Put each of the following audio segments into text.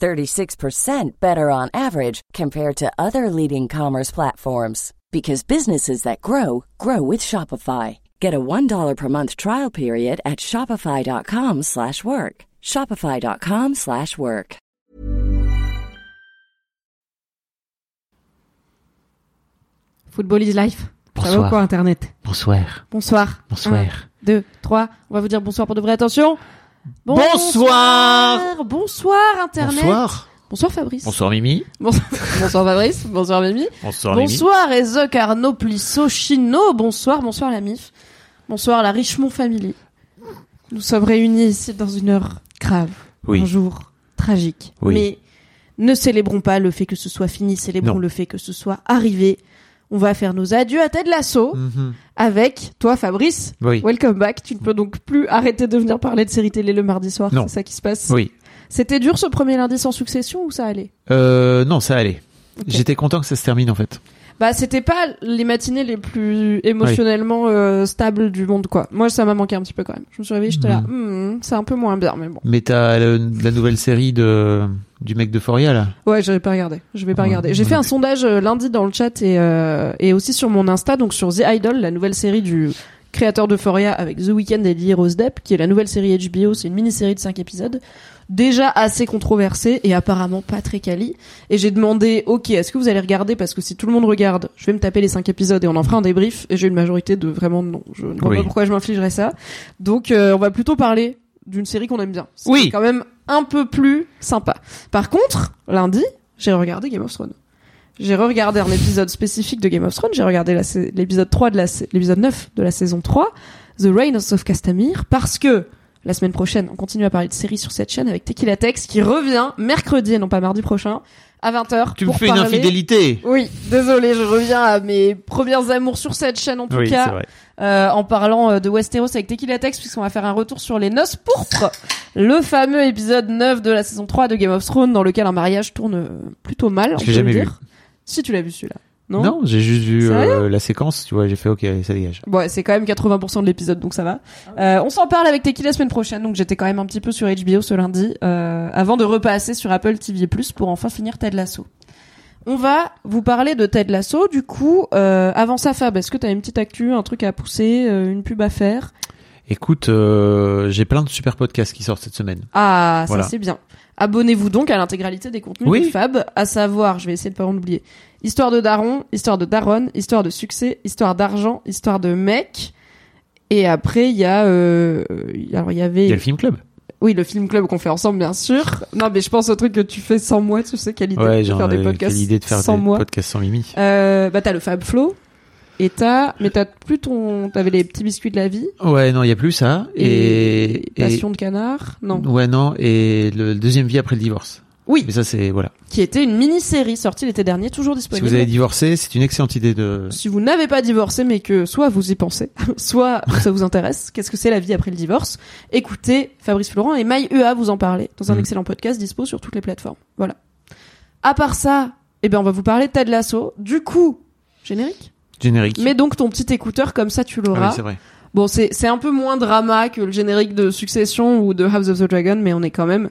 36% better on average compared to other leading commerce platforms because businesses that grow grow with Shopify. Get a $1 per month trial period at shopify.com/work. shopify.com/work. Football is life. Ça va Bonsoir. ou quoi Internet? Bonsoir. Bonsoir. Bonsoir. 2, 3. On va vous dire bonsoir pour de vrai. Attention. Bonsoir. Bonsoir Internet. Bonsoir. Bonsoir Fabrice. Bonsoir Mimi. Bonsoir, bonsoir Fabrice. Bonsoir Mimi. Bonsoir Bonsoir Ezek Arnaud Plissot Chino. Bonsoir, bonsoir la MIF. Bonsoir la Richemont Family. Nous sommes réunis ici dans une heure grave. Oui. Un jour tragique. Oui. Mais ne célébrons pas le fait que ce soit fini, célébrons Non. le fait que ce soit arrivé. On va faire nos adieux à Ted Lasso Mhm. avec toi Fabrice. Oui. Welcome back. Tu ne peux donc plus arrêter de venir parler de série télé le mardi soir. C'est ça qui se passe. Oui. C'était dur ce premier lundi sans succession ou ça allait? Euh, non, ça allait. J'étais content que ça se termine en fait. Bah, c'était pas les matinées les plus émotionnellement euh, stables du monde, quoi. Moi, ça m'a manqué un petit peu quand même. Je me suis réveillée, j'étais là, Hmm, c'est un peu moins bien, mais bon. Mais t'as la nouvelle série de du mec de Foria là? Ouais, je vais pas regarder. Je vais pas Ouais, regarder. J'ai fait un sondage euh, lundi dans le chat et euh, et aussi sur mon Insta, donc sur The Idol, la nouvelle série du créateur de Foria avec The Weeknd et Lily Rose Depp, qui est la nouvelle série HBO. C'est une mini-série de 5 épisodes. Déjà assez controversée et apparemment pas très quali. Et j'ai demandé, ok, est-ce que vous allez regarder? Parce que si tout le monde regarde, je vais me taper les 5 épisodes et on en fera un débrief. Et j'ai une majorité de vraiment non. Je ne vois Oui. pas pourquoi je m'infligerais ça. Donc euh, on va plutôt parler d'une série qu'on aime bien. C'est Oui. quand même un peu plus sympa. Par contre, lundi, j'ai regardé Game of Thrones. J'ai regardé un épisode spécifique de Game of Thrones. J'ai regardé l'épisode 3 de la, l'épisode 9 de la saison 3, The Reign of Castamere, parce que la semaine prochaine, on continue à parler de séries sur cette chaîne avec Tequila Tex qui revient mercredi et non pas mardi prochain à 20h. Tu me fais une infidélité. Oui, désolé, je reviens à mes premières amours sur cette chaîne en tout Oui, cas euh, en parlant euh, de Westeros avec Tequila Tex puisqu'on va faire un retour sur les noces pourpres, le fameux épisode 9 de la saison 3 de Game of Thrones dans lequel un mariage tourne euh, plutôt mal, Je l'ai jamais le vu. Si tu l'as vu celui-là. Non, Non, j'ai juste vu euh, la séquence, tu vois, j'ai fait OK, ça dégage. Ouais, c'est quand même 80% de l'épisode donc ça va. Euh, on s'en parle avec Tequila la semaine prochaine donc j'étais quand même un petit peu sur HBO ce lundi euh, avant de repasser sur Apple TV+ pour enfin finir Ted Lasso. On va vous parler de Ted Lasso du coup euh, avant ça Fab, est-ce que t'as une petite actu, un truc à pousser, euh, une pub à faire? Écoute, euh, j'ai plein de super podcasts qui sortent cette semaine. Ah, Voilà. ça c'est bien. Abonnez-vous donc à l'intégralité des contenus Oui. de Fab, à savoir, je vais essayer de pas en oublier, histoire de daron, histoire de daronne, histoire de succès, histoire d'argent, histoire de mec. Et après, il y a, euh, alors il y avait, Il y a le film club. oui, le film club qu'on fait ensemble, bien sûr. Non, mais je pense au truc que tu fais sans moi, tu sais, quelle idée Ouais, de genre faire des euh, podcasts idée de faire sans des moi. podcasts sans Mimi. Euh, bah t'as le Fab Flow. Et t'as, mais t'as plus ton, t'avais les petits biscuits de la vie. Ouais, non, il y a plus ça Et, et, Passion de canard. Non. Ouais, non, et le deuxième vie après le divorce. Oui. Mais ça c'est voilà. Qui était une mini-série sortie l'été dernier, toujours Si disponible. vous avez divorcé, c'est une excellente idée de si vous n'avez pas divorcé mais que soit vous y pensez, soit ça vous intéresse, qu'est-ce que c'est la vie après le divorce? Écoutez Fabrice Florent et Maï EA vous en parler dans un Mm. excellent podcast dispo sur toutes les plateformes. Voilà. À part ça, eh ben on va vous parler de Ted Lasso. Du coup, générique? Générique. Mais donc ton petit écouteur comme ça tu Ah l'auras. oui, c'est vrai. bon, c'est c'est un peu moins drama que le générique de Succession ou de House of the Dragon, mais on est quand même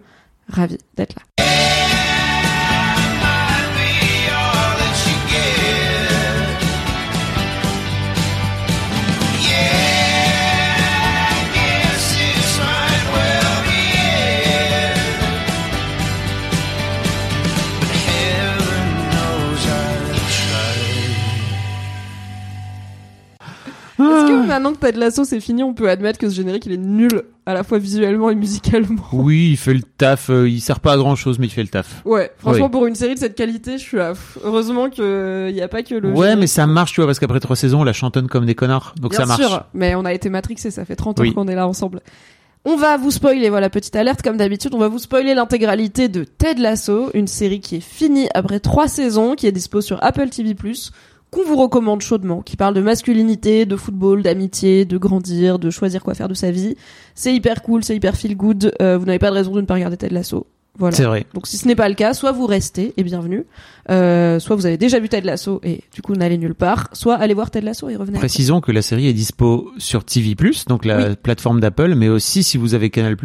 ravis d'être là. Est-ce que maintenant que Ted Lasso c'est fini, on peut admettre que ce générique il est nul à la fois visuellement et musicalement? Oui, il fait le taf. euh, il sert pas à grand chose, mais il fait le taf. Ouais, franchement pour une série de cette qualité, je suis pff, Heureusement que il y a pas que le. Ouais, générique. mais ça marche, tu vois, parce qu'après trois saisons, on la chantonne comme des connards. Donc Bien ça marche. sûr, mais on a été matrixés, ça fait 30 ans Oui. qu'on est là ensemble. On va vous spoiler, voilà, petite alerte comme d'habitude, on va vous spoiler l'intégralité de Ted Lasso, une série qui est finie après trois saisons, qui est dispo sur Apple TV+, qu'on vous recommande chaudement, qui parle de masculinité, de football, d'amitié, de grandir, de choisir quoi faire de sa vie. C'est hyper cool, c'est hyper feel good, euh, vous n'avez pas de raison de ne pas regarder Ted Lasso. Voilà. C'est vrai. Donc si ce n'est pas le cas, soit vous restez et bienvenue, euh, soit vous avez déjà vu Ted Lasso et du coup n'allez nulle part, soit allez voir Ted Lasso et revenez. Précisons que la série est dispo sur TV+, donc la Oui. plateforme d'Apple, mais aussi si vous avez Canal+,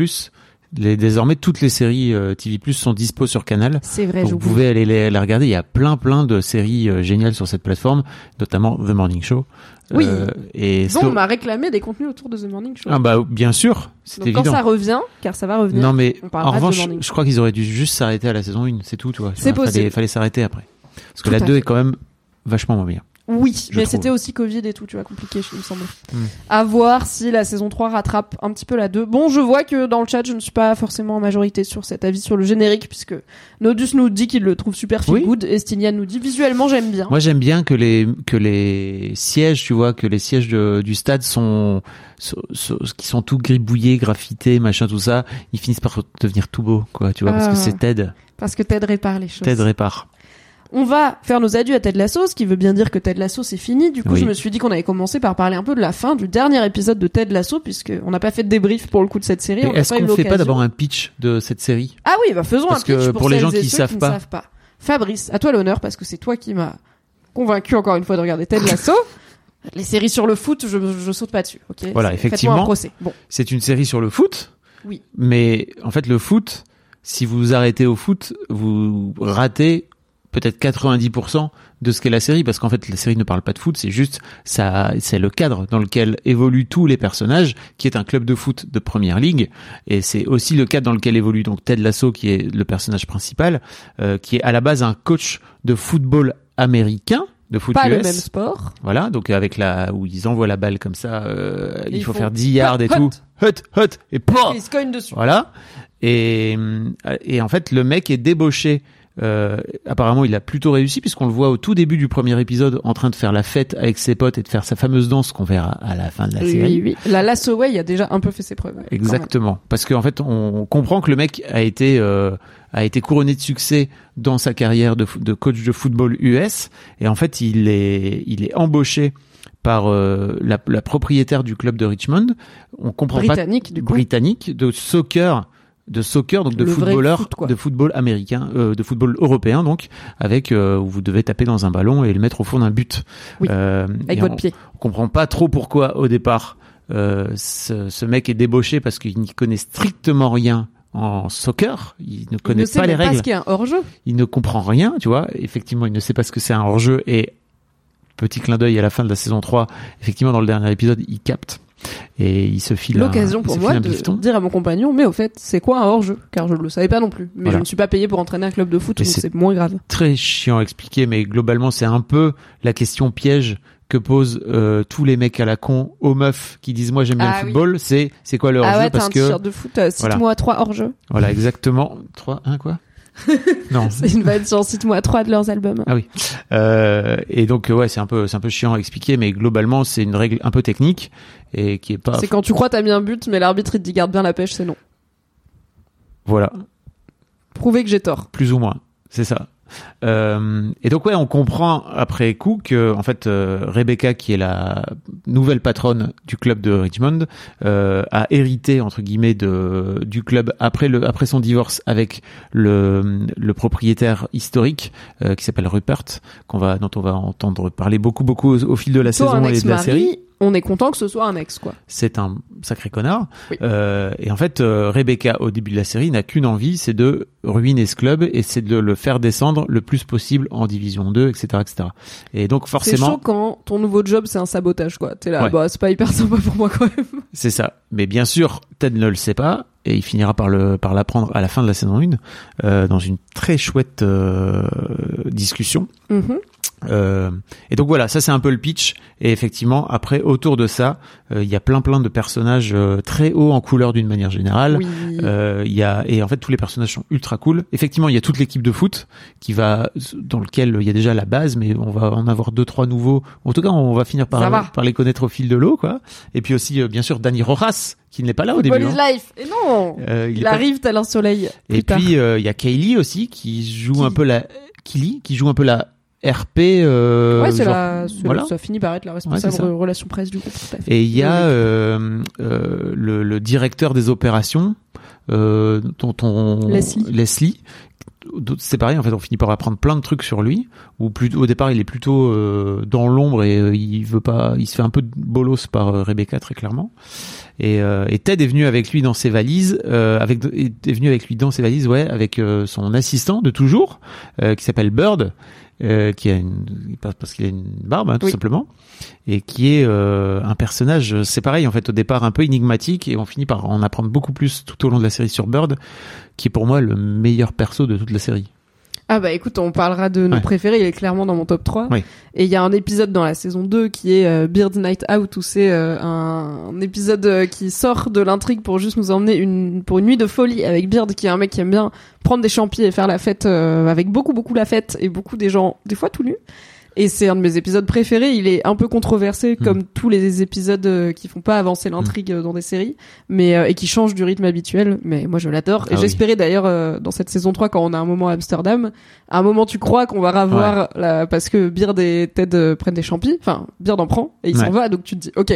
les, désormais toutes les séries euh, TV+, sont dispo sur Canal. C'est vrai, vous pouvez aller les, les regarder. Il y a plein plein de séries euh, géniales sur cette plateforme, notamment The Morning Show. Oui. Euh, et Donc, on m'a réclamé des contenus autour de The Morning Show. ah bah bien sûr, c'est évident. quand ça revient, car ça va revenir. non mais en revanche, je crois qu'ils auraient dû juste s'arrêter à la saison 1, c'est tout, tu vois. C'est Fallait- possible. Fallait s'arrêter après. Parce que Tout la à 2 fait. est quand même vachement moins bien. Oui, mais c'était aussi Covid et tout, tu vois, compliqué, il me semble. Hmm. À voir si la saison 3 rattrape un petit peu la 2. Bon, je vois que dans le chat, je ne suis pas forcément en majorité sur cet avis sur le générique, puisque Nodus nous dit qu'il le trouve super feel Oui. good, et Stinian nous dit visuellement j'aime bien. Moi, j'aime bien que les que les sièges, tu vois, que les sièges de- du stade sont, sont, sont- qui sont tout gribouillés, graffités, machin, tout ça. Ils finissent par devenir tout beaux, quoi, tu vois, parce Ah. que c'est Ted. Parce que Ted répare les choses. Ted répare. On va faire nos adieux à Ted Lasso, ce qui veut bien dire que Ted Lasso c'est fini. Du coup, Oui. je me suis dit qu'on avait commencé par parler un peu de la fin du dernier épisode de Ted Lasso, puisque on n'a pas fait de débrief pour le coup de cette série. Est-ce qu'on fait pas d'abord un pitch de cette série? Ah oui, bah faisons Parce un pitch que pour, pour les gens qui savent ne pas. savent pas. Fabrice, à toi l'honneur parce que c'est toi qui m'as convaincu encore une fois de regarder Ted Lasso. Les séries sur le foot, je, je saute pas dessus. Ok? Voilà, effectivement. Faites-moi un procès. Bon, C'est une série sur le foot. Oui. Mais en fait, le foot, si vous vous arrêtez au foot, vous ratez peut-être 90% de ce qu'est la série parce qu'en fait la série ne parle pas de foot c'est juste ça c'est le cadre dans lequel évoluent tous les personnages qui est un club de foot de première ligue et c'est aussi le cadre dans lequel évolue donc Ted Lasso qui est le personnage principal euh, qui est à la base un coach de football américain de foot pas US le même sport. voilà donc avec la où ils envoient la balle comme ça euh, il ils faut faire 10 yards et hut, tout hut hut et POH Et il se cogne dessus. voilà. Et, et en fait, le mec est débauché. Euh, apparemment, il a plutôt réussi puisqu'on le voit au tout début du premier épisode en train de faire la fête avec ses potes et de faire sa fameuse danse qu'on verra à la fin de la Oui, série. oui, oui. La Lasso Way a déjà un peu fait ses preuves. Exactement, parce qu'en fait, on comprend que le mec a été euh, a été couronné de succès dans sa carrière de, coach de football US, et en fait, il est il est embauché par euh, la, la propriétaire du club de Richmond. On comprend pas Britannique, du coup. britannique de soccer de soccer donc de Le footballeur foot, de football américain euh, de football européen donc avec euh, où vous devez taper dans un ballon et le mettre au fond d'un but Oui, Euh, Avec votre on, pied. on comprend pas trop pourquoi au départ euh, ce, ce mec est débauché parce qu'il n'y connaît strictement rien en soccer, il ne Il connaît ne pas les même pas règles, ce qu'est un hors-jeu. il ne comprend rien, tu vois. Effectivement, il ne sait pas ce que c'est un hors-jeu et petit clin d'œil à la fin de la saison 3, effectivement dans le dernier épisode, il capte et il se file L'occasion pour moi de dire à mon compagnon, mais au fait, c'est quoi un hors-jeu? Car je ne le savais pas non plus. Mais Voilà. je ne suis pas payé pour entraîner un club de foot, donc c'est- moins grave. très chiant à expliquer, mais globalement, c'est un peu la question piège que posent euh, tous les mecs à la con aux meufs qui disent moi j'aime bien Ah le oui. football. C'est c'est quoi le Ah hors-jeu? ouais, t'as parce un que de foot, euh, cite-moi trois hors-jeux. voilà exactement trois un quoi? non C'est une vanne genre cite-moi trois de leurs albums. ah oui euh, et donc ouais c'est un peu c'est un peu chiant à expliquer, mais globalement c'est une règle un peu technique et qui est pas C'est quand tu crois t'as mis un but, mais l'arbitre il te dit garde bien la pêche, c'est non. voilà Prouver que j'ai tort. plus ou moins c'est ça. Euh, et donc ouais, on comprend après coup que en fait euh, Rebecca, qui est la nouvelle patronne du club de Richmond, euh, a hérité entre guillemets de du club après le après son divorce avec le le propriétaire historique qui s'appelle Rupert, qu'on va dont on va entendre parler beaucoup beaucoup au, au fil de la saison et de la série. On est content que ce soit un ex, quoi. C'est un sacré connard. Oui. Euh, et en fait, euh, Rebecca, au début de la série, n'a qu'une envie, c'est de ruiner ce club et c'est de le faire descendre le plus possible en division 2, etc., etc. Et donc C'est forcément, chaud quand ton nouveau job c'est un sabotage, quoi. T'es là, Ouais. bah c'est pas hyper sympa pour moi quand même. c'est ça. Mais bien sûr, Ted ne le sait pas et il finira par le par l'apprendre à la fin de la saison 1 euh, dans une très chouette euh, discussion. Mhm. Euh, et donc voilà, ça c'est un peu le pitch. Et effectivement, après, autour de ça, euh, il y a plein plein de personnages euh, très hauts en couleur d'une manière générale. Oui. Euh, il y a et en fait tous les personnages sont ultra cool. Effectivement, il y a toute l'équipe de foot qui va dans lequel il y a déjà la base, mais on va en avoir deux trois nouveaux. En tout cas, on va finir va. par par les connaître au fil de l'eau, quoi. Et puis aussi, euh, bien sûr, Danny Rojas qui n'est pas là au début. Hein. life. Et non. Il pas- arrive tel un soleil. Et puis il y a Kaylee aussi qui joue Qui un peu la Killy qui joue un peu la RP. Euh, ouais, genre- la, voilà. ça finit par être la responsable ça. de relations presse du groupe. Et il y a euh, euh, le, le directeur des opérations, euh, dont on Leslie. Leslie. C'est pareil, en fait, on finit par apprendre plein de trucs sur lui. Ou plutôt, au départ, il est plutôt euh, dans l'ombre et euh, il veut pas, il se fait un peu bolos par euh, Rebecca très clairement. Et, euh, et Ted est venu avec lui dans ses valises, euh, avec est venu avec lui dans ses valises, ouais, avec euh, son assistant de toujours, euh, qui s'appelle Bird, euh, qui a une parce qu'il a une barbe, hein, tout Oui. simplement, et qui est euh, un personnage, c'est pareil en fait au départ un peu énigmatique et on finit par en apprendre beaucoup plus tout au long de la série sur Bird, qui est pour moi le meilleur perso de toute la série. Ah bah écoute, on parlera de nos Ouais. préférés, il est clairement dans mon top 3. Oui. Et il y a un épisode dans la saison 2 qui est euh, Beard Night Out où c'est euh, un, un épisode euh, qui sort de l'intrigue pour juste nous emmener une pour une nuit de folie avec Beard qui est un mec qui aime bien prendre des champis et faire la fête euh, avec beaucoup beaucoup la fête et beaucoup des gens des fois tout nus. Et c'est un de mes épisodes préférés. Il est un peu controversé, Hmm. comme tous les épisodes euh, qui font pas avancer l'intrigue euh, dans des séries, mais euh, et qui changent du rythme habituel. Mais moi, je l'adore. Et Ah oui. j'espérais d'ailleurs euh, dans cette saison 3 quand on a un moment à Amsterdam, à un moment tu crois qu'on va revoir la... parce que Beard et Ted prennent des champis. Enfin, Beard en prend et il s'en Ouais. va. Donc tu te dis, ok,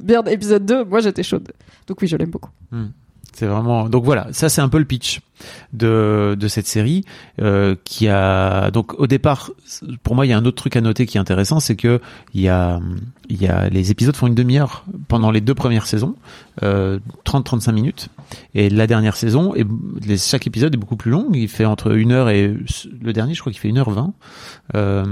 Beard épisode 2, moi j'étais chaude. Donc oui, je l'aime beaucoup. C'est vraiment donc voilà, ça c'est un peu le pitch de de cette série euh, qui a donc au départ pour moi il y a un autre truc à noter qui est intéressant, c'est que il y a il y a les épisodes font une demi-heure pendant les deux premières saisons, euh, 30-35 minutes et la dernière saison et les, chaque épisode est beaucoup plus long, il fait entre une heure et le dernier je crois qu'il fait une heure vingt. Euh,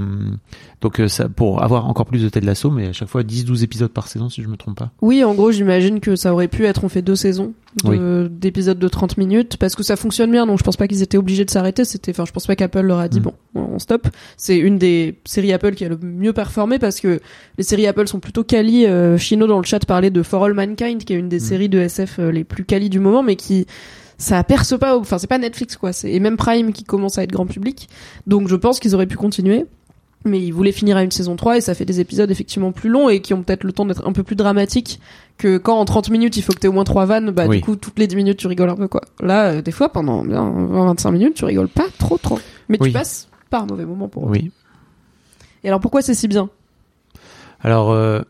donc euh, ça pour avoir encore plus de Ted Lasso mais à chaque fois 10-12 épisodes par saison si je me trompe pas. Oui, en gros, j'imagine que ça aurait pu être, on fait deux saisons de- d'épisodes de 30 minutes, parce que ça fonctionne bien, donc je pense pas qu'ils étaient obligés de s'arrêter, c'était, enfin, je pense pas qu'Apple leur a dit, Mm. bon, on stop. C'est une des séries Apple qui a le mieux performé, parce que les séries Apple sont plutôt quali, euh, Chino dans le chat parlait de For All Mankind, qui est une des Mm. séries de SF euh, les plus quali du moment, mais qui, ça perce pas, enfin, c'est pas Netflix, quoi, c'est, et même Prime qui commence à être grand public. Donc je pense qu'ils auraient pu continuer. Mais ils voulaient finir à une saison 3 et ça fait des épisodes effectivement plus longs et qui ont peut-être le temps d'être un peu plus dramatiques que quand en 30 minutes il faut que t'aies au moins trois vannes, bah Oui. du coup toutes les 10 minutes tu rigoles un peu quoi. Là, euh, des fois pendant bien 20-25 minutes tu rigoles pas trop trop. Mais Oui. tu passes par un mauvais moment pour eux. Oui. Et alors pourquoi c'est si bien? Alors, euh,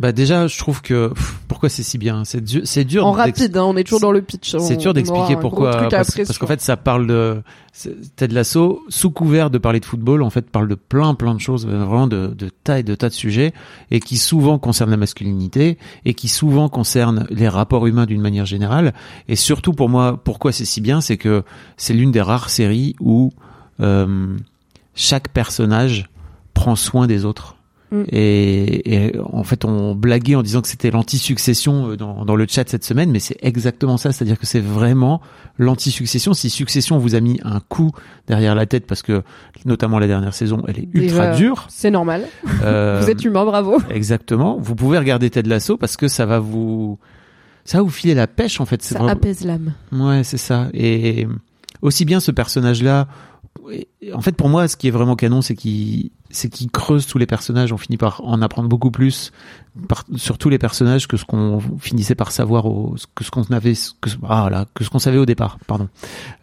bah déjà, je trouve que pff, pourquoi c'est si bien? C'est dur, c'est dur. En rapide, hein, on est toujours dans le pitch. C'est On- dur d'expliquer pourquoi. Parce, qu'en fait, ça parle de c'est- Ted Lasso, sous couvert de parler de football, en fait, parle de plein, plein de choses, euh, vraiment de, de tas et de tas de sujets, et qui souvent concernent la masculinité, et qui souvent concernent les rapports humains d'une manière générale. Et surtout, pour moi, pourquoi c'est si bien, c'est que c'est l'une des rares séries où euh, chaque personnage prend soin des autres. Mm. Et, et en fait, on blaguait en disant que c'était l'anti-succession euh, dans, dans le chat cette semaine, mais c'est exactement ça. C'est-à-dire que c'est vraiment l'anti-succession. Si Succession vous a mis un coup derrière la tête, parce que notamment la dernière saison, elle est ultra Déjà, dure. C'est normal. euh, Vous êtes humain, bravo. Exactement. Vous pouvez regarder Ted Lasso parce que ça va vous, ça va vous filer la pêche en fait. Ça vraiment- apaise l'âme. Ouais, c'est ça. Et aussi bien ce personnage-là en fait, pour moi, ce qui est vraiment canon, c'est qu'il c'est qu'il creuse tous les personnages. On finit par en apprendre beaucoup plus par, sur tous les personnages que ce qu'on finissait par savoir, au, que ce qu'on avait, que, ah là, que ce qu'on savait au départ. Pardon.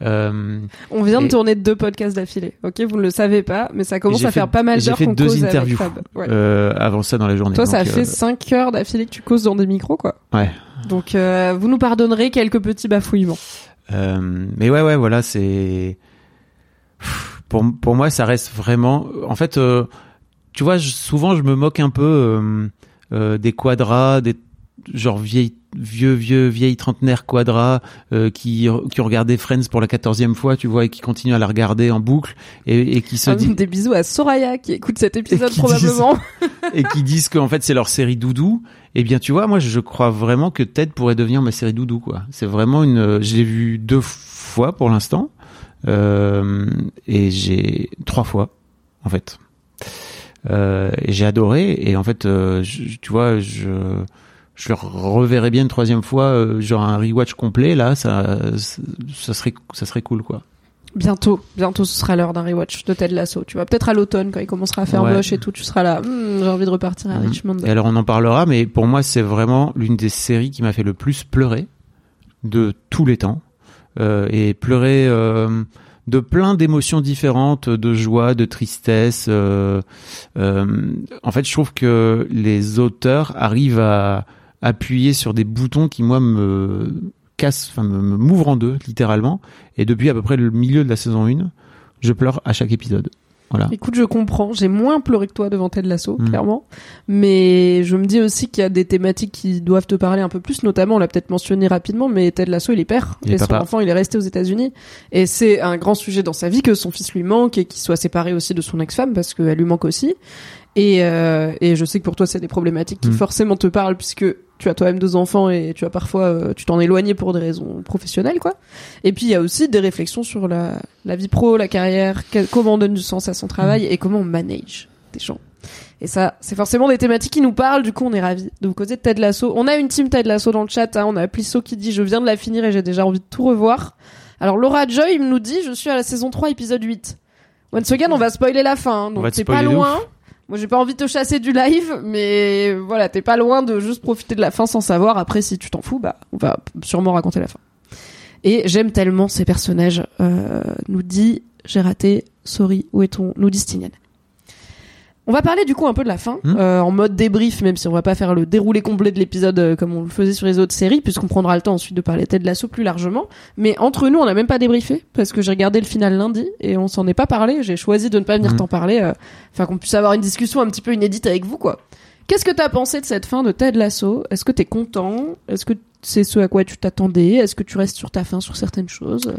Euh, on vient de tourner deux podcasts d'affilée. Ok, vous ne le savez pas, mais ça commence à faire pas mal d'heures qu'on cause interviews avec Ouais. Euh, avant ça dans la journée. Toi, ça a fait 5 heures d'affilée que tu causes dans des micros, quoi. Ouais. Donc, vous nous pardonnerez quelques petits bafouillements. mais ouais, ouais, voilà, c'est pour, pour moi, ça reste vraiment. En fait, euh, tu vois, souvent je me moque un peu euh, euh, des quadras, des genre vieilles, vieux, vieux, vieilles trentenaires quadras qui, qui ont regardé Friends pour la quatorzième fois, tu vois, et qui continuent à la regarder en boucle et, et qui se ah, disent des bisous à Soraya qui écoute cet épisode probablement et qui disent qu'en fait c'est leur série doudou. Eh bien, tu vois, moi je crois vraiment que Ted pourrait devenir ma série doudou, quoi. C'est vraiment une. Je l'ai vu deux fois pour l'instant. Euh, et j'ai trois fois en fait. Euh, et j'ai adoré et en fait, euh, tu vois, je je le reverrai bien une troisième fois, genre un rewatch complet. Là, ça, ça serait, ça serait cool, quoi. Bientôt, bientôt, ce sera l'heure d'un rewatch de Ted Lasso. Tu vois, peut-être à l'automne quand il commencera à faire moche et tout, tu seras là. Hmm, j'ai envie de repartir à mhm. Richmond. Et alors, on en parlera, mais pour moi, c'est vraiment l'une des séries qui m'a fait le plus pleurer de tous les temps. Euh, et pleurer euh, de plein d'émotions différentes, de joie, de tristesse. Euh, en fait, je trouve que les auteurs arrivent à appuyer sur des boutons qui moi me cassent, enfin me m'ouvrent en deux littéralement. Et depuis à peu près le milieu de la saison 1, je pleure à chaque épisode. Écoute, je comprends. J'ai moins pleuré que toi devant Ted Lasso, mm. clairement. Mais je me dis aussi qu'il y a des thématiques qui doivent te parler un peu plus. Notamment, on l'a peut-être mentionné rapidement, mais Ted Lasso, il est père. et son enfant, il est resté aux États-Unis. Et c'est un grand sujet dans sa vie que son fils lui manque et qu'il soit séparé aussi de son ex-femme parce qu'elle lui manque aussi. Et, euh, et je sais que pour toi, c'est des problématiques qui mm. forcément te parlent puisque tu as toi-même deux enfants et tu as parfois euh, tu t'en éloignes pour des raisons professionnelles quoi. Et puis il y a aussi des réflexions sur la, la vie pro, la carrière, comment on donne du sens à son travail et comment on manage des gens. Et ça, c'est forcément des thématiques qui nous parlent. Du coup, on est ravis de vous causer de Ted Lasso. On a une team Ted Lasso dans le chat. Hein. On a Plisso qui dit je viens de la finir et j'ai déjà envie de tout revoir. Alors Laura Joy nous dit je suis à la saison 3 épisode 8. Once again, on va spoiler la fin. Hein. donc c'est pas loin. Moi, j'ai pas envie de te chasser du live, mais voilà, t'es pas loin de juste profiter de la fin sans savoir. Après, si tu t'en fous, bah, on va sûrement raconter la fin. Et j'aime tellement ces personnages. Euh, nous dit, j'ai raté, sorry, où est ton Nous dit Stinian. On va parler du coup un peu de la fin, hmm. euh, en mode débrief, même si on va pas faire le déroulé complet de l'épisode euh, comme on le faisait sur les autres séries, puisqu'on prendra le temps ensuite de parler de l'assaut plus largement. Mais entre nous, on n'a même pas débriefé, parce que j'ai regardé le final lundi et on s'en est pas parlé. J'ai choisi de ne pas venir hmm. t'en parler, euh, enfin qu'on puisse avoir une discussion un petit peu inédite avec vous, quoi. Qu'est-ce que t'as pensé de cette fin de Ted Lasso? Est-ce que t'es content? Est-ce que c'est ce à quoi tu t'attendais? Est-ce que tu restes sur ta fin sur certaines choses?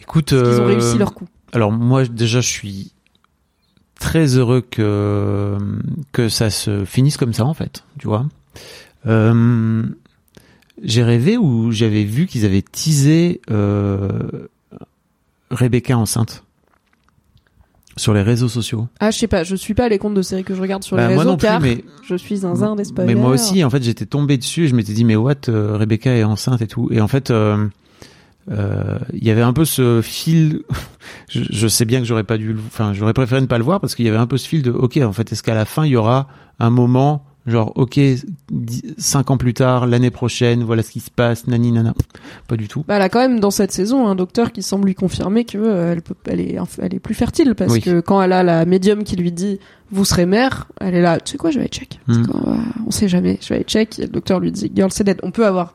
Écoute, ils ont réussi leur coup? Alors moi déjà je suis très heureux que que ça se finisse comme ça en fait, tu vois. Euh, j'ai rêvé ou j'avais vu qu'ils avaient teasé euh, Rebecca enceinte sur les réseaux sociaux. Ah, je sais pas, je suis pas les comptes de séries que je regarde sur les bah, réseaux moi non plus, car mais, je suis un zin Mais moi aussi, en fait, j'étais tombé dessus et je m'étais dit mais what, euh, Rebecca est enceinte et tout. Et en fait, euh, euh, il y avait un peu ce fil. je, sais bien que j'aurais pas dû, enfin, j'aurais préféré ne pas le voir parce qu'il y avait un peu ce fil de, ok, en fait, est-ce qu'à la fin il y aura un moment, genre, ok, cinq ans plus tard, l'année prochaine, voilà ce qui se passe, nani nana, pas du tout. Bah, elle a quand même dans cette saison un docteur qui semble lui confirmer que euh, elle, peut, elle est, elle est plus fertile parce que quand elle a la médium qui lui dit vous serez mère, elle est là, tu sais quoi, je vais aller check. Hmm. on sait jamais, je vais aller check. Et le docteur lui dit, girl, c'est dead. On peut avoir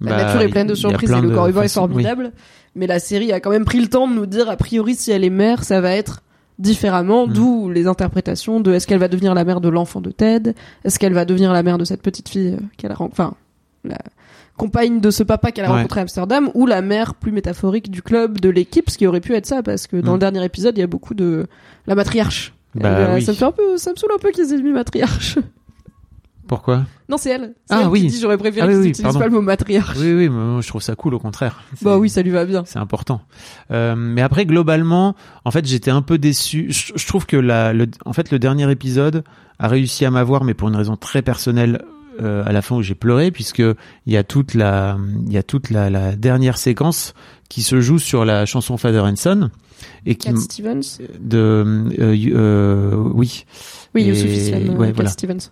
la bah, nature est pleine de surprises et le corps humain est formidable. Mais la série a quand même pris le temps de nous dire, a priori, si elle est mère, ça va être différemment, mm. d'où les interprétations de est-ce qu'elle va devenir la mère de l'enfant de Ted, est-ce qu'elle va devenir la mère de cette petite fille euh, qu'elle a enfin la compagne de ce papa qu'elle a rencontré à Amsterdam ou la mère plus métaphorique du club de l'équipe, ce qui aurait pu être ça parce que dans mm. le dernier épisode, il y a beaucoup de la matriarche. Bah, Ça me fait un peu, ça me saoule un peu qu'ils aient mis matriarche. Pourquoi? Non, c'est elle. Ah elle oui. Qui dit j'aurais préféré ah, oui, pas le mot matriarche. Oui, oui, mais je trouve ça cool au contraire. Bah oui, ça lui va bien. C'est important. Euh, mais après, globalement, en fait, j'étais un peu déçu. Je, trouve que la, le, en fait, le dernier épisode a réussi à m'avoir, mais pour une raison très personnelle, euh, à la fin où j'ai pleuré puisque il y a toute la il y a toute la, la dernière séquence qui se joue sur la chanson Father and Son et qui Cat Stevens. de euh, oui Oui, Et- Youssouf Islam, ouais, Cat voilà. Stevens.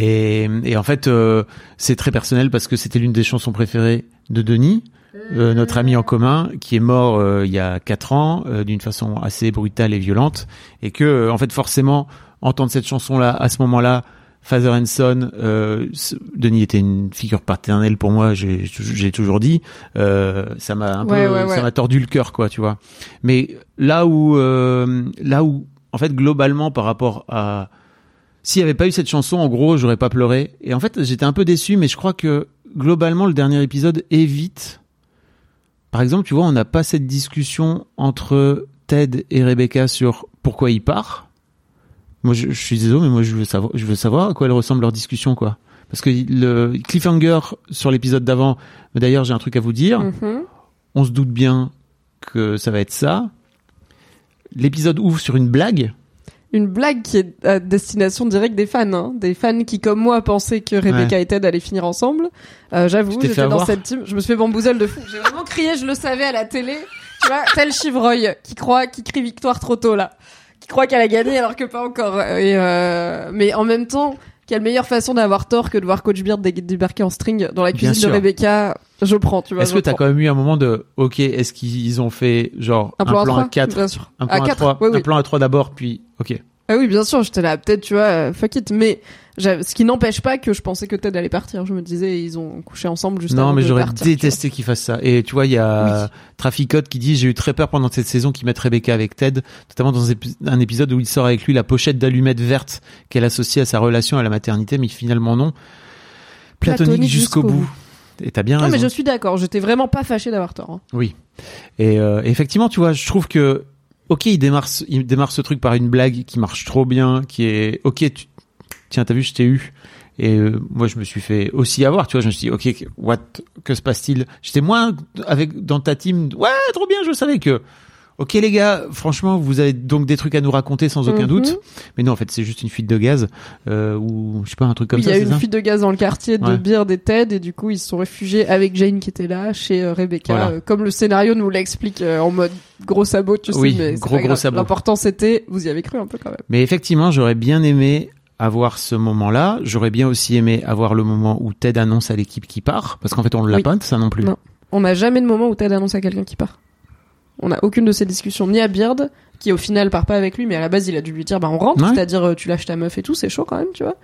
Et, et en fait euh, c'est très personnel parce que c'était l'une des chansons préférées de Denis euh, notre ami en commun qui est mort euh, il y a quatre ans euh, d'une façon assez brutale et violente. Et que euh, en fait forcément entendre cette chanson là à ce moment-là Father and Son euh, Denis était une figure paternelle pour moi j'ai toujours dit. Euh, ça m'a un Ouais, peu ouais, ouais. ça m'a tordu le cœur quoi tu vois. Mais là où euh, là où en fait globalement par rapport à s'il n'y avait pas eu cette chanson, en gros, j'aurais pas pleuré. Et en fait, j'étais un peu déçu, mais je crois que globalement, le dernier épisode évite. Par exemple, tu vois, on n'a pas cette discussion entre Ted et Rebecca sur pourquoi il part. Moi, je, je suis désolé, mais moi, je veux savoir, je veux savoir à quoi elle ressemble leur discussion, quoi. Parce que le cliffhanger sur l'épisode d'avant, mais d'ailleurs, j'ai un truc à vous dire. Mhm. On se doute bien que ça va être ça. L'épisode ouvre sur une blague. Une blague qui est à destination directe des fans, hein. des fans qui, comme moi, pensaient que Rebecca et Ted allaient finir ensemble. Euh, J'avoue, j'étais dans avoir cette team, je me suis fait bamboozle de fou. J'ai vraiment crié, je le savais à la télé, tu vois, tel Chivreuil qui croit, qui crie victoire trop tôt là, qui croit qu'elle a gagné alors que pas encore. Et euh, mais en même temps, quelle meilleure façon d'avoir tort que de voir Coach Beard dé- débarquer en string dans la cuisine de. Rebecca. Je prends, tu vois. Est-ce que t'as quand même eu un moment de, ok, est-ce qu'ils ont fait genre un plan, à, trois, 4, bien sûr. un plan à, à 4, 3, oui, un oui. plan à 3 d'abord, puis ok. Ah oui, bien sûr, j'étais là, peut-être, tu vois, euh, fuck it. Mais ce qui n'empêche pas que je pensais que Ted allait partir. Je me disais, ils ont couché ensemble juste non, avant mais j'aurais détesté qu'ils fassent ça. Et tu vois, il y a Traficote qui dit j'ai eu très peur pendant cette saison qu'ils mettent Rebecca avec Ted, notamment dans un épi- un épisode où il sort avec lui la pochette d'allumettes vertes qu'elle associe à sa relation à la maternité, mais finalement non. Platonique, Platonique jusqu'au jusqu'au bout. Et t'as bien. Non, raison. mais je suis d'accord. J'étais vraiment pas fâché d'avoir tort. hein. Oui. Et euh, effectivement, tu vois, je trouve que ok, il démarre, il démarre ce truc par une blague qui marche trop bien, qui est ok. Tu, tiens, t'as vu, je t'ai eu. Et euh, moi, je me suis fait aussi avoir. Tu vois, je me suis dit, ok, what, que se passe-t-il? J'étais moins avec dans ta team. Ouais, trop bien. Je savais que. Ok les gars, franchement, vous avez donc des trucs à nous raconter sans aucun Mhm. doute. Mais non, en fait, c'est juste une fuite de gaz euh, ou je sais pas un truc comme il ça. y a une fuite de gaz dans le quartier de Ouais. Beard et Ted, et du coup, ils se sont réfugiés avec Jane qui était là, chez euh, Rebecca, Voilà. euh, comme le scénario nous l'explique euh, en mode gros sabot, tu sais. Oui, mais gros, gros sabot. L'important c'était, vous y avez cru un peu quand même. Mais effectivement, j'aurais bien aimé avoir ce moment-là. J'aurais bien aussi aimé avoir le moment où Ted annonce à l'équipe qui part, parce qu'en fait, on ne l'a Oui. pas, ça non plus. Non. On n'a jamais de moment où Ted annonce à quelqu'un qui part. On n'a aucune de ces discussions, ni à Beard, qui au final part pas avec lui, mais à la base il a dû lui dire bah on rentre, Ouais. c'est-à-dire euh, tu lâches ta meuf et tout, c'est chaud quand même, tu vois.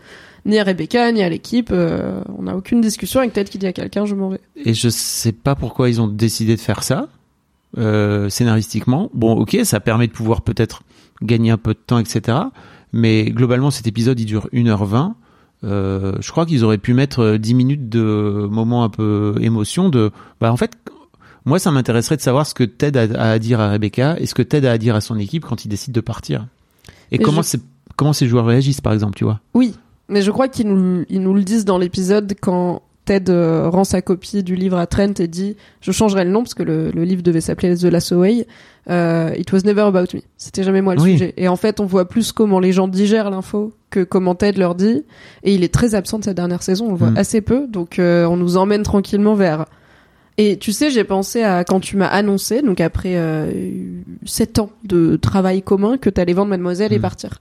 Ni à Rebecca, ni à l'équipe, euh, on n'a aucune discussion avec Ted qui dit à quelqu'un je m'en vais. Et je sais pas pourquoi ils ont décidé de faire ça, euh, scénaristiquement. Bon, ok, ça permet de pouvoir peut-être gagner un peu de temps, etc. Mais globalement, cet épisode, il dure 1h20. Euh, je crois qu'ils auraient pu mettre euh, 10 minutes de moments un peu émotion de bah en fait moi ça m'intéresserait de savoir ce que Ted a, à dire à Rebecca et ce que Ted a à dire à son équipe quand il décide de partir et Mais comment je- c'est comment ces joueurs réagissent par exemple tu vois? Oui, mais je crois qu'ils nous, ils nous le disent dans l'épisode quand Ted euh, rend sa copie du livre à Trent et dit je changerai le nom parce que le, le livre devait s'appeler The Last Away. Euh, It was never about me. C'était jamais moi le Oui. sujet. Et en fait, on voit plus comment les gens digèrent l'info que comment Ted leur dit. Et il est très absent de cette dernière saison. On le voit Mm. assez peu. Donc euh, on nous emmène tranquillement vers. Et tu sais, j'ai pensé à quand tu m'as annoncé, donc après euh, sept ans de travail commun, que t'allais vendre Mademoiselle et Mm. partir.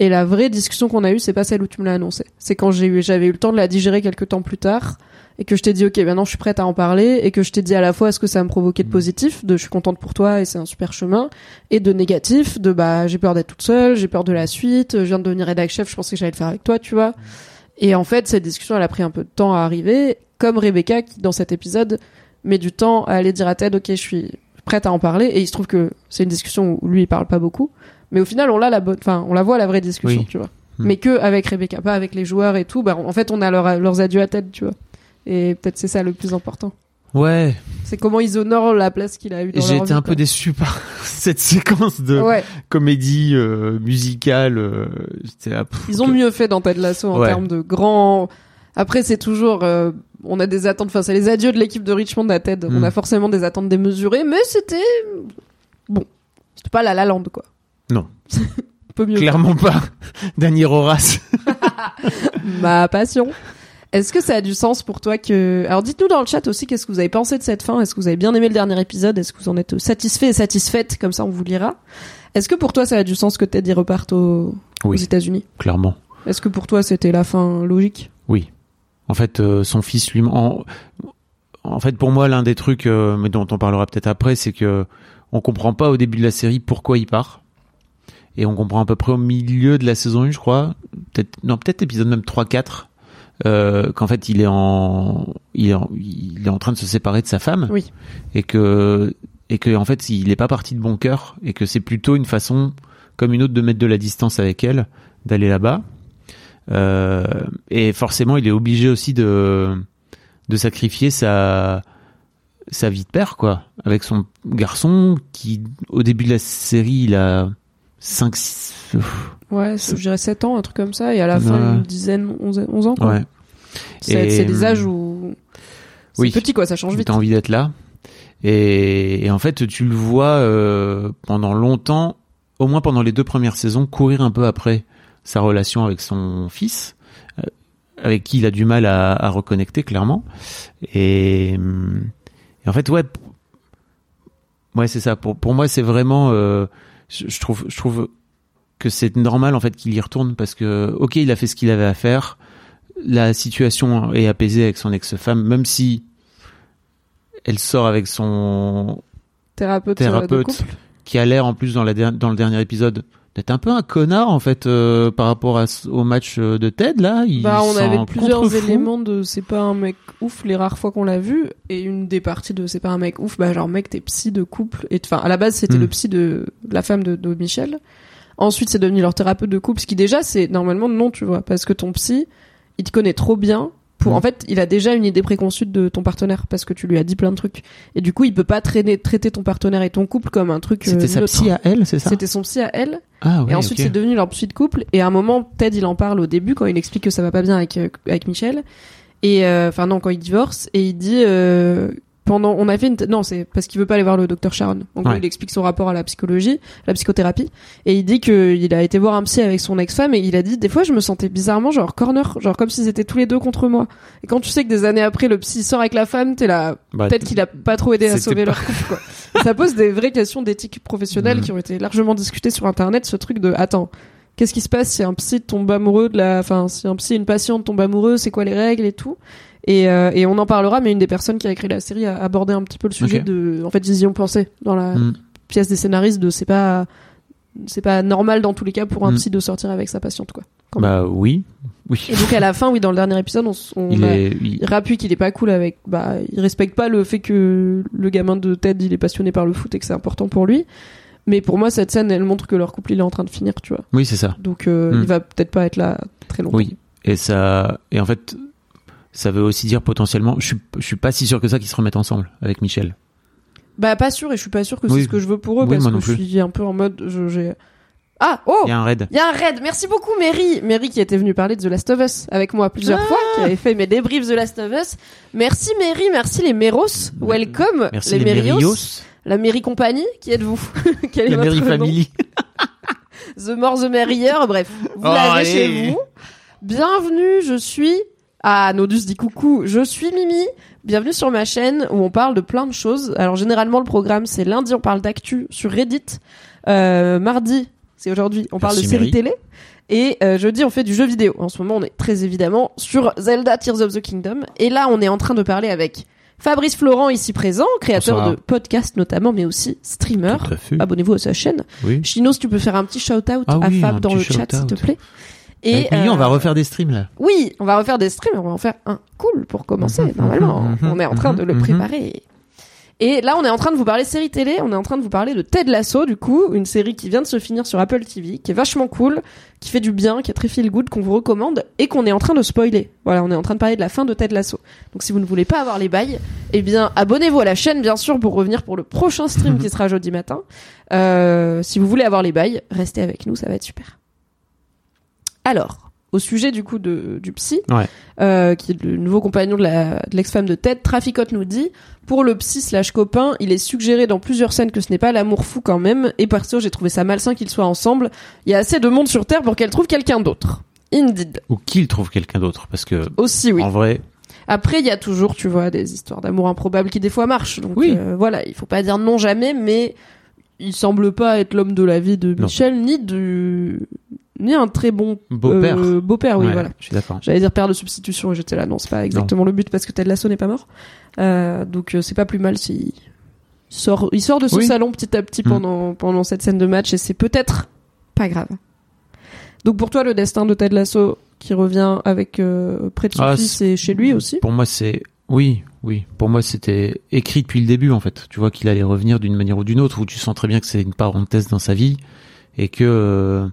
Et la vraie discussion qu'on a eue, c'est pas celle où tu me l'as annoncé. C'est quand j'ai eu, j'avais eu le temps de la digérer quelques temps plus tard et que je t'ai dit, ok, maintenant je suis prête à en parler et que je t'ai dit à la fois ce que ça me provoquait de Mm. positif, de je suis contente pour toi et c'est un super chemin, et de négatif, de bah j'ai peur d'être toute seule, j'ai peur de la suite, je viens de devenir rédac chef, je pensais que j'allais le faire avec toi, tu vois. Et en fait, cette discussion, elle a pris un peu de temps à arriver, comme Rebecca qui dans cet épisode met du temps à aller dire à Ted, ok, je suis prête à en parler, et il se trouve que c'est une discussion où lui il parle pas beaucoup, mais au final on l'a la bonne, enfin on la voit la vraie discussion, Oui. tu vois. Hmm. Mais que avec Rebecca, pas avec les joueurs et tout. Bah en fait on a leur- leurs adieux à Ted, tu vois. Et peut-être c'est ça le plus important. ouais C'est comment ils honorent la place qu'il a eu dans j'ai été vie, un peu déçu par cette séquence de Ouais, comédie euh, musicale euh, là, ils ont mieux fait dans Ted Lasso en Ouais. termes de grands. Après c'est toujours, euh, on a des attentes. Enfin c'est les adieux de l'équipe de Richmond à Ted. On Hmm. a forcément des attentes démesurées, mais c'était bon. C'était pas la La Land quoi. Non. Peu mieux. clairement pas Danny Roras Ma passion. Est-ce que ça a du sens pour toi que... Alors dites-nous dans le chat aussi qu'est-ce que vous avez pensé de cette fin? Est-ce que vous avez bien aimé le dernier épisode? Est-ce que vous en êtes satisfait et satisfaite? Comme ça, on vous lira. Est-ce que pour toi, ça a du sens que Ted y reparte aux, aux Oui. États-Unis? Clairement. Est-ce que pour toi, c'était la fin logique? Oui. En fait, euh, son fils lui. En, en fait, pour moi, l'un des trucs, euh, mais dont on parlera peut-être après, c'est que on comprend pas au début de la série pourquoi il part. Et on comprend à peu près au milieu de la saison 1, je crois. Peut-être, non, peut-être épisode même 3-4. Euh, qu'en fait, il est en, il est en, il est en train de se séparer de sa femme. Oui. Et que, et que, en fait, il est pas parti de bon cœur. Et que c'est plutôt une façon, comme une autre, de mettre de la distance avec elle, d'aller là-bas. Euh, et forcément, il est obligé aussi de, de sacrifier sa, sa vie de père, quoi. Avec son garçon qui, au début de la série, il a 5, 6, Ouais, je dirais 7 ans, un truc comme ça, et à la fin, une dizaine, 11, 11 ans, quoi. ouais. C'est des hum, âges où... C'est oui. petit, quoi, ça change vite. T'as envie d'être là. Et, et en fait, tu le vois euh, pendant longtemps, au moins pendant les deux premières saisons, courir un peu après sa relation avec son fils, euh, avec qui il a du mal à, à reconnecter clairement. Et, et en fait, ouais, ouais, c'est ça. Pour pour moi, c'est vraiment, euh, je, je trouve, je trouve que c'est normal en fait qu'il y retourne parce que, ok, il a fait ce qu'il avait à faire. La situation est apaisée avec son ex-femme, même si elle sort avec son Thérapeute, euh, thérapeute qui a l'air en plus dans, la dans le dernier épisode d'être un peu un connard en fait euh, par rapport à, au match euh, de Ted là. Il Bah, on avait plusieurs éléments de c'est pas un mec ouf les rares fois qu'on l'a vu et une des parties de c'est pas un mec ouf bah genre mec t'es psy de couple et enfin à la base c'était Mm. le psy de, de la femme de, de Michel ensuite c'est devenu leur thérapeute de couple ce qui déjà c'est normalement non tu vois parce que ton psy il te connaît trop bien pour Mm. en fait il a déjà une idée préconçue de ton partenaire parce que tu lui as dit plein de trucs et du coup il peut pas traîner traiter ton partenaire et ton couple comme un truc euh, C'était sa neutre. psy à elle, c'est ça c'était son psy à elle Ah ouais. et ensuite, c'est devenu leur psy de couple. Et à un moment, Ted, il en parle au début quand il explique que ça va pas bien avec euh, avec Michel. Et euh, enfin non, quand il divorce, et il dit euh, pendant, on a fait une, non, c'est parce qu'il veut pas aller voir le docteur Sharon. En gros, Ouais. il explique son rapport à la psychologie, la psychothérapie, et il dit que il a été voir un psy avec son ex-femme et il a dit des fois je me sentais bizarrement genre corner, genre comme s'ils étaient tous les deux contre moi. Et quand tu sais que des années après le psy sort avec la femme, t'es là, Bah, peut-être qu'il a pas trop aidé à sauver pas- leur couple quoi. ça pose des vraies questions d'éthique professionnelle Mhm. qui ont été largement discutées sur internet ce truc de attends qu'est-ce qui se passe si un psy tombe amoureux de la enfin si un psy et une patiente tombe amoureux c'est quoi les règles et tout? Et, euh, et on en parlera mais une des personnes qui a écrit la série a abordé un petit peu le sujet de en fait ils y ont pensé dans la Mm. pièce des scénaristes de c'est pas c'est pas normal dans tous les cas pour un Mm. psy de sortir avec sa patiente quoi quand Bah oui, oui. et donc à la fin oui dans le dernier épisode on, on Il a- est, il- il rappuie qu'il est pas cool avec bah il respecte pas le fait que le gamin de Ted il est passionné par le foot et que c'est important pour lui mais pour moi cette scène elle montre que leur couple il est en train de finir tu vois oui c'est ça. donc euh, Hmm. il va peut-être pas être là très longtemps Oui. Et ça, et en fait, ça veut aussi dire potentiellement, je suis, je suis pas si sûr que ça qu'ils se remettent ensemble avec Michel. bah pas sûr et je suis pas sûr que Oui. c'est ce que je veux pour eux Oui, parce moi que non je suis un peu en mode je j'ai ah oh Il y a un raid. Il y a un raid. Merci beaucoup, Mary. Mary qui était venue parler de The Last of Us avec moi plusieurs Ah fois, qui avait fait mes débriefs The Last of Us. Merci, Mary. Merci, les Méros. Welcome. Merci les, Mérios. La Mary Company. Qui êtes-vous? Quel est La votre Family. The More the Merrier. Bref, vous Oh, l'avez allez. chez vous. Bienvenue, je suis... Ah, Nodus dit coucou, je suis Mimi. Bienvenue sur ma chaîne où on parle de plein de choses. Alors généralement le programme c'est lundi on parle d'actu sur Reddit. Euh, mardi, c'est aujourd'hui, on parle Merci, de séries Mary. télé. Et euh, jeudi on fait du jeu vidéo. En ce moment on est très évidemment sur Zelda Tears of the Kingdom. Et là on est en train de parler avec Fabrice Florent ici présent, créateur Bonsoir. de podcasts notamment mais aussi streamer. Abonnez-vous à sa chaîne. Oui. Chinos, tu peux faire un petit shout-out Ah à oui, Fab un dans petit le chat, s'il te shout-out. plaît. Et Avec Milly, on euh, va refaire des streams là. Oui, on va refaire des streams, on va en faire un cool pour commencer, Mhm, normalement. mhm, on est en train de le mhm. préparer. Et là, on est en train de vous parler série télé, on est en train de vous parler de Ted Lasso, du coup, une série qui vient de se finir sur Apple TV, qui est vachement cool, qui fait du bien, qui est très feel good, qu'on vous recommande, et qu'on est en train de spoiler. Voilà, on est en train de parler de la fin de Ted Lasso. Donc si vous ne voulez pas avoir les bails, eh bien, abonnez-vous à la chaîne, bien sûr, pour revenir pour le prochain stream qui sera jeudi matin. Euh, si vous voulez avoir les bails, restez avec nous, ça va être super. Alors, au sujet du coup de, du psy, Ouais. euh, qui est le nouveau compagnon de la- de l'ex-femme de Ted, Traficote nous dit pour le psy slash copain, il est suggéré dans plusieurs scènes que ce n'est pas l'amour fou quand même, et perso j'ai trouvé ça malsain qu'ils soient ensemble. Il y a assez de monde sur Terre pour qu'elle trouve quelqu'un d'autre. Indeed. Ou qu'il trouve quelqu'un d'autre, parce que Aussi, oui. en vrai, Après, il y a toujours, tu vois, des histoires d'amour improbables qui des fois marchent. Donc Oui. euh, voilà, il faut pas dire non jamais, mais il semble pas être l'homme de la vie de Non. Michel, ni de ni un très bon beau-père. euh, beau-père, oui, Ouais, voilà. Je suis d'accord. J'allais dire père de substitution et j'étais là, non, c'est pas exactement le but parce que Ted Lasso n'est pas mort. Euh, donc euh, c'est pas plus mal s'il sort, il sort de ce Oui. salon petit à petit Mm. pendant, pendant cette scène de match et c'est peut-être pas grave. Donc pour toi, le destin de Ted Lasso qui revient avec euh, près de son Ah, fils et chez lui aussi. Pour moi, c'est oui, oui. Pour moi, c'était écrit depuis le début en fait. Tu vois qu'il allait revenir d'une manière ou d'une autre, où tu sens très bien que c'est une parenthèse dans sa vie et que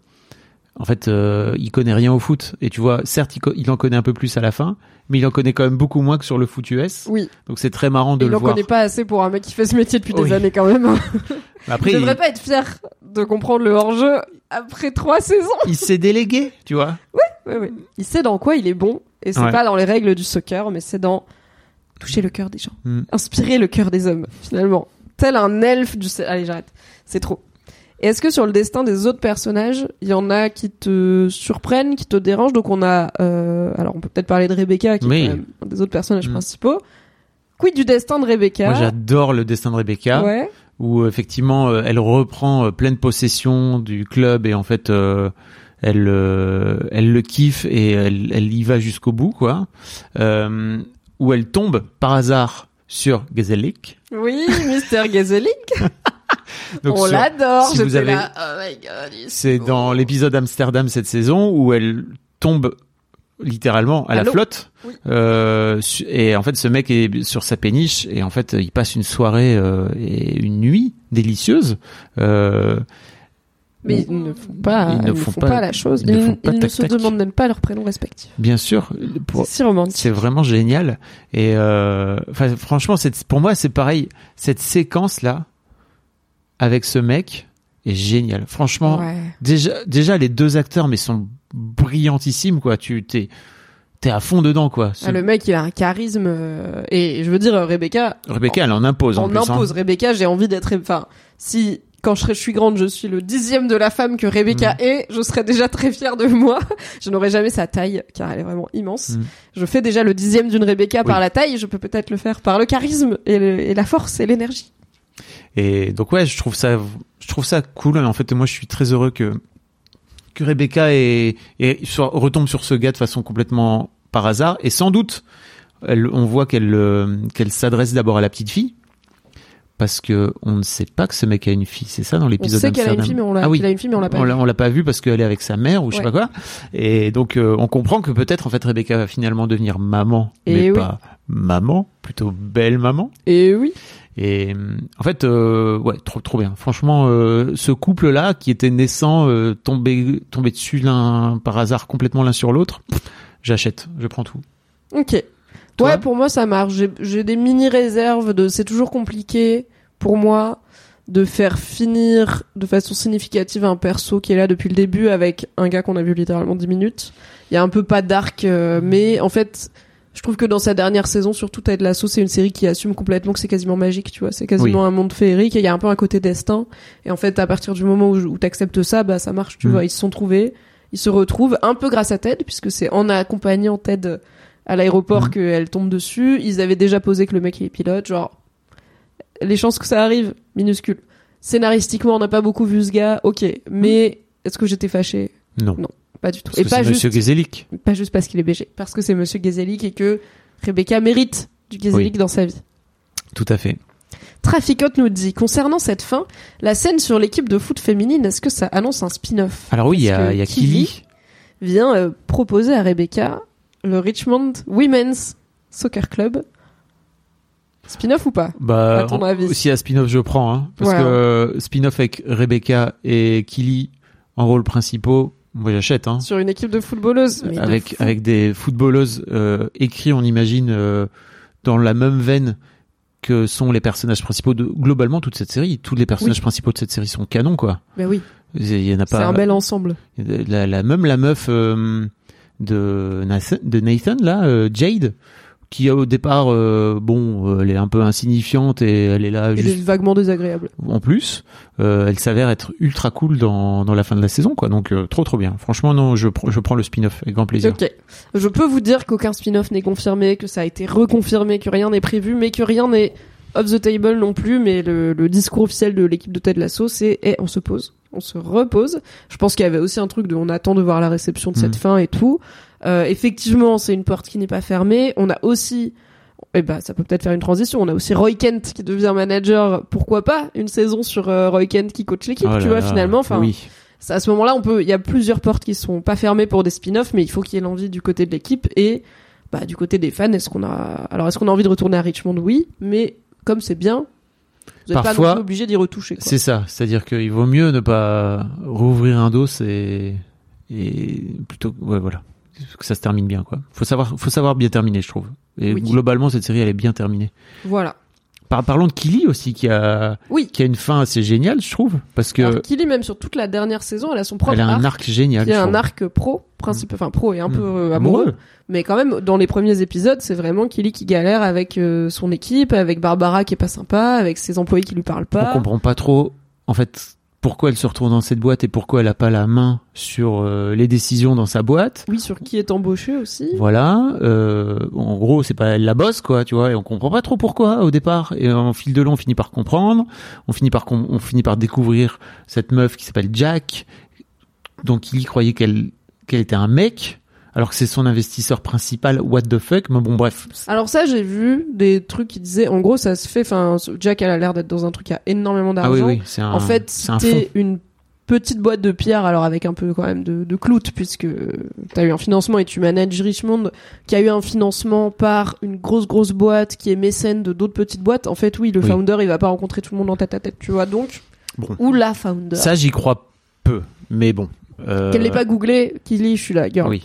en fait, euh, il connaît rien au foot. Et tu vois, certes, il, il en connaît un peu plus à la fin, mais il en connaît quand même beaucoup moins que sur le foot US. Oui, Donc c'est très marrant de il le en voir. connaît pas assez pour un mec qui fait ce métier depuis Oui. des années quand même. hein. Après, il il, devrait pas être fier de comprendre le hors-jeu après trois saisons. il s'est délégué, tu vois. Oui, oui. Il sait dans quoi il est bon, et c'est Ouais. pas dans les règles du soccer, mais c'est dans toucher le cœur des gens, Mm. inspirer le cœur des hommes, finalement. Tel un elfe du... Allez, j'arrête. C'est trop. Est-ce que sur le destin des autres personnages, il y en a qui te surprennent, qui te dérangent? Donc on a... euh, Alors on peut peut-être parler de Rebecca, qui Oui. est un des autres personnages Mm. principaux. Quid du destin de Rebecca? Moi, j'adore le destin de Rebecca. Ouais. où euh, effectivement euh, elle reprend pleine possession du club et en fait euh, elle euh, elle le kiffe et elle, elle y va jusqu'au bout quoi où elle tombe par hasard sur Gezelik Oui, Mister Gazelic. Donc on sur- l'adore. si j'étais vous avez- là, oh my God, c'est beau. dans l'épisode Amsterdam cette saison où elle tombe littéralement à, la flotte Oui. euh, et en fait ce mec est sur sa péniche et en fait il passe une soirée euh, et une nuit délicieuse euh, Mais ils ne font pas, Ils ne font pas, pas- la chose. ils Ils, ne font pas ils ne tac, se tac. demandent même pas leur prénom respectif. bien sûr pour- C'est si romantique. C'est vraiment génial. Et euh, franchement, c'est pour moi, c'est pareil. Cette séquence là avec ce mec est géniale. Franchement, Ouais. déjà, déjà les deux acteurs, mais sont brillantissimes quoi. Tu t'es t'es à fond dedans quoi. Ce- Ah, le mec, il a un charisme. euh, et je veux dire, Rebecca, Rebecca, elle en impose en plus. hein. impose. Rebecca, j'ai envie d'être. Enfin, si quand je, serai, je suis grande, je suis le dixième de la femme que Rebecca Mm. est, je serais déjà très fière de moi. je n'aurai jamais sa taille, car elle est vraiment immense. Mm. Je fais déjà le dixième d'une Rebecca par la taille, je peux peut-être le faire par le charisme et, le- et la force et l'énergie. Et donc ouais, je trouve ça, je trouve ça cool. En fait, moi, je suis très heureux que que Rebecca est, est- soit, retombe sur ce gars de façon complètement par hasard. Et sans doute, elle, on voit qu'elle euh, qu'elle s'adresse d'abord à la petite fille. Parce que on ne sait pas que ce mec a une fille, c'est ça dans On l'épisode sait qu'elle a une fille, mais on l'a, Ah oui. a une fille, mais on l'a pas. on l'a, on l'a pas vu parce qu'elle est avec sa mère ou je sais Ouais. pas quoi. Et donc euh, on comprend que peut-être en fait Rebecca va finalement devenir maman, Et mais oui. pas maman, plutôt belle maman. Et oui. Et euh, en fait, euh, ouais, trop trop bien. Franchement, euh, ce couple-là qui était naissant, euh, tombé tombé dessus l'un par hasard complètement l'un sur l'autre, j'achète, je prends tout. Ok. Toi ouais, pour moi, ça marche. J'ai- J'ai des mini réserves de. C'est toujours compliqué pour moi de faire finir de façon significative un perso qui est là depuis le début avec un gars qu'on a vu littéralement 10 minutes. Il y a un peu pas d'arc, euh, mais en fait, je trouve que dans sa dernière saison, surtout Ted Lasso, c'est une série qui assume complètement que c'est quasiment magique, tu vois. C'est quasiment Oui. un monde féerique et il y a un peu un côté destin. Et en fait, à partir du moment où, où t'acceptes ça, bah ça marche, tu Mm. vois. Ils se sont trouvés, ils se retrouvent un peu grâce à Ted, puisque c'est en accompagnant Ted à l'aéroport Mhm. qu'elle tombe dessus. Ils avaient déjà posé que le mec il est pilote, genre les chances que ça arrive minuscules. Scénaristiquement, on n'a pas beaucoup vu ce gars, ok, mais est-ce que j'étais fâchée? Non, Non. Pas du tout. parce et que pas c'est juste, Monsieur pas juste parce qu'il est BG, parce que c'est Monsieur Gezelik et que Rebecca mérite du Gezelik Oui. dans sa vie. Tout à fait. Traficote nous dit concernant cette fin, la scène sur l'équipe de foot féminine, est-ce que ça annonce un spin-off? Alors oui, il y y a Killy. vient euh, proposer à Rebecca le Richmond Women's Soccer Club. Spin-off ou pas? Bah, À ton avis. aussi à spin-off, je prends, hein, parce Ouais. que euh, spin-off avec Rebecca et Killy en rôle principaux, moi j'achète. Hein. Sur une équipe de footballeuses mais de avec fou. avec des footballeuses euh, écrits, on imagine, euh, dans la même veine que sont les personnages principaux de globalement toute cette série. Tous les personnages Oui. principaux de cette série sont canons, quoi. Mais oui, Il y en a c'est pas. un bel ensemble. La, la- même la meuf euh, de Nathan, de Nathan là, euh, Jade, qui au départ, euh, bon, euh, elle est un peu insignifiante et elle est là juste des- vaguement désagréable. en plus. Euh, elle s'avère être ultra cool dans, dans la fin de la saison, quoi. Donc euh, trop trop bien. Franchement, non, je, pr- je prends le spin-off avec grand plaisir. Ok. Je peux vous dire qu'aucun spin-off n'est confirmé, que ça a été reconfirmé, que rien n'est prévu, mais que rien n'est off the table non plus. Mais le, le discours officiel de l'équipe de Ted Lasso, c'est eh, on se pose, on se repose. Je pense qu'il y avait aussi un truc de on attend de voir la réception de cette Mhm. fin et tout. Euh, effectivement, c'est une porte qui n'est pas fermée. On a aussi eh ben, ça peut peut-être faire une transition. On a aussi Roy Kent qui devient manager. Pourquoi pas une saison sur euh, Roy Kent qui coach l'équipe, Oh tu vois, là, finalement. Enfin, oui. à ce moment-là, on peut, il y a plusieurs portes qui sont pas fermées pour des spin-offs, mais il faut qu'il y ait l'envie du côté de l'équipe et bah, du côté des fans. Est-ce qu'on a, alors est-ce qu'on a envie de retourner à Richmond? Oui, mais comme c'est bien, vous n'êtes pas obligé d'y retoucher. C'est ça, c'est-à-dire qu'il vaut mieux ne pas rouvrir un dos et, et plutôt ouais voilà que ça se termine bien quoi. Faut savoir faut savoir bien terminer je trouve. Et Oui. globalement cette série elle est bien terminée. Voilà. Par, parlons de Killy aussi qui a Oui. qui a une fin assez géniale je trouve parce que Alors Killy, même sur toute la dernière saison, elle a son propre elle a un arc, arc génial. qui est je un arc pro, principe, enfin pro et un Mm. peu euh, amoureux. Mais quand même, dans les premiers épisodes, c'est vraiment Killy qui galère avec euh, son équipe, avec Barbara qui est pas sympa, avec ses employés qui lui parlent On pas. comprend pas trop en fait pourquoi elle se retrouve dans cette boîte et pourquoi elle a pas la main sur euh, les décisions dans sa boîte. Oui, sur qui est embauché aussi. Voilà, euh, en gros, c'est pas elle la bosse, quoi, tu vois, et on comprend pas trop pourquoi au départ. Et en fil de long, on finit par comprendre. On finit par on finit par découvrir cette meuf qui s'appelle Jack, donc il y croyait qu'elle qu'elle était un mec, alors que c'est son investisseur principal. What the fuck Mais bon, bref. Alors ça, j'ai vu des trucs qui disaient, en gros, ça se fait. Enfin, Jack, elle a l'air d'être dans un truc qui a énormément Ah oui, d'argent. oui, c'est un. en fait, un c'était une petite boîte de pierre, alors avec un peu quand même de, de clout, puisque t'as eu un financement et tu manages Richmond, qui a eu un financement par une grosse grosse boîte qui est mécène de d'autres petites boîtes. En fait, oui, le Oui. founder, il va pas rencontrer tout le monde en tête à tête, tu vois. Donc, Bon. ou la founder. Ça, j'y crois peu, mais bon. Euh, Qu'elle l'ait pas googlé, Killy, je suis là, girl. Oui.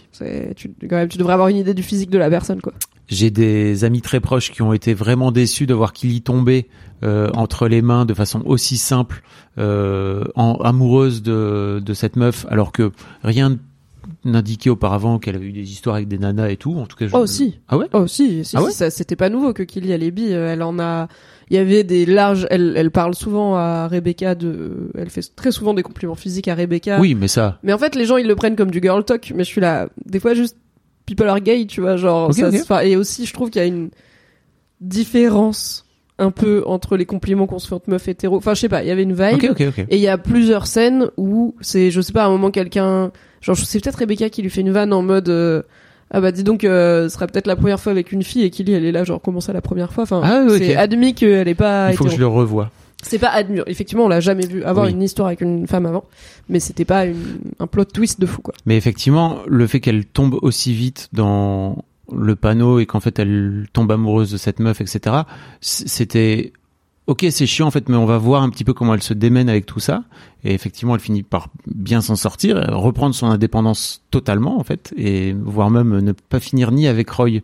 Tu, quand même, tu devrais avoir une idée du physique de la personne, quoi. J'ai des amis très proches qui ont été vraiment déçus de voir Killy tomber euh, entre les mains de façon aussi simple, euh, en, amoureuse de, de cette meuf, alors que rien n'indiquait auparavant qu'elle avait eu des histoires avec des nanas et tout. En tout cas, je... Oh, si. Ah ouais? Oh si, si, Ah si, ouais? ça c'était pas nouveau que Killy est bi, euh, elle en a il y avait des larges elle elle parle souvent à Rebecca de elle fait très souvent des compliments physiques à Rebecca. Oui, mais ça. Mais en fait les gens ils le prennent comme du girl talk, mais je suis là des fois juste people are gay, tu vois, genre ça et aussi je trouve qu'il y a une différence un peu entre les compliments qu'on se fait entre meufs hétéros. Enfin, je sais pas, il y avait une vibe. Ok, ok, ok. Et il y a plusieurs scènes où c'est, je sais pas, à un moment quelqu'un, genre c'est peut-être Rebecca qui lui fait une vanne en mode, euh, ah bah dis donc, euh, ce sera peut-être la première fois avec une fille et Killy elle est là genre comment ça la première fois. Enfin, Ah c'est admis qu'elle est pas. Il faut que je le revoie. C'est pas admis. Effectivement, on l'a jamais vu avoir Oui. une histoire avec une femme avant, mais c'était pas une, un plot twist de fou quoi. Mais effectivement, le fait qu'elle tombe aussi vite dans le panneau et qu'en fait elle tombe amoureuse de cette meuf, etc. C'était ok, c'est chiant en fait, mais on va voir un petit peu comment elle se démène avec tout ça. Et effectivement, elle finit par bien s'en sortir, reprendre son indépendance totalement en fait, et voire même ne pas finir ni avec Roy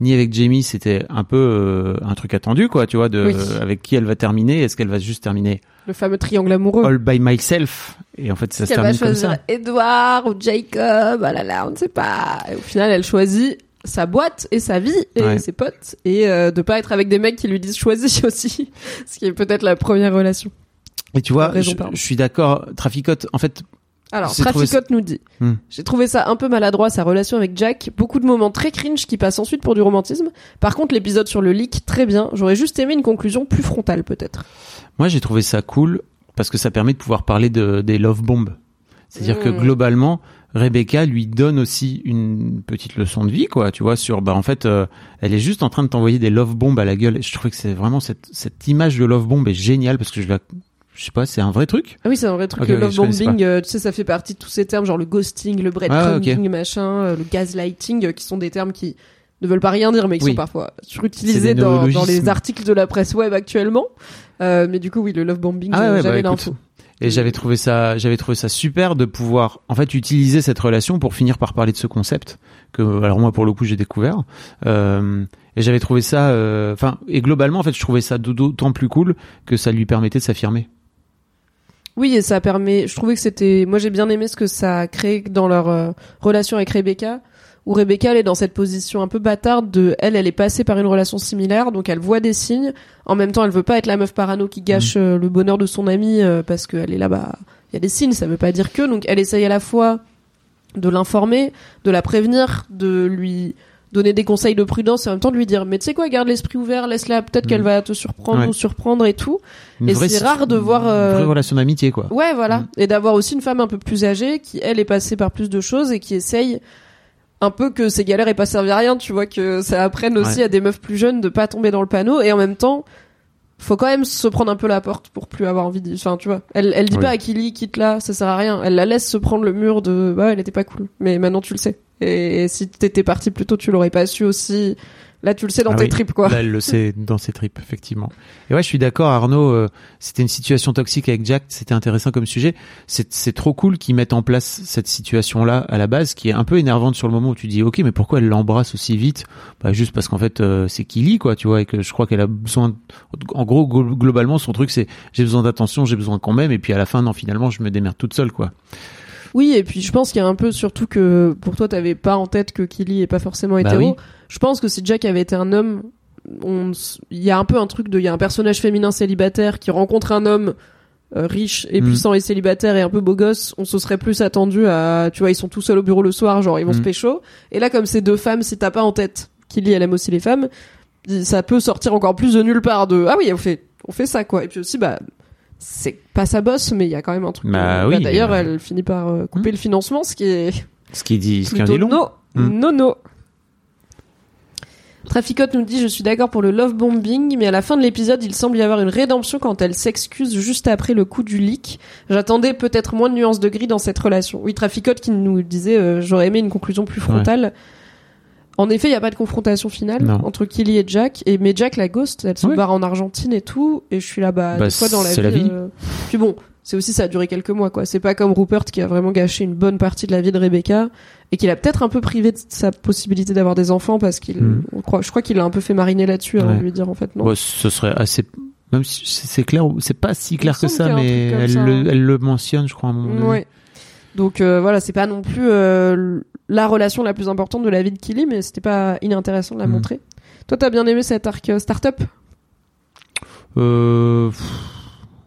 ni avec Jamie. C'était un peu euh, un truc attendu, quoi, tu vois, de Oui. avec qui elle va terminer. Est-ce qu'elle va juste terminer Le fameux triangle amoureux. all by myself Et en fait, ça se va termine comme choisir ça. Edouard ou Jacob, ah là là, on ne sait pas. Et au final, elle choisit sa boîte et sa vie et Ouais. ses potes et euh, de pas être avec des mecs qui lui disent choisis aussi, ce qui est peut-être la première relation. Et tu vois, Raison, je, suis d'accord. Traficote, en fait, Alors, Traficote nous dit Hmm. J'ai trouvé ça un peu maladroit, sa relation avec Jack. Beaucoup de moments très cringe qui passent ensuite pour du romantisme. Par contre, l'épisode sur le leak, très bien. J'aurais juste aimé une conclusion plus frontale, peut-être. moi j'ai trouvé ça cool parce que ça permet de pouvoir parler de, des love bombs. C'est-à-dire que Mm. globalement, Rebecca lui donne aussi une petite leçon de vie, quoi. Tu vois, sur bah en fait, euh, elle est juste en train de t'envoyer des love bombs à la gueule. Et je trouvais que c'est vraiment cette cette image de love bomb est géniale parce que je la, je sais pas, c'est un vrai truc. Ah oui, c'est un vrai truc. Le love bombing, euh, tu sais, ça fait partie de tous ces termes, genre le ghosting, le breadcrumbing, Ah, machin, euh, le gaslighting, qui sont des termes qui ne veulent pas rien dire, mais qui Oui. sont parfois des dans, dans les articles de la presse web actuellement. Euh, mais du coup, oui, le love bombing, Ah ouais, j'avais bah, l'info. Et j'avais trouvé ça, j'avais trouvé ça super de pouvoir, en fait, utiliser cette relation pour finir par parler de ce concept que, alors moi pour le coup j'ai découvert. Euh, et j'avais trouvé ça, euh, enfin, et globalement en fait, je trouvais ça d'autant plus cool que ça lui permettait de s'affirmer. Oui, et ça permet. Je trouvais que c'était. Moi, j'ai bien aimé ce que ça a créé dans leur euh, relation avec Rebecca, où Rebecca elle est dans cette position un peu bâtarde de elle elle est passée par une relation similaire donc elle voit des signes en même temps elle veut pas être la meuf parano qui gâche euh, le bonheur de son ami euh, parce qu'elle est là bas il y a des signes ça veut pas dire que donc elle essaye à la fois de l'informer de la prévenir de lui donner des conseils de prudence et en même temps de lui dire mais tu sais quoi garde l'esprit ouvert laisse-la peut-être qu'elle Mm. va te surprendre Ouais. ou surprendre et tout Une Et c'est rare de voir, Une euh, vraie relation d'amitié, quoi. Ouais, voilà. Mm. Et d'avoir aussi une femme un peu plus âgée qui, elle, est passée par plus de choses et qui essaye un peu que ces galères aient pas servi à rien, tu vois, que ça apprenne aussi Ouais. à des meufs plus jeunes de pas tomber dans le panneau et en même temps, faut quand même se prendre un peu la porte pour plus avoir envie de, enfin, tu vois. Elle, elle dit Oui. pas à Killy, quitte là, ça sert à rien. Elle la laisse se prendre le mur de, bah, elle était pas cool. Mais maintenant tu le sais. Et si t'étais parti plus tôt, tu l'aurais pas su aussi. Là, tu le sais dans Ah tes oui. tripes, quoi. Là, elle le sait dans ses tripes, effectivement. Et ouais, je suis d'accord, Arnaud. euh, c'était une situation toxique avec Jack. C'était intéressant comme sujet. C'est c'est trop cool qu'ils mettent en place cette situation-là à la base, qui est un peu énervante sur le moment où tu dis, ok, mais pourquoi elle l'embrasse aussi vite? Bah juste parce qu'en fait, euh, c'est Killy, quoi, tu vois, et que je crois qu'elle a besoin. En gros, glo- globalement, son truc, c'est j'ai besoin d'attention, j'ai besoin qu'on m'aime, et puis à la fin, non, finalement, je me démerde toute seule, quoi. Oui, et puis je pense qu'il y a un peu surtout que pour toi, t'avais pas en tête que Killy est pas forcément Bah hétéro. oui. Je pense que si Jack avait été un homme, on il y a un peu un truc de, il y a un personnage féminin célibataire qui rencontre un homme euh, riche et Mm. puissant et célibataire et un peu beau gosse, on se serait plus attendu à, tu vois, ils sont tout seuls au bureau le soir, genre ils vont Mm. se pécho. Et là, comme c'est deux femmes, si t'as pas en tête Killy, elle aime aussi les femmes, ça peut sortir encore plus de nulle part de, ah oui, on fait, on fait ça quoi. Et puis aussi, bah, c'est pas sa bosse, mais il y a quand même un truc. Bah oui, D'ailleurs, euh, elle finit par euh, couper le financement, ce qui est Ce qui dit, ce qui dit long. no, Mm. no, no. Traficote nous dit je suis d'accord pour le love bombing mais à la fin de l'épisode il semble y avoir une rédemption quand elle s'excuse juste après le coup du leak. J'attendais peut-être moins de nuances de gris dans cette relation. Oui Traficote qui nous disait euh, j'aurais aimé une conclusion plus frontale. En effet il y a pas de confrontation finale Non. entre Killy et Jack et mais Jack la ghost elle se Ouais. barre en Argentine et tout et je suis là Bah, des fois dans la vie. c'est la vie. euh, Puis bon c'est aussi ça a duré quelques mois quoi. C'est pas comme Rupert qui a vraiment gâché une bonne partie de la vie de Rebecca et qu'il a peut-être un peu privé de sa possibilité d'avoir des enfants parce qu'il Mm. croit je crois qu'il l'a un peu fait mariner là-dessus Ouais. lui dire en fait non. Ouais, ce serait assez. Même si c'est clair, c'est pas si clair que ça, mais elle, ça, le, hein. elle le mentionne, je crois, à un moment donné. Ouais. Donc euh, voilà, c'est pas non plus euh, la relation la plus importante de la vie de Killy mais c'était pas inintéressant de la Mm. montrer. Toi t'as bien aimé cet arc euh, start-up? Euh, pff,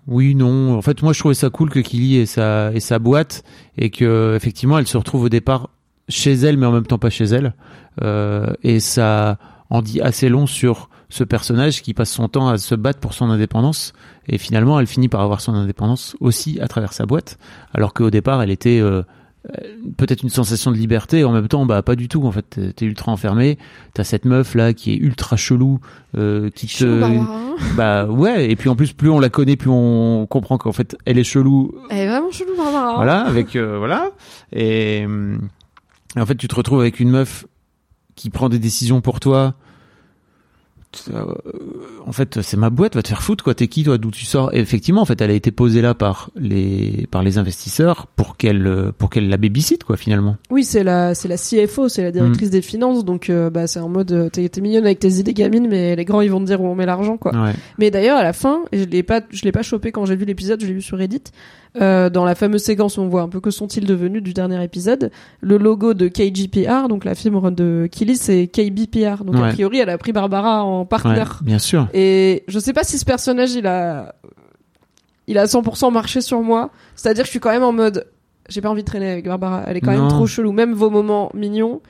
oui, non. En fait, moi, je trouvais ça cool que Killy ait sa, ait sa boîte et que effectivement, elle se retrouve au départ chez elle, mais en même temps pas chez elle. Euh, et ça en dit assez long sur ce personnage qui passe son temps à se battre pour son indépendance. Et finalement, elle finit par avoir son indépendance aussi à travers sa boîte, alors qu'au départ, elle était euh, peut-être une sensation de liberté en même temps bah pas du tout en fait T'es- ultra enfermé t'as cette meuf là qui est ultra chelou euh, qui te Barbara, hein. bah ouais, et puis en plus plus on la connaît, plus on comprend qu'en fait elle est chelou. Elle est vraiment chelou Barbara. hein. Voilà, avec euh, voilà. Et, hum, et en fait tu te retrouves avec une meuf qui prend des décisions pour toi. Euh, en fait, c'est ma boîte, va te faire foutre quoi. T'es qui toi D'où tu sors? Et effectivement, en fait, elle a été posée là par les par les investisseurs pour qu'elle pour qu'elle la babysit quoi finalement. Oui, c'est la c'est la CFO, c'est la directrice Mm. des finances donc euh, bah c'est en mode euh, t'es t'es mignonne avec tes idées gamines mais les grands ils vont te dire où on met l'argent quoi. Ouais. Mais d'ailleurs, à la fin, et je l'ai pas, je l'ai pas chopé quand j'ai vu l'épisode, je l'ai vu sur Reddit. Euh, dans la fameuse séquence où on voit un peu que sont-ils devenus du dernier épisode, le logo de KGPR, donc la firme de Killy, c'est KBPR. Donc a priori, elle a pris Barbara en Partenaire. bien sûr. Et je sais pas si ce personnage, il a, il a 100% marché sur moi. C'est-à-dire que je suis quand même en mode, j'ai pas envie de traîner avec Barbara. Elle est quand Non. même trop chelou. Même vos moments mignons,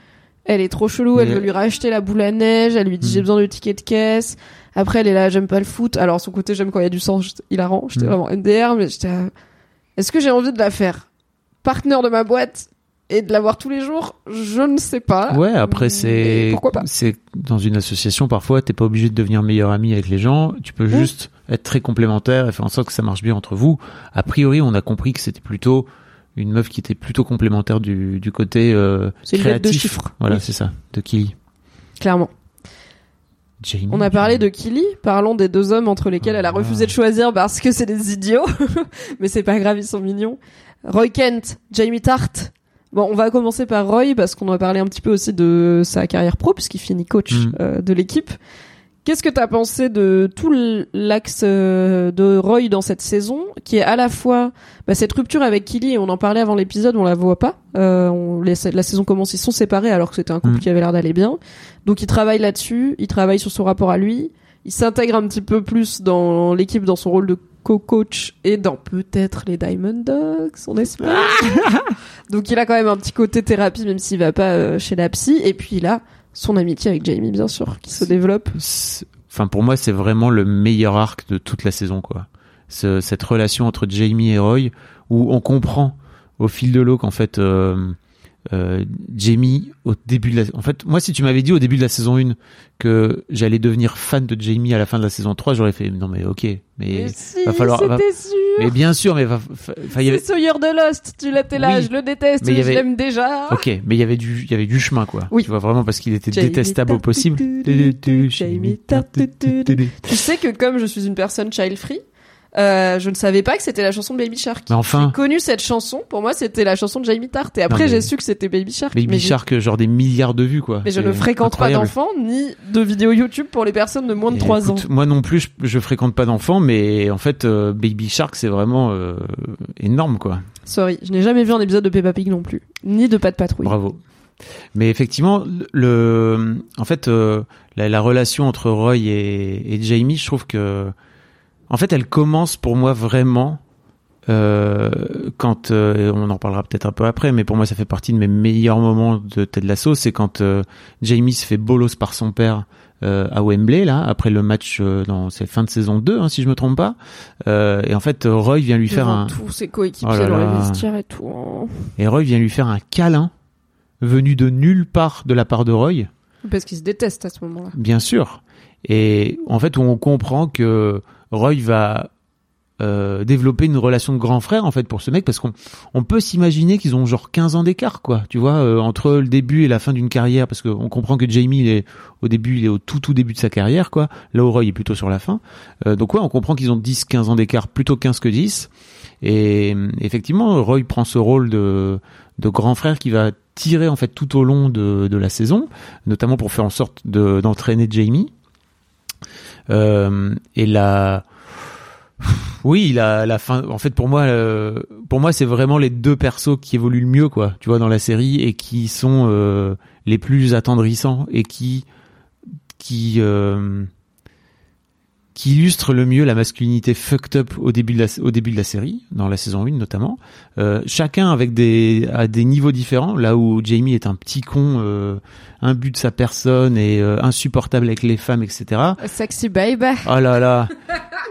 elle est trop chelou. Elle veut lui racheter la boule à neige. Elle lui dit Mm. j'ai besoin de ticket de caisse. Après, elle est là, j'aime pas le foot. Alors, son côté, j'aime quand il y a du sang, j'étais hilarant. J'étais Mm. vraiment MDR, mais j'étais, est-ce que j'ai envie de la faire? Partenaire de ma boîte? Et de la voir tous les jours? Je ne sais pas. Ouais, après c'est pourquoi pas? c'est dans une association parfois t'es pas obligé de devenir meilleur ami avec les gens, tu peux Ouais. juste être très complémentaire et faire en sorte que ça marche bien entre vous. A priori, on a compris que c'était plutôt une meuf qui était plutôt complémentaire du, du côté euh, lettre de créatif. chiffres. Voilà, Oui. c'est ça, de Killy. Clairement. Jamie. On a parlé de Killy, parlons des deux hommes entre lesquels elle a Ah. refusé de choisir parce que c'est des idiots. Mais c'est pas grave, ils sont mignons. Roy Kent, Jamie Tart. Bon, on va commencer par Roy parce qu'on va parler un petit peu aussi de sa carrière pro puisqu'il finit coach Mm. euh, de l'équipe. Qu'est-ce que t'as pensé de tout l'axe euh, de Roy dans cette saison, qui est à la fois bah, cette rupture avec Killy, et on en parlait avant l'épisode, on la voit pas. Euh, on, la saison commence, ils sont séparés alors que c'était un couple Mm. qui avait l'air d'aller bien. Donc il travaille là-dessus, il travaille sur son rapport à lui, il s'intègre un petit peu plus dans l'équipe, dans son rôle de co-coach et dans peut-être les Diamond Dogs, on espère. Donc il a quand même un petit côté thérapie, même s'il va pas euh, chez la psy. Et puis il a son amitié avec Jamie, bien sûr, qui se développe. Enfin, pour moi, c'est vraiment le meilleur arc de toute la saison, quoi. Ce- cette relation entre Jamie et Roy, où on comprend au fil de l'eau qu'en fait, euh, euh, Jamie, au début de la, en fait, moi, si tu m'avais dit au début de la saison 1 que j'allais devenir fan de Jamie à la fin de la saison 3, j'aurais fait, non, mais ok, mais, Mais si, va falloir- va- sûr. mais bien sûr, mais va, il y avait, Sawyer de Lost, tu l'étais là, Oui, je le déteste, mais je avait- l'aime déjà. ok, mais il y avait du, il y avait du chemin, quoi. Oui. Tu vois, vraiment, parce qu'il était Jamie détestable au possible. Jamie. Tu sais que comme je suis une personne child free, euh, je ne savais pas que c'était la chanson de Baby Shark. Mais enfin, J'ai connu cette chanson, pour moi c'était la chanson de Jamie Tart. Et après mais- j'ai su que c'était Baby Shark. Baby mais Shark, genre des milliards de vues, quoi. Mais je ne fréquente incroyable. pas d'enfants ni de vidéos YouTube pour les personnes de moins de Et 3 ans. Moi non plus, je, je fréquente pas d'enfants, mais en fait, euh, Baby Shark, c'est vraiment euh, énorme, quoi. Sorry, je n'ai jamais vu un épisode de Peppa Pig non plus, ni de Pas de Patrouille. Bravo. Mais effectivement, le, en fait, la, la relation entre Roy et, et Jamie, je trouve que, en fait, elle commence pour moi vraiment euh, quand, euh, on en parlera peut-être un peu après, mais pour moi, ça fait partie de mes meilleurs moments de Ted Lasso, c'est quand euh, Jamie se fait bolos par son père à Wembley là après le match dans c'est fin de saison 2 hein, si je me trompe pas et en fait Roy vient lui faire un tous ses coéquipiers Oh dans les vestiaires et tout. hein. et Roy vient lui faire un câlin venu de nulle part de la part de Roy Parce qu'ils se détestent à ce moment-là. bien sûr et en fait on comprend que Roy va euh, développer une relation de grand frère en fait pour ce mec parce qu'on on peut s'imaginer qu'ils ont genre 15 ans d'écart quoi. Tu vois euh, entre le début et la fin d'une carrière parce qu'on comprend que Jamie il est au début il est au tout tout début de sa carrière quoi. Là Roy est plutôt sur la fin. Euh, donc ouais on comprend qu'ils ont 10 15 ans d'écart plutôt 15 que 10 et effectivement Roy prend ce rôle de de grand frère qui va tirer en fait tout au long de, de la saison notamment pour faire en sorte de d'entraîner Jamie et la oui, la, la fin. En fait, pour moi, euh, pour moi, c'est vraiment les deux persos qui évoluent le mieux, quoi. Tu vois, dans la série et qui sont euh, les plus attendrissants et qui qui euh, qui illustrent le mieux la masculinité fucked up au début de la au début de la série, dans la saison 1 notamment. Euh, chacun avec des à des niveaux différents. Là où Jamie est un petit con, euh, imbu de sa personne et euh, insupportable avec les femmes, etc. Sexy baby. Oh là là.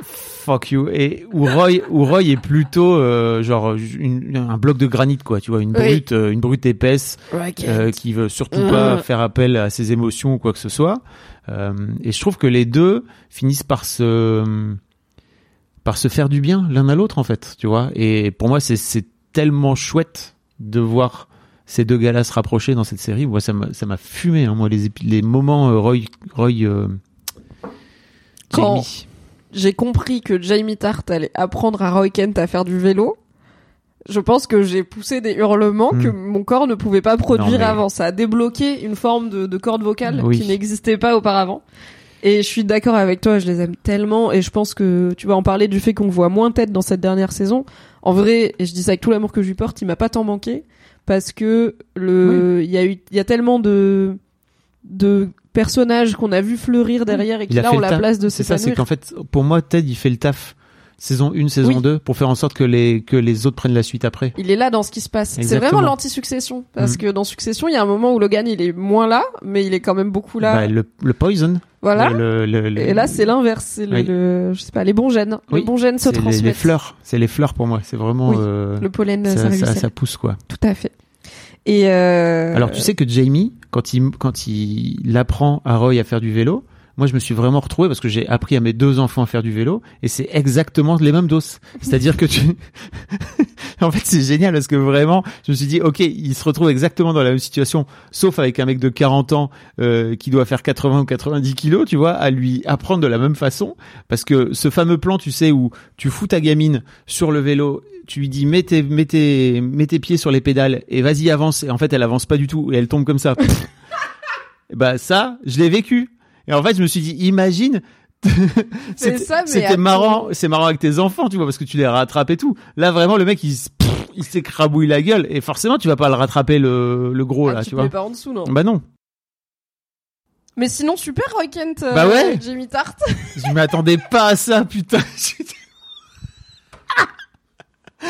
Fuck you. Et où Roy, où Roy est plutôt euh, genre une- un bloc de granit quoi, tu vois, une Oui. brute, euh, une brute épaisse euh, qui veut surtout pas Mm. faire appel à ses émotions ou quoi que ce soit. Euh, et je trouve que les deux finissent par se par se faire du bien l'un à l'autre en fait, tu vois. Et pour moi c'est tellement chouette de voir ces deux gars-là se rapprocher dans cette série. Moi ça m'a fumé hein, moi les les moments euh, Roy Roy euh, Quand-. J'ai compris que Jamie Tart allait apprendre à Roy Kent à faire du vélo. Je pense que j'ai poussé des hurlements Hmm. que mon corps ne pouvait pas produire Non, mais- avant. Ça a débloqué une forme de, de corde vocale Oui. qui n'existait pas auparavant. Et je suis d'accord avec toi, je les aime tellement. Et je pense que tu vas en parler du fait qu'on voit moins tête dans cette dernière saison. En vrai, et je dis ça avec tout l'amour que je lui porte, il m'a pas tant manqué parce que le, il y a eu, il y a tellement de de personnages qu'on a vu fleurir derrière et qui là ont la place de C'est ça, c'est s'épanouir. qu'en fait, pour moi, Ted, il fait le taf saison 1, saison Oui. 2, pour faire en sorte que les, que les autres prennent la suite après. Il est là dans ce qui se passe. C'est vraiment l'anti-succession. Parce Mm. que dans Succession, il y a un moment où Logan, il est moins là, mais il est quand même beaucoup là. Bah, le, le poison. voilà. Le, le- le- Et là, c'est l'inverse. C'est le, Oui. le- je sais pas, les bons gènes. Oui. Les bons gènes se c'est les, transmettent. les fleurs. C'est les fleurs pour moi. C'est vraiment, Oui. euh, Le pollen ça, ça pousse, quoi. Tout à fait. Et euh... Alors, tu sais que Jamie, quand il, quand il apprend à Roy à faire du vélo, moi, je me suis vraiment retrouvé parce que j'ai appris à mes deux enfants à faire du vélo et c'est exactement les mêmes doses. C'est-à-dire que tu, en fait, c'est génial parce que vraiment, je me suis dit, ok, il se retrouve exactement dans la même situation, sauf avec un mec de 40 ans euh, qui doit faire 80 ou 90 kilos, tu vois, à lui apprendre de la même façon, parce que ce fameux plan, tu sais, où tu fous ta gamine sur le vélo, tu lui dis mets tes, mets tes, mets tes pieds sur les pédales et vas-y avance, et en fait elle avance pas du tout et elle tombe comme ça. Bah ça, je l'ai vécu. Et en fait, je me suis dit, imagine. C'est c'était marrant, c'est marrant avec tes enfants, tu vois, parce que tu les rattrapes et tout. Là, vraiment, le mec, il, se- il s'écrabouille la gueule, et forcément, tu vas pas le rattraper le, le gros Ah, là, tu tu vois. pas en dessous, non? Bah non, Mais sinon, super, Roy Kent, euh, Bah ouais. Jamie Tart. je m'attendais pas à ça, putain.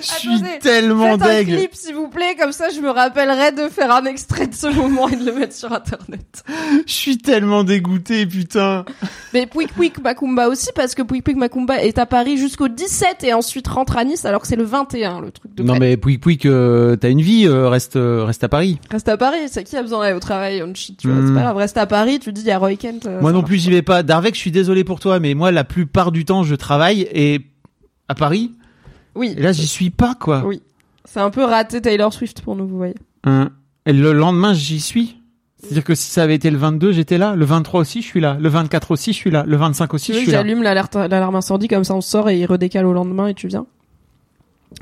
Je suis Attendez, tellement Faites un deg. clip, s'il vous plaît, comme ça, je me rappellerai de faire un extrait de ce moment et de le mettre sur Internet. Je suis tellement dégoûté, putain. Mais Pouic Pouic Macumba aussi, parce que Pouic Pouic Macumba est à Paris jusqu'au 17 et ensuite rentre à Nice, alors que c'est le 21, le truc de Non près. mais Pouic Pouic, euh, t'as une vie, euh, reste euh, reste à Paris. Reste à Paris, c'est qui a besoin d'aller au travail, on shit, tu vois, Hmm. c'est pas grave. Reste à Paris, tu dis, il y a Roy Kent. euh, moi non plus, j'y vais pas. Darvec, je suis désolé pour toi, mais moi la plupart du temps, je travaille et à Paris. Oui. Et là, j'y suis pas quoi. Oui. C'est un peu raté Taylor Swift pour nous, vous voyez. Hein. Et le lendemain, j'y suis. C'est-à-dire que si ça avait été le 22, j'étais là. Le 23 aussi, je suis là. Le 24 aussi, je suis là. Le 25 aussi, Tu je suis que là. j'allume l'alarme incendie, comme ça on sort et il redécale au lendemain et tu viens?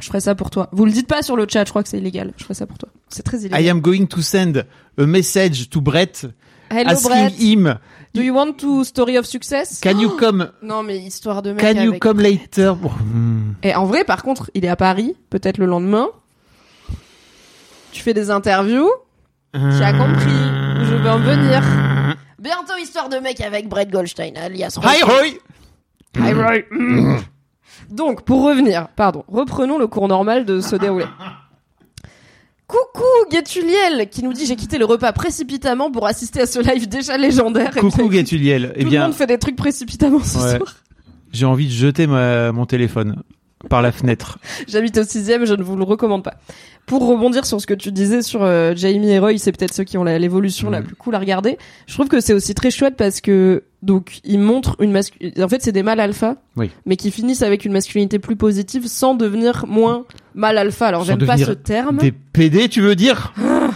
Je ferai ça pour toi. Vous le dites pas sur le chat, je crois que c'est illégal. Je ferai ça pour toi. C'est très illégal. I am going to send a message to Brett Hello asking Brett, him, do you want to story of success? Can you come, Non mais histoire de mec can you avec- come later? Hmm. Et en vrai, par contre, il est à Paris, peut-être le lendemain. Tu fais des interviews. Tu as compris où je veux en venir. Bientôt histoire de mec avec Brett Goldstein, alias Hi Roy! Hi, Roy. Mm. Donc, pour revenir, pardon, reprenons le cours normal de se dérouler. Coucou Guetuliel qui nous dit j'ai quitté le repas précipitamment pour assister à ce live déjà légendaire. Coucou bien, Guetuliel. Eh Tout le monde fait des trucs précipitamment ce Ouais. soir. j'ai envie de jeter ma, mon téléphone par la fenêtre. J'habite au sixième, je ne vous le recommande pas. Pour rebondir sur ce que tu disais sur euh, Jamie et Roy, c'est peut-être ceux qui ont la- l'évolution la Mhm. plus cool à regarder. Je trouve que c'est aussi très chouette parce que donc ils montrent une masculinité. En fait, c'est des mâles alpha, Oui. mais qui finissent avec une masculinité plus positive sans devenir moins mâle alpha. Alors j'aime pas ce terme. Des PD, tu veux dire?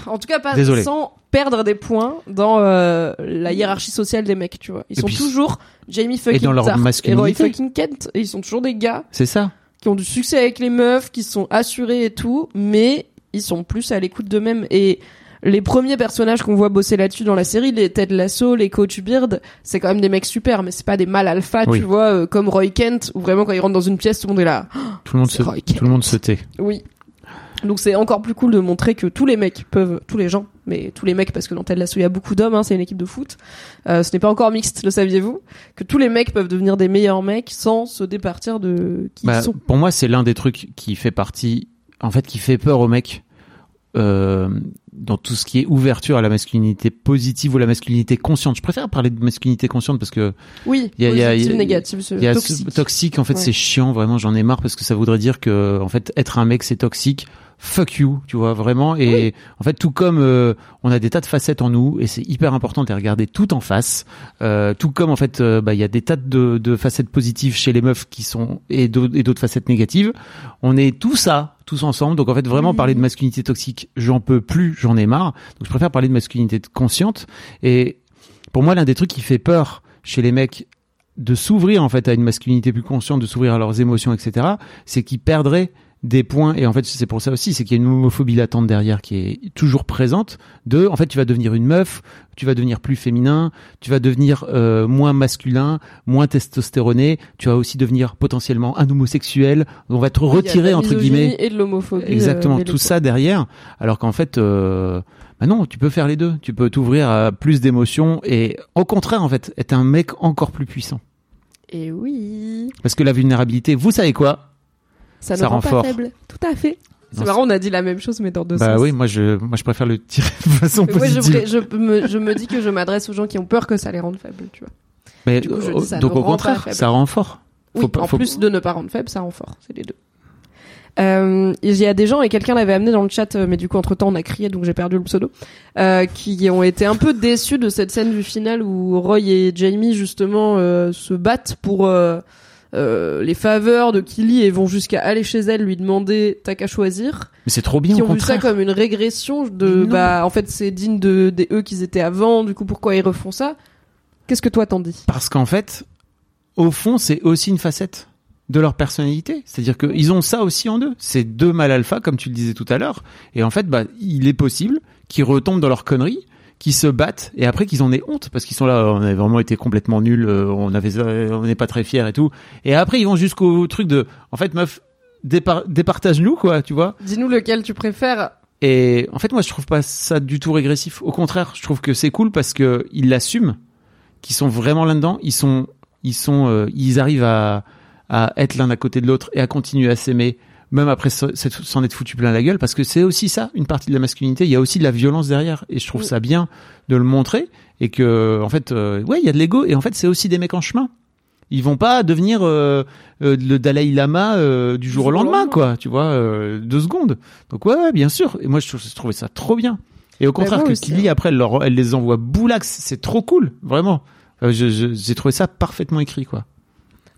En tout cas, pas Désolé. sans perdre des points dans euh, la hiérarchie sociale des mecs. Tu vois, ils Et sont puis- toujours Jamie fucking dans leur Tart et Roy masculinité. fucking Kent, et ils sont toujours des gars C'est ça. qui ont du succès avec les meufs, qui sont assurés et tout, mais ils sont plus à l'écoute d'eux-mêmes. Et les premiers personnages qu'on voit bosser là-dessus dans la série, les Ted Lasso, les Coach Beard, c'est quand même des mecs super, mais c'est pas des mâles alpha, Oui. tu vois, euh, comme Roy Kent, où vraiment quand ils rentrent dans une pièce, tout le monde est là. Tout le monde C'est se, Roy Kent. tout le monde se tait. Oui. Donc c'est encore plus cool de montrer que tous les mecs peuvent, tous les gens, mais tous les mecs parce que dans Ted Lasso il y a beaucoup d'hommes, hein, c'est une équipe de foot. Euh, ce n'est pas encore mixte, le saviez-vous? Que tous les mecs peuvent devenir des meilleurs mecs sans se départir de qui Bah, ils sont. pour moi, c'est l'un des trucs qui fait partie, en fait, qui fait peur aux mecs euh, dans tout ce qui est ouverture à la masculinité positive ou la masculinité consciente. Je préfère parler de masculinité consciente parce que Oui, Il y a- il y a- y a- il y a toxique. En fait, Ouais. c'est chiant. Vraiment, j'en ai marre parce que ça voudrait dire que, en fait, être un mec, c'est toxique. Fuck you, tu vois vraiment. Et en fait, tout comme euh, on a des tas de facettes en nous, et c'est hyper important de les regarder tout en face. Euh, tout comme en fait, euh, bah, il y a des tas de, de facettes positives chez les meufs qui sont et d'autres et d'autres facettes négatives. On est tout ça, tous ensemble. Donc en fait, vraiment Oui. parler de masculinité toxique, j'en peux plus, j'en ai marre. Donc je préfère parler de masculinité consciente. Et pour moi, l'un des trucs qui fait peur chez les mecs de s'ouvrir en fait à une masculinité plus consciente, de s'ouvrir à leurs émotions, etc., c'est qu'ils perdraient des points et en fait c'est pour ça aussi c'est qu'il y a une homophobie latente derrière qui est toujours présente de en fait tu vas devenir une meuf tu vas devenir plus féminin tu vas devenir euh, moins masculin moins testostéroné tu vas aussi devenir potentiellement un homosexuel on va te retirer entre guillemets et de l'homophobie. Exactement, euh, mais tout ça derrière. Alors qu'en fait, euh, bah non, tu peux faire les deux. Tu peux t'ouvrir à plus d'émotions et au contraire, en fait, être un mec encore plus puissant. Et oui, Parce que la vulnérabilité, vous savez quoi? Ça, Ça ne rend, rend pas fort. faible. Tout à fait. C'est marrant, on a dit la même chose mais dans deux Bah sens. oui, moi je, moi je préfère le tirer de façon Mais moi, je, positive. je, me, je me dis que je m'adresse aux gens qui ont peur que ça les rende faibles, tu vois. Mais coup, euh, dis, donc au contraire, ça rend fort. Oui, pas- en faut- plus de ne pas rendre faible, ça rend fort. C'est les deux. Euh, Il y a des gens, et quelqu'un l'avait amené dans le chat, euh, mais du coup, entre temps, on a crié, donc j'ai perdu le pseudo, euh, qui ont été un peu déçus de cette scène du final où Roy et Jamie, justement, euh, se battent pour euh, les faveurs de Killy et vont jusqu'à aller chez elle lui demander t'as qu'à choisir. Mais c'est trop bien qui au ont vu ça contraire. comme une régression de, bah, en fait, c'est digne de, des eux qu'ils étaient avant, du coup, pourquoi ils refont ça? Qu'est-ce que toi t'en dis? Parce qu'en fait, au fond, c'est aussi une facette de leur personnalité. C'est-à-dire qu'ils ont ça aussi en eux. C'est deux mâles alpha, comme tu le disais tout à l'heure. Et en fait, bah, il est possible qu'ils retombent dans leur connerie, qui se battent et après qu'ils en aient honte parce qu'ils sont là on avait vraiment été complètement nuls euh, on avait on n'est pas très fiers et tout. Et après ils vont jusqu'au truc de en fait meuf dépar- départage-nous quoi tu vois. Dis-nous lequel tu préfères. et en fait moi je trouve pas ça du tout régressif. Au contraire je trouve que c'est cool parce que ils l'assument qu'ils sont vraiment là-dedans. Ils sont ils sont euh, ils arrivent à à être l'un à côté de l'autre et à continuer à s'aimer même après s'en être foutu plein la gueule parce que c'est aussi ça une partie de la masculinité. Il y a aussi de la violence derrière et je trouve Mm. ça bien de le montrer et que en fait euh, ouais il y a de l'ego et en fait c'est aussi des mecs en chemin. Ils vont pas devenir euh, euh, le Dalai Lama euh, du jour au lendemain quoi tu vois euh, deux secondes. Donc ouais, ouais bien sûr. Et moi je, je trouvais ça trop bien. Et au contraire moi que Tilly hein. après elle, leur- elle les envoie boulax. C'est trop cool vraiment. Euh, j'ai trouvé ça parfaitement écrit quoi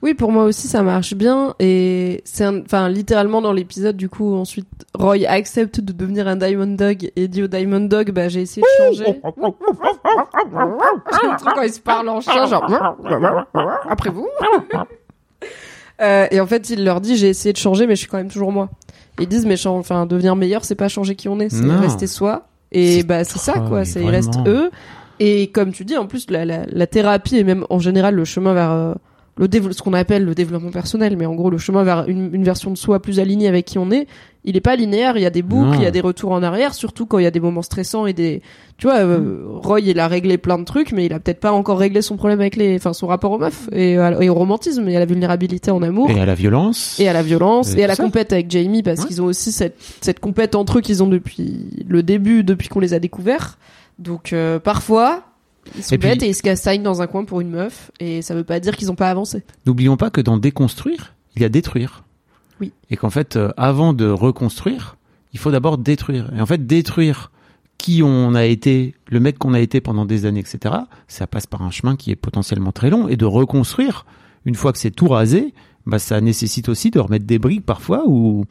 Oui, pour moi aussi, ça marche bien. Et c'est un- enfin, littéralement dans l'épisode, du coup, ensuite, Roy accepte de devenir un Diamond Dog et dit au Diamond Dog, bah, j'ai essayé de changer. Le truc quand il se parle en chien, genre, après vous. Euh, et en fait, il leur dit, j'ai essayé de changer, mais je suis quand même toujours moi. Ils disent, mais enfin, devenir meilleur, c'est pas changer qui on est, c'est rester soi. Et C'est bah, c'est ça, quoi. C'est, ils restent eux. Et comme tu dis, en plus, la, la, la thérapie et même en général le chemin vers euh, le ce qu'on appelle le développement personnel, mais en gros le chemin vers une, une version de soi plus alignée avec qui on est, il est pas linéaire. Il y a des boucles, Non. il y a des retours en arrière, surtout quand il y a des moments stressants et des, tu vois, euh, Roy il a réglé plein de trucs, mais il a peut-être pas encore réglé son problème avec les, enfin son rapport aux meufs et, et au romantisme et à la vulnérabilité en amour. et à la violence Et à la violence Et et à la ça. compète avec Jamie parce Ouais. qu'ils ont aussi cette cette compète entre eux qu'ils ont depuis le début depuis qu'on les a découverts. Donc euh, parfois ils sont Et puis- bêtes et ils se castagnent dans un coin pour une meuf et ça veut pas dire qu'ils ont pas avancé. N'oublions pas que dans déconstruire, il y a détruire. Oui. Et qu'en fait, euh, avant de reconstruire, il faut d'abord détruire. Et en fait, détruire qui on a été, le mec qu'on a été pendant des années, etc., ça passe par un chemin qui est potentiellement très long. Et de reconstruire, une fois que c'est tout rasé, bah, ça nécessite aussi de remettre des briques parfois où,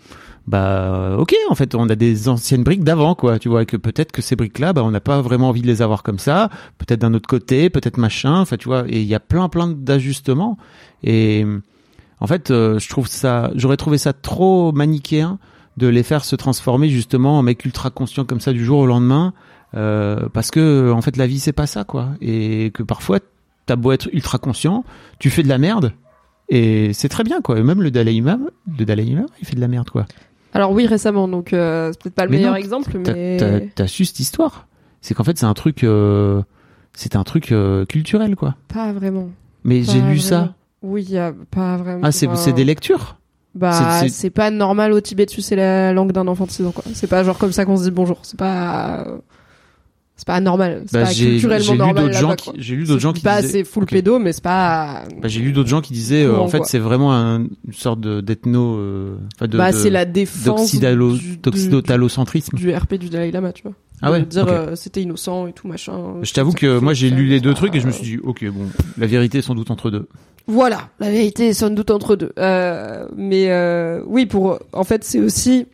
bah, ok, en fait, on a des anciennes briques d'avant, quoi, tu vois, que peut-être que ces briques-là, bah, on n'a pas vraiment envie de les avoir comme ça, peut-être d'un autre côté, peut-être machin, enfin, tu vois, et il y a plein, plein d'ajustements. Et, en fait, euh, je trouve ça, j'aurais trouvé ça trop manichéen de les faire se transformer justement en mecs ultra conscients comme ça du jour au lendemain, euh, parce que en fait la vie c'est pas ça quoi, et que parfois t'as beau être ultra conscient, tu fais de la merde et c'est très bien quoi. Et même le Dalai Lama, le Dalai Lama, il fait de la merde quoi. Alors oui récemment donc euh, c'est peut-être pas le Mais meilleur non, exemple mais t'as- t'as su cette histoire? C'est qu'en fait c'est un truc, euh, c'est un truc euh, culturel quoi. pas vraiment. Mais j'ai lu ça. Oui, il y a pas vraiment. Ah c'est c'est des lectures? Bah, c'est- c'est- c'est pas normal au Tibet de sucer la langue d'un enfant de 6 ans, quoi. C'est pas genre comme ça qu'on se dit bonjour. C'est pas, c'est pas normal. C'est Bah, pas culturellement j'ai lu normal d'autres gens qui, j'ai lu d'autres gens qui pas disaient- c'est full Ok. pédo, mais c'est pas. Bah, j'ai lu d'autres gens qui disaient, euh, en fait, c'est vraiment un- une sorte de d'ethno, euh, de, bah, c'est la défense d'oxydalo- du, du, du RP du Dalai Lama, tu vois. Ah De ouais, Dire euh, c'était innocent et tout machin. Je t'avoue que moi j'ai lu les deux trucs et je me suis dit, ok, bon, la vérité est sans doute entre deux. Voilà, la vérité est sans doute entre deux. Mais oui, pour en fait, c'est aussi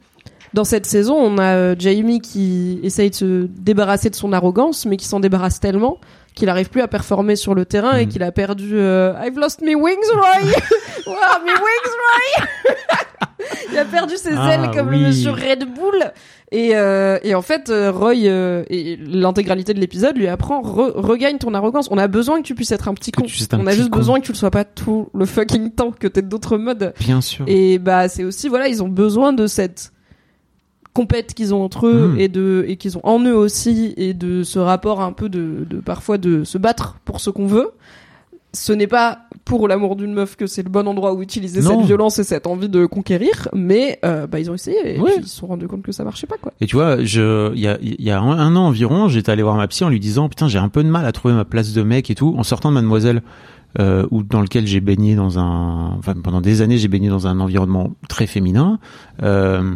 dans cette saison, on a euh, Jamie qui essaye de se débarrasser de son arrogance, mais qui s'en débarrasse tellement qu'il arrive plus à performer sur le terrain et Mhm. qu'il a perdu. euh, I've lost my wings, Roy. wow, my wings, Roy. Il a perdu ses Ah, ailes comme oui. le monsieur Red Bull. Et, euh, et en fait, euh, Roy euh, et l'intégralité de l'épisode lui apprend re- regagne ton arrogance. On a besoin que tu puisses être un petit Que con. un On a juste con. besoin que tu le sois pas tout le fucking temps, que t'aies d'autres modes. Bien sûr. Et bah c'est aussi voilà, ils ont besoin de cette compète qu'ils ont entre eux Mhm. et de et qu'ils ont en eux aussi et de ce rapport un peu de, de parfois de se battre pour ce qu'on veut. Ce n'est pas pour l'amour d'une meuf que c'est le bon endroit où utiliser Non. cette violence et cette envie de conquérir, mais euh, bah ils ont essayé et Ouais. puis ils se sont rendus compte que ça marchait pas quoi. Et tu vois, je, il y a, y a un, un an environ, j'étais allé voir ma psy en lui disant, putain, j'ai un peu de mal à trouver ma place de mec et tout, en sortant de Mademoiselle, euh, ou dans lequel j'ai baigné dans un, enfin, pendant des années, j'ai baigné dans un environnement très féminin. Euh,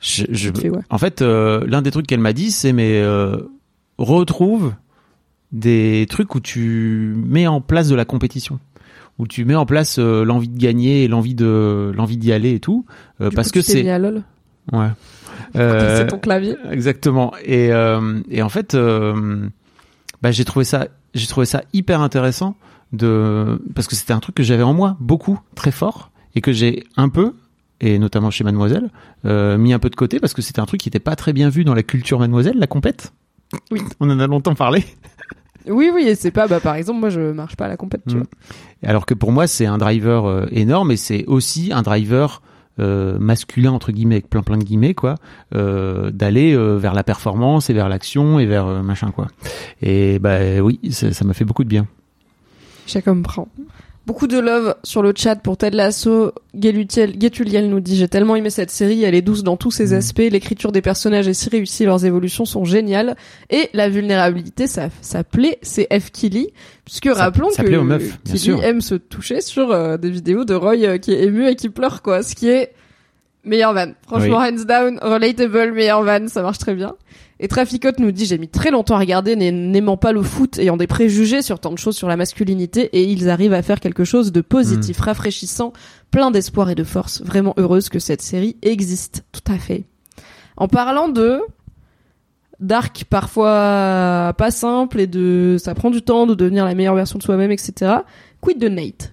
je, je- Vite fait, ouais. en fait, euh, l'un des trucs qu'elle m'a dit, c'est mais euh, retrouve des trucs où tu mets en place de la compétition, où tu mets en place euh, l'envie de gagner et l'envie de l'envie d'y aller et tout, Du parce coup, que c'est ouais. C'est ton clavier. Exactement. Et, et en fait, bah, j'ai trouvé ça, j'ai trouvé ça hyper intéressant de parce que c'était un truc que j'avais en moi beaucoup, très fort, et que j'ai un peu, et notamment chez Mademoiselle, euh, mis un peu de côté parce que c'était un truc qui n'était pas très bien vu dans la culture Mademoiselle, la compète. Oui. On en a longtemps parlé. Oui, oui, et c'est pas, bah, par exemple, moi, je marche pas à la compète, tu Mm. vois. Alors que pour moi, c'est un driver euh, énorme et c'est aussi un driver euh, masculin entre guillemets, avec plein plein de guillemets quoi, euh, d'aller vers la performance et vers l'action et vers machin quoi. Et bah oui, ça m'a fait beaucoup de bien. Je comprends. Beaucoup de love sur le chat pour Ted Lasso. Getuliel nous dit J'ai tellement aimé cette série, elle est douce dans tous ses Mm. aspects, l'écriture des personnages est si réussie, leurs évolutions sont géniales. Et la vulnérabilité, ça, ça plaît, c'est F. Killy. Puisque Ça- rappelons ça que aux meufs, Killy sûr. aime se toucher sur euh, des vidéos de Roy euh, qui est ému et qui pleure, quoi. Ce qui est meilleur van. Franchement, hands down, relatable, meilleur van, ça marche très bien. Et Traficote nous dit j'ai mis très longtemps à regarder n'a- n'aimant pas le foot ayant des préjugés sur tant de choses sur la masculinité et ils arrivent à faire quelque chose de Mm. positif, rafraîchissant, plein d'espoir et de force. Vraiment heureuse que cette série existe. Tout à fait. En parlant de dark parfois pas simple et de ça prend du temps de devenir la meilleure version de soi-même, etc. Quid de Nate?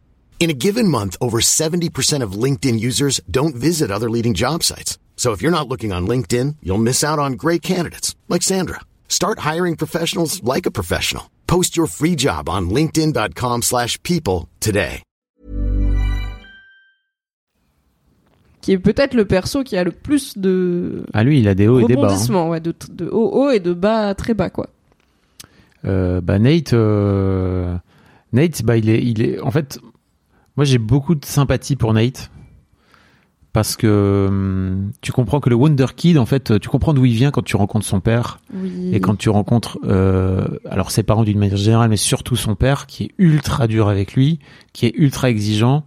In a given month, over 70% of LinkedIn users don't visit other leading job sites. So if you're not looking on LinkedIn, you'll miss out on great candidates like Sandra. Start hiring professionals like a professional. Post your free job on linkedin.com/people slash people today. qui est peut-être le perso qui a le plus de Ah lui, il a des hauts et des bas. hein. ouais, de, de haut haut et de bas très bas quoi. Euh, bah Nate, euh, Nate, bah il est, il est, en fait, moi j'ai beaucoup de sympathie pour Nate parce que hum, tu comprends que le Wonder Kid, en fait, tu comprends d'où il vient quand tu rencontres son père Oui. et quand tu rencontres, euh, alors ses parents d'une manière générale, mais surtout son père qui est ultra dur avec lui, qui est ultra exigeant.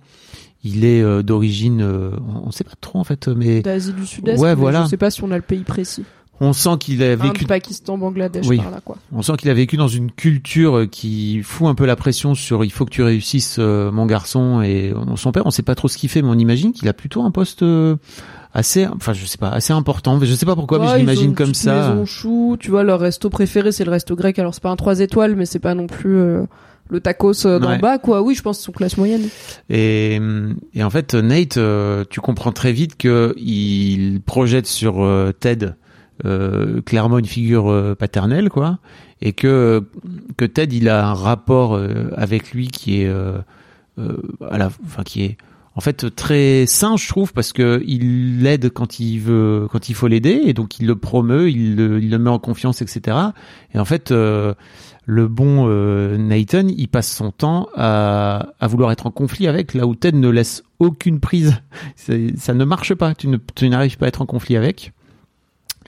Il est euh, d'origine, euh, on on sait pas trop en fait, mais d'Asie du Sud-Est. Ouais, mais voilà. Je sais pas si on a le pays précis. On sent qu'il a vécu Pakistan, Bangladesh, Oui. par là quoi. On sent qu'il a vécu dans une culture qui fout un peu la pression sur il faut que tu réussisses euh, mon garçon et euh, son père on sait pas trop ce qu'il fait mais on imagine qu'il a plutôt un poste euh, assez enfin je sais pas assez important je sais pas pourquoi mais je ils l'imagine comme ça Maison chou, tu vois, leur resto préféré c'est le resto grec. Alors c'est pas un 3 étoiles, mais c'est pas non plus euh, le tacos euh, d'en Ouais. bas quoi. Oui, je pense que classe moyenne. et, et en fait Nate euh, tu comprends très vite que il projette sur euh, Ted euh, clairement une figure euh, paternelle quoi. Et que que Ted il a un rapport euh, avec lui qui est à enfin qui est en fait très sain je trouve parce que il l'aide quand il veut quand il faut l'aider et donc il le promeut il le, il le met en confiance etc et en fait le bon Nathan il passe son temps à, à vouloir être en conflit avec là où Ted ne laisse aucune prise. Ça ne marche pas. Tu n'arrives pas à être en conflit avec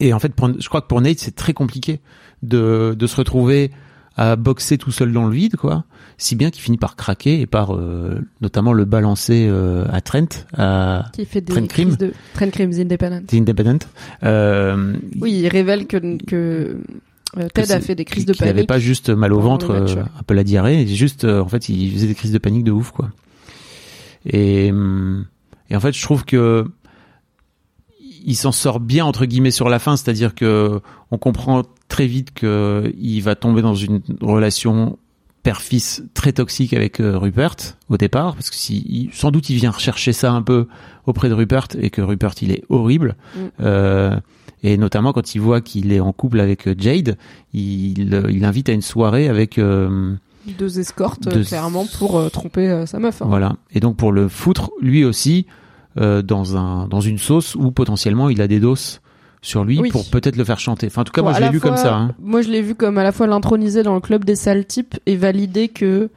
et en fait pour- je crois que pour Nate c'est très compliqué de, de se retrouver à boxer tout seul dans le vide quoi si bien qu'il finit par craquer et par euh, notamment le balancer euh, à Trent à Qui fait des Trent Crimes. crises de Trent Crimes Independent. The Independent euh, Oui, il révèle que Ted a fait des crises de qu'il avait panique. pas juste mal au ventre le match, ouais. un peu la diarrhée juste en fait il faisait des crises de panique de ouf quoi et hum, et en fait je trouve que il s'en sort bien entre guillemets sur la fin c'est-à-dire que on comprend très vite que il va tomber dans une relation père-fils très toxique avec euh, Rupert au départ parce que si il- sans doute il vient rechercher ça un peu auprès de Rupert et que Rupert il est horrible Mm. Euh, et notamment quand il voit qu'il est en couple avec euh, Jade il il l'invite à une soirée avec euh, Deux escortes, clairement, pour tromper sa meuf. hein. voilà et donc pour le foutre lui aussi euh, dans un dans une sauce où potentiellement il a des doses sur lui Oui. pour peut-être le faire chanter enfin en tout cas Bon, moi je l'ai la vu comme ça hein. Moi, je l'ai vu comme à la fois l'introniser dans le club des sales types et valider que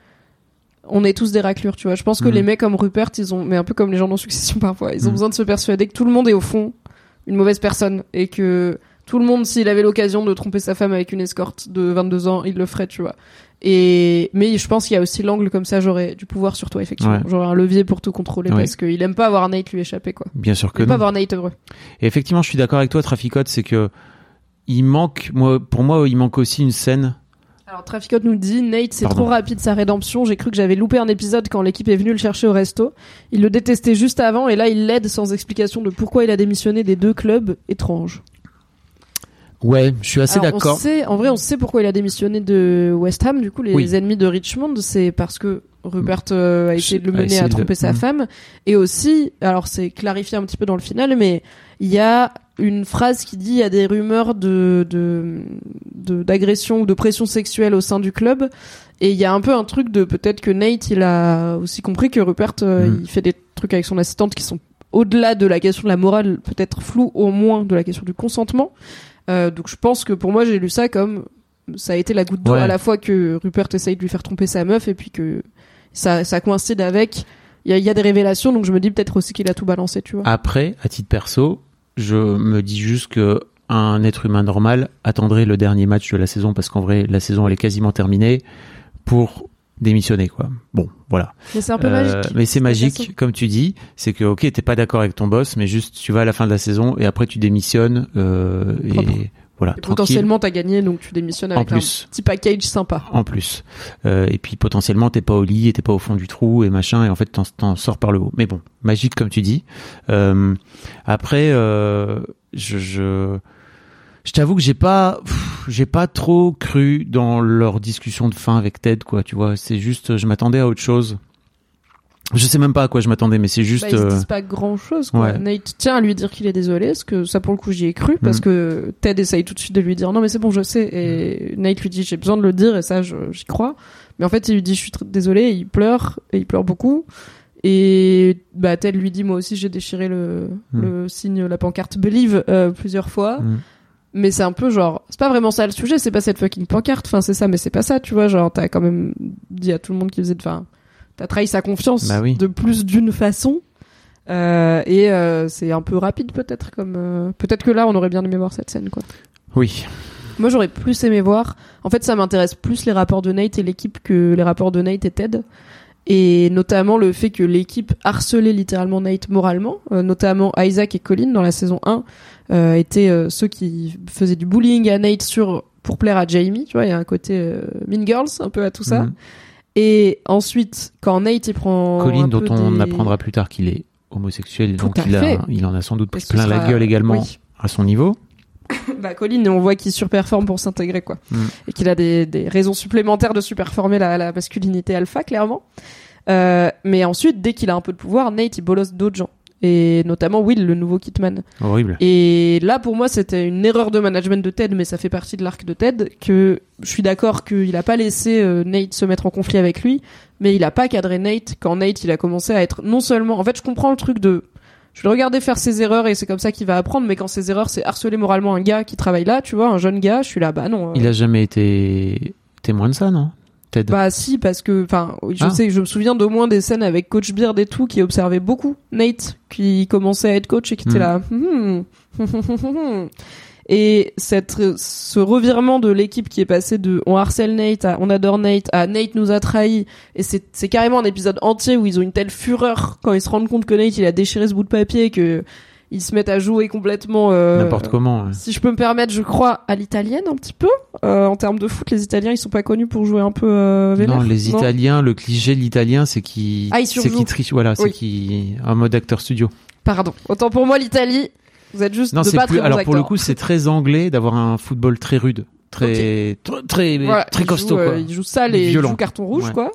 on est tous des raclures, tu vois. Je pense que Mhm. les mecs comme Rupert, ils ont, mais un peu comme les gens dans Succession parfois, ils ont Mhm. besoin de se persuader que tout le monde est au fond une mauvaise personne et que tout le monde, s'il avait l'occasion de tromper sa femme avec une escorte de 22 ans, il le ferait, tu vois. Et mais je pense qu'il y a aussi l'angle comme ça, j'aurais du pouvoir sur toi effectivement, Ouais. j'aurais un levier pour tout contrôler parce qu'il aime pas avoir Nate lui échapper quoi. Bien sûr Il que aime pas avoir Nate heureux. Et effectivement, je suis d'accord avec toi, Traficote, c'est que il manque, moi, pour moi, il manque aussi une scène. Alors Traficote nous dit Nate c'est trop rapide sa rédemption, j'ai cru que j'avais loupé un épisode quand l'équipe est venue le chercher au resto. Il le détestait juste avant et là il l'aide sans explication de pourquoi il a démissionné des deux clubs étranges. Ouais, je suis assez d'accord. sait, en vrai, on sait pourquoi il a démissionné de West Ham. Du coup, les Oui. ennemis de Richmond, c'est parce que Rupert euh, a essayé de le mener à de- tromper sa Mm. femme. Et aussi, alors c'est clarifié un petit peu dans le final, mais il y a une phrase qui dit il y a des rumeurs de de de- d'agression ou de pression sexuelle au sein du club. Et il y a un peu un truc de peut-être que Nate, il a aussi compris que Rupert, euh, Mm. il fait des trucs avec son assistante qui sont au-delà de la question de la morale, peut-être flou au moins de la question du consentement. Euh, donc je pense que pour moi j'ai lu ça comme ça a été la goutte d'eau Ouais. à la fois que Rupert essaye de lui faire tromper sa meuf et puis que ça, ça coïncide avec il y y a des révélations donc je me dis peut-être aussi qu'il a tout balancé tu vois. Après, à titre perso, je me dis juste que un être humain normal attendrait le dernier match de la saison parce qu'en vrai, la saison elle est quasiment terminée pour démissionner quoi. Bon, voilà. Mais c'est un peu Euh, magique. Mais c'est magique, comme tu dis. C'est que ok, t'es pas d'accord avec ton boss, mais juste tu vas à la fin de la saison et après tu démissionnes euh, et voilà. Et potentiellement t'as gagné donc tu démissionnes En avec plus. un petit package sympa. En plus. Euh, et puis potentiellement t'es pas au lit et t'es pas au fond du trou et machin et en fait t'en, t'en sors par le haut. Mais bon, magique comme tu dis. Euh, après, euh, je, je, je t'avoue que j'ai pas, j'ai pas trop cru dans leur discussion de fin avec Ted quoi. Tu vois, c'est juste, je m'attendais à autre chose. Je sais même pas à quoi je m'attendais, mais c'est juste. Bah, ils se euh, disent pas grand chose quoi. ouais. Nate tient à lui dire qu'il est désolé parce que ça pour le coup j'y ai cru parce Mhm. que Ted essaye tout de suite de lui dire non mais c'est bon je sais et Nate lui dit j'ai besoin de le dire et ça j'y crois mais en fait il lui dit je suis désolé et il pleure et il pleure beaucoup et bah Ted lui dit moi aussi j'ai déchiré le, Mhm. le signe la pancarte believe euh, plusieurs fois. Mais c'est un peu genre c'est pas vraiment ça le sujet c'est pas cette fucking pancarte enfin c'est ça mais c'est pas ça tu vois genre t'as quand même dit à tout le monde qui faisait enfin t'as trahi sa confiance Bah oui. de plus d'une façon euh, et euh, c'est un peu rapide peut-être comme euh, peut-être que là on aurait bien aimé voir cette scène quoi Oui. moi j'aurais plus aimé voir en fait ça m'intéresse plus les rapports de Nate et l'équipe que les rapports de Nate et Ted et notamment le fait que l'équipe harcelait littéralement Nate moralement, euh, notamment Isaac et Colin dans la saison 1 euh, étaient euh, ceux qui faisaient du bullying à Nate sur pour plaire à Jamie, tu vois, il y a un côté Mean Girls un peu à tout ça. Mhm. Et ensuite, quand Nate il prend Colin, un dont peu on des- apprendra plus tard qu'il est homosexuel, Tout donc il, a, fait. il en a sans doute pris plein la gueule également oui. à son niveau. bah Colin, on voit qu'il surperforme pour s'intégrer quoi, Mm. et qu'il a des, des raisons supplémentaires de surperformer la, la masculinité alpha clairement. Euh, mais ensuite, dès qu'il a un peu de pouvoir, Nate il bolosse d'autres gens et notamment Will, le nouveau Kitman. Horrible. Et là, pour moi, c'était une erreur de management de Ted, mais ça fait partie de l'arc de Ted, que je suis d'accord qu'il a pas laissé euh, Nate se mettre en conflit avec lui, mais il a pas cadré Nate quand Nate, il a commencé à être non seulement... En fait, je comprends le truc de... Je vais le regarder faire ses erreurs et c'est comme ça qu'il va apprendre, mais quand ses erreurs, c'est harceler moralement un gars qui travaille là, tu vois, un jeune gars, je suis là, bah non. euh, Il a jamais été témoin de ça, non? Ted Bah si, parce que, enfin, je Ah. sais, je me souviens d'au moins des scènes avec Coach Beard et tout, qui observait beaucoup Nate, qui commençait à être coach et qui était Hmm. là. Hmm. Et cette, ce revirement de l'équipe qui est passé de on harcèle Nate à on adore Nate à Nate nous a trahis et c'est c'est carrément un épisode entier où ils ont une telle fureur quand ils se rendent compte que Nate il a déchiré ce bout de papier que ils se mettent à jouer complètement euh, N'importe comment. ouais. si je peux me permettre, je crois à l'italienne un petit peu. Euh, en termes de foot, les Italiens, ils sont pas connus pour jouer un peu euh, vénère. Non, les Italiens, le cliché de l'Italien, c'est qui, Ah, c'est qui triche, voilà, c'est Oui. qui, en mode acteur studio. Pardon. Autant pour moi, l'Italie, vous êtes juste Non, de pas plus, très alors pour le coup, c'est très anglais d'avoir un football très rude, très, très, très, Voilà, très ils costaud, euh, quoi. ils jouent sale et ils Violent. jouent carton rouge, Ouais. quoi.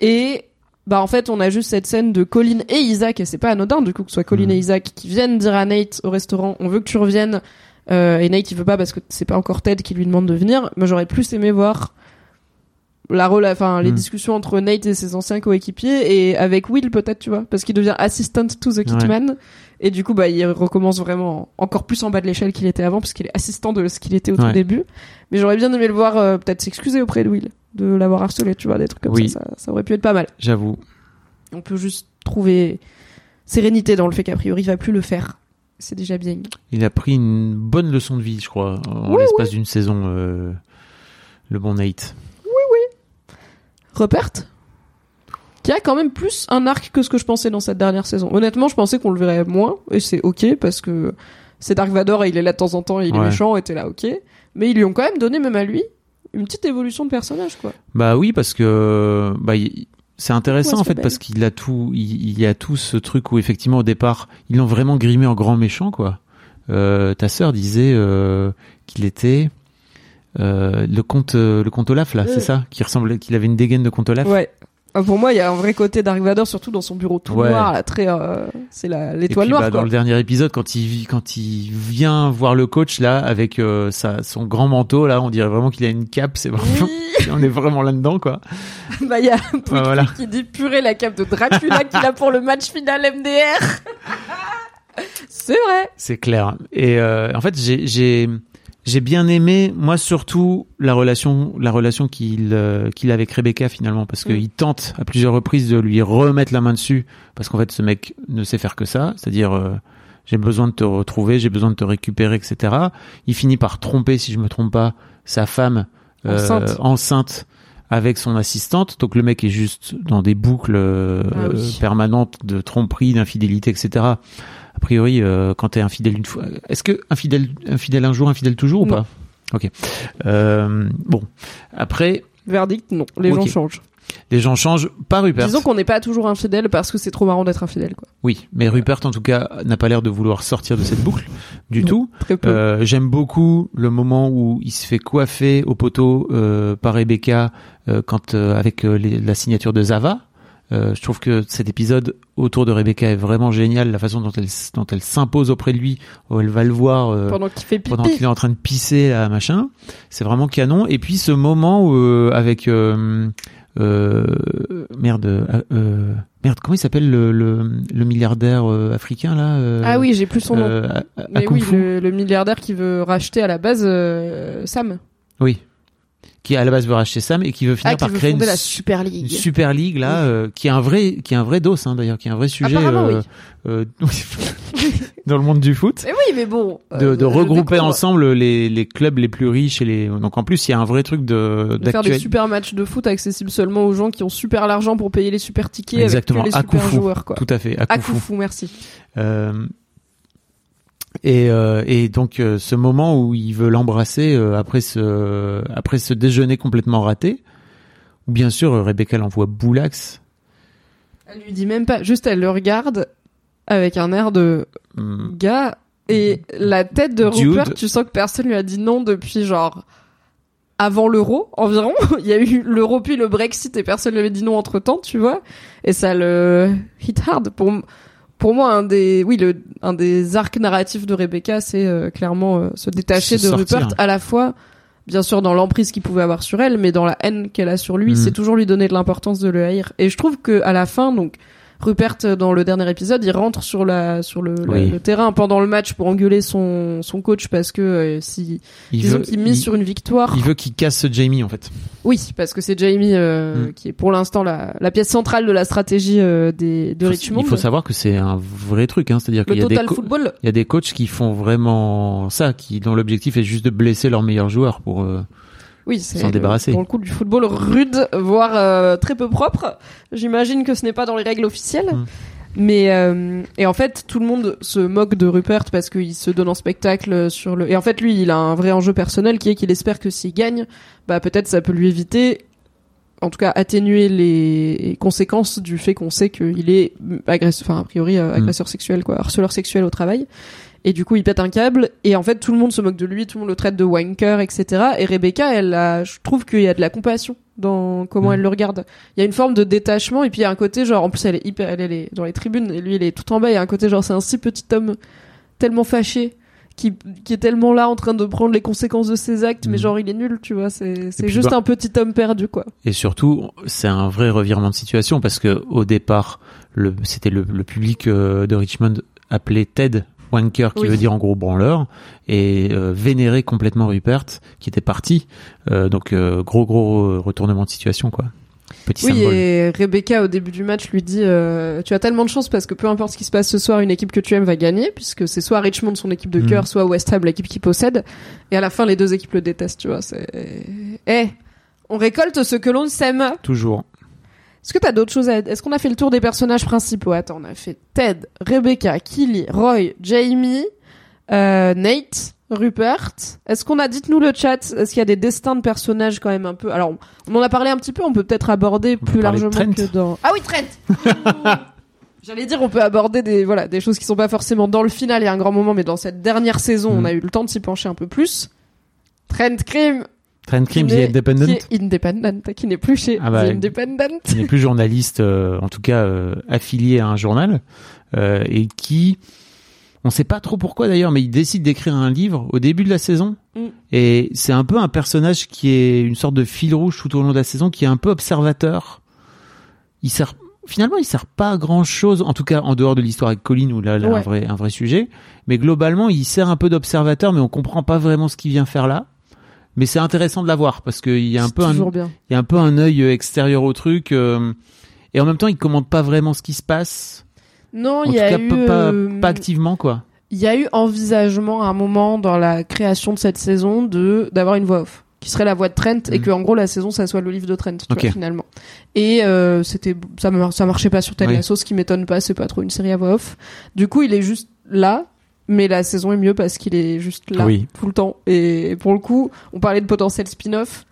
Et bah en fait, on a juste cette scène de Colin et Isaac, et c'est pas anodin du coup que ce soit Colin Mhm. et Isaac qui viennent dire à Nate au restaurant, on veut que tu reviennes. Euh, et Nate il veut pas parce que c'est pas encore Ted qui lui demande de venir. Moi j'aurais plus aimé voir la enfin les Mhm. discussions entre Nate et ses anciens coéquipiers et avec Will peut-être tu vois parce qu'il devient assistant to the Kitman et du coup bah il recommence vraiment encore plus en bas de l'échelle qu'il était avant parce qu'il est assistant de ce qu'il était au tout début mais j'aurais bien aimé le voir euh, peut-être s'excuser auprès de Will de l'avoir harcelé tu vois des trucs comme Oui. ça, ça ça aurait pu être pas mal J'avoue. on peut juste trouver sérénité dans le fait qu'a priori il va plus le faire c'est déjà bien. Il a pris une bonne leçon de vie, je crois, en Oui, l'espace d'une saison, euh, le bon Nate. Rupert qui a quand même plus un arc que ce que je pensais dans cette dernière saison. Honnêtement, je pensais qu'on le verrait moins, et c'est ok, parce que c'est Dark Vador et il est là de temps en temps et il est méchant, et t'es là ok. Mais ils lui ont quand même donné, même à lui, une petite évolution de personnage, quoi. Bah oui, parce que bah, c'est intéressant Ouais, en fait parce qu'il a tout, il, il y a tout ce truc où effectivement au départ ils l'ont vraiment grimé en grand méchant quoi. Euh, ta sœur disait euh, qu'il était euh, le comte, euh, le comte Olaf là, Euh. c'est ça, qui ressemblait, qu'il avait une dégaine de comte Olaf. Ouais. Ah, Pour moi, il y a un vrai côté Dark Vador, surtout dans son bureau tout Ouais. noir, là, très, euh, c'est la, l'étoile noire, bah, quoi. dans le dernier épisode, quand il quand il vient voir le coach là avec euh, sa, son grand manteau là, on dirait vraiment qu'il a une cape. C'est vraiment, Oui. on est vraiment là dedans quoi. bah, il y a un Ouais, voilà. qui dit purée la cape de Dracula qu'il a pour le match final MDR. c'est vrai. C'est clair. Et euh, en fait, j'ai j'ai j'ai bien aimé, moi surtout la relation la relation qu'il euh, qu'il a avec Rebecca finalement, parce Mm. qu'il tente à plusieurs reprises de lui remettre la main dessus, parce qu'en fait, ce mec ne sait faire que ça, c'est-à-dire euh, j'ai besoin de te retrouver, j'ai besoin de te récupérer, etc. Il finit par tromper, si je me trompe pas, sa femme euh, Enceinte. enceinte avec son assistante. Donc le mec est juste dans des boucles euh, Ah oui. permanentes de tromperie, d'infidélité, etc. A priori, euh, quand t'es infidèle une fois, est-ce que infidèle, infidèle un jour, infidèle toujours ou Non. pas? Ok. Euh, bon, après, Verdict, non. Les gens changent. Les gens changent. Pas Rupert. Disons qu'on n'est pas toujours infidèle parce que c'est trop marrant d'être infidèle, quoi. Oui, mais Rupert en tout cas n'a pas l'air de vouloir sortir de cette boucle du Non. tout. Très peu. Euh, J'aime beaucoup le moment où il se fait coiffer au poteau euh, par Rebecca euh, quand euh, avec euh, les- la signature de Zava. Euh, je trouve que cet épisode autour de Rebecca est vraiment génial, la façon dont elle s- dont elle s'impose auprès de lui, où elle va le voir euh, Pendant qu'il fait pipi. pendant qu'il est en train de pisser à machin. C'est vraiment canon. Et puis ce moment où, euh, avec merde euh, euh, merde comment il s'appelle le, le, le milliardaire euh, africain là euh, Ah oui, j'ai plus son nom. euh, à- Mais oui, le, le milliardaire qui veut racheter à la base euh, Sam. Oui. Qui à la base veut racheter Sam et qui veut finir Ah, qui par veut créer une, la su- Super une League. super ligue là, euh, qui est un vrai, qui est un vrai dos hein, d'ailleurs, qui est un vrai sujet Apparemment, euh, euh, dans le monde du foot. Mais oui, mais bon. De, euh, de regrouper ensemble les, les clubs les plus riches et les donc en plus il y a un vrai truc de De faire des super matchs de foot accessibles seulement aux gens qui ont super l'argent pour payer les super tickets Exactement, avec les super coup fou. joueurs quoi. tout à fait à À coup coup fou. fou, merci. Euh, et, euh, et donc euh, ce moment où il veut l'embrasser euh, après ce après ce déjeuner complètement raté, où bien sûr Rebecca l'envoie boulax. Elle lui dit même pas, juste elle le regarde avec un air de Hum, gars et la tête de Dude. Rupert, tu sens que personne lui a dit non depuis genre avant l'euro environ. Il y a eu l'euro puis le Brexit et personne lui avait dit non entre temps, tu vois. Et ça le hit hard pour pour moi un des oui le un des arcs narratifs de Rebecca c'est euh, clairement euh, se détacher Se de sortir. Rupert à la fois bien sûr dans l'emprise qu'il pouvait avoir sur elle mais dans la haine qu'elle a sur lui Mhm. c'est toujours lui donner de l'importance de le haïr et je trouve que à la fin donc Rupert euh, dans le dernier épisode il rentre sur la sur le, la- Oui. le terrain pendant le match pour engueuler son son coach parce que euh, si il disons qu'il mise il- sur une victoire il veut qu'il casse Jamie en fait. oui parce que c'est Jamie euh, Mm. qui est pour l'instant la, la pièce centrale de la stratégie euh, des de Richmond il faut savoir que c'est un vrai truc, hein, c'est-à-dire qu'il y a des football il y a des coachs qui font vraiment ça, qui dont l'objectif est juste de blesser leurs meilleurs joueurs pour. Oui, c'est S'en débarrasser. Pour le coup, du football rude, voire euh, très peu propre. J'imagine que ce n'est pas dans les règles officielles. Mm. Mais euh, et en fait, tout le monde se moque de Rupert parce qu'il se donne en spectacle sur le. Et en fait, lui, il a un vrai enjeu personnel qui est qu'il espère que s'il gagne, bah peut-être ça peut lui éviter, en tout cas atténuer les conséquences du fait qu'on sait qu'il est agresseur, enfin a priori euh, agresseur sexuel, quoi, harceleur sexuel au travail. Et du coup, il pète un câble. Et en fait, tout le monde se moque de lui, tout le monde le traite de wanker, etc. Et Rebecca, elle a, je trouve qu'il y a de la compassion dans comment Mm. elle le regarde. Il y a une forme de détachement. Et puis, il y a un côté, genre, en plus, elle est hyper, elle, elle est dans les tribunes. Et lui, il est tout en bas. Il y a un côté, genre, c'est un si petit homme tellement fâché. Qui, qui est tellement là en train de prendre les conséquences de ses actes, mais Mm. genre il est nul, tu vois. C'est juste bah- un petit homme perdu, quoi. Et surtout, c'est un vrai revirement de situation parce que au départ, c'était le, le public euh, de Richmond appelé Ted Wanker, qui Oui. veut dire en gros branleur, et euh, vénérait complètement Rupert, qui était parti. Euh, donc euh, gros gros retournement de situation quoi. petit Oui, symbole. et Rebecca au début du match lui dit tu as tellement de chance parce que peu importe ce qui se passe ce soir, une équipe que tu aimes va gagner puisque c'est soit Richmond son équipe de Mhm. cœur, soit West Ham l'équipe qui possède. Et à la fin, les deux équipes le détestent, tu vois. C'est eh, on récolte ce que l'on sème. Toujours. Est-ce que t'as d'autres choses à... Est-ce qu'on a fait le tour des personnages principaux? Attends, on a fait Ted, Rebecca, Killy, Roy, Jamie, euh, Nate, Rupert. Est-ce qu'on a... Dites-nous le chat, est-ce qu'il y a des destins de personnages quand même un peu... Alors, on en a parlé un petit peu, on peut peut-être aborder On plus largement que dans... Ah oui, Trent J'allais dire, on peut aborder des, voilà, des choses qui sont pas forcément dans le final et un grand moment, mais dans cette dernière saison, on Mm. a eu le temps de s'y pencher un peu plus. Trent Cream, Trent Cream, qui The Independent, qui est independent, qui n'est plus chez Ah bah, The Independent. qui n'est plus journaliste, euh, en tout cas euh, affilié à un journal, euh, et qui, on sait pas trop pourquoi d'ailleurs, mais il décide d'écrire un livre au début de la saison. Mm. Et c'est un peu un personnage qui est une sorte de fil rouge tout au long de la saison, qui est un peu observateur. Il sert, finalement, il sert pas à grand chose, en tout cas en dehors de l'histoire avec Colin où là, là, Ouais. un vrai, un vrai sujet. Mais globalement, il sert un peu d'observateur, mais on comprend pas vraiment ce qu'il vient faire là. Mais c'est intéressant de l'avoir parce qu'il y a un peu un, bien. il y a un peu un œil euh, extérieur au truc euh, et en même temps il commente pas vraiment ce qui se passe Non, il tout y a cas eu, pas, euh, pas activement quoi il y a eu envisagement à un moment dans la création de cette saison de d'avoir une voix off qui serait la voix de Trent et Mhm. que en gros la saison ça soit le livre de Trent tu Ok. vois, finalement et euh, c'était ça ça marchait pas sur Ted Oui. Lasso ce qui m'étonne pas c'est pas trop une série à voix off du coup il est juste là mais la saison est mieux parce qu'il est juste là Oui. tout le temps et pour le coup on parlait de potentiel spin-off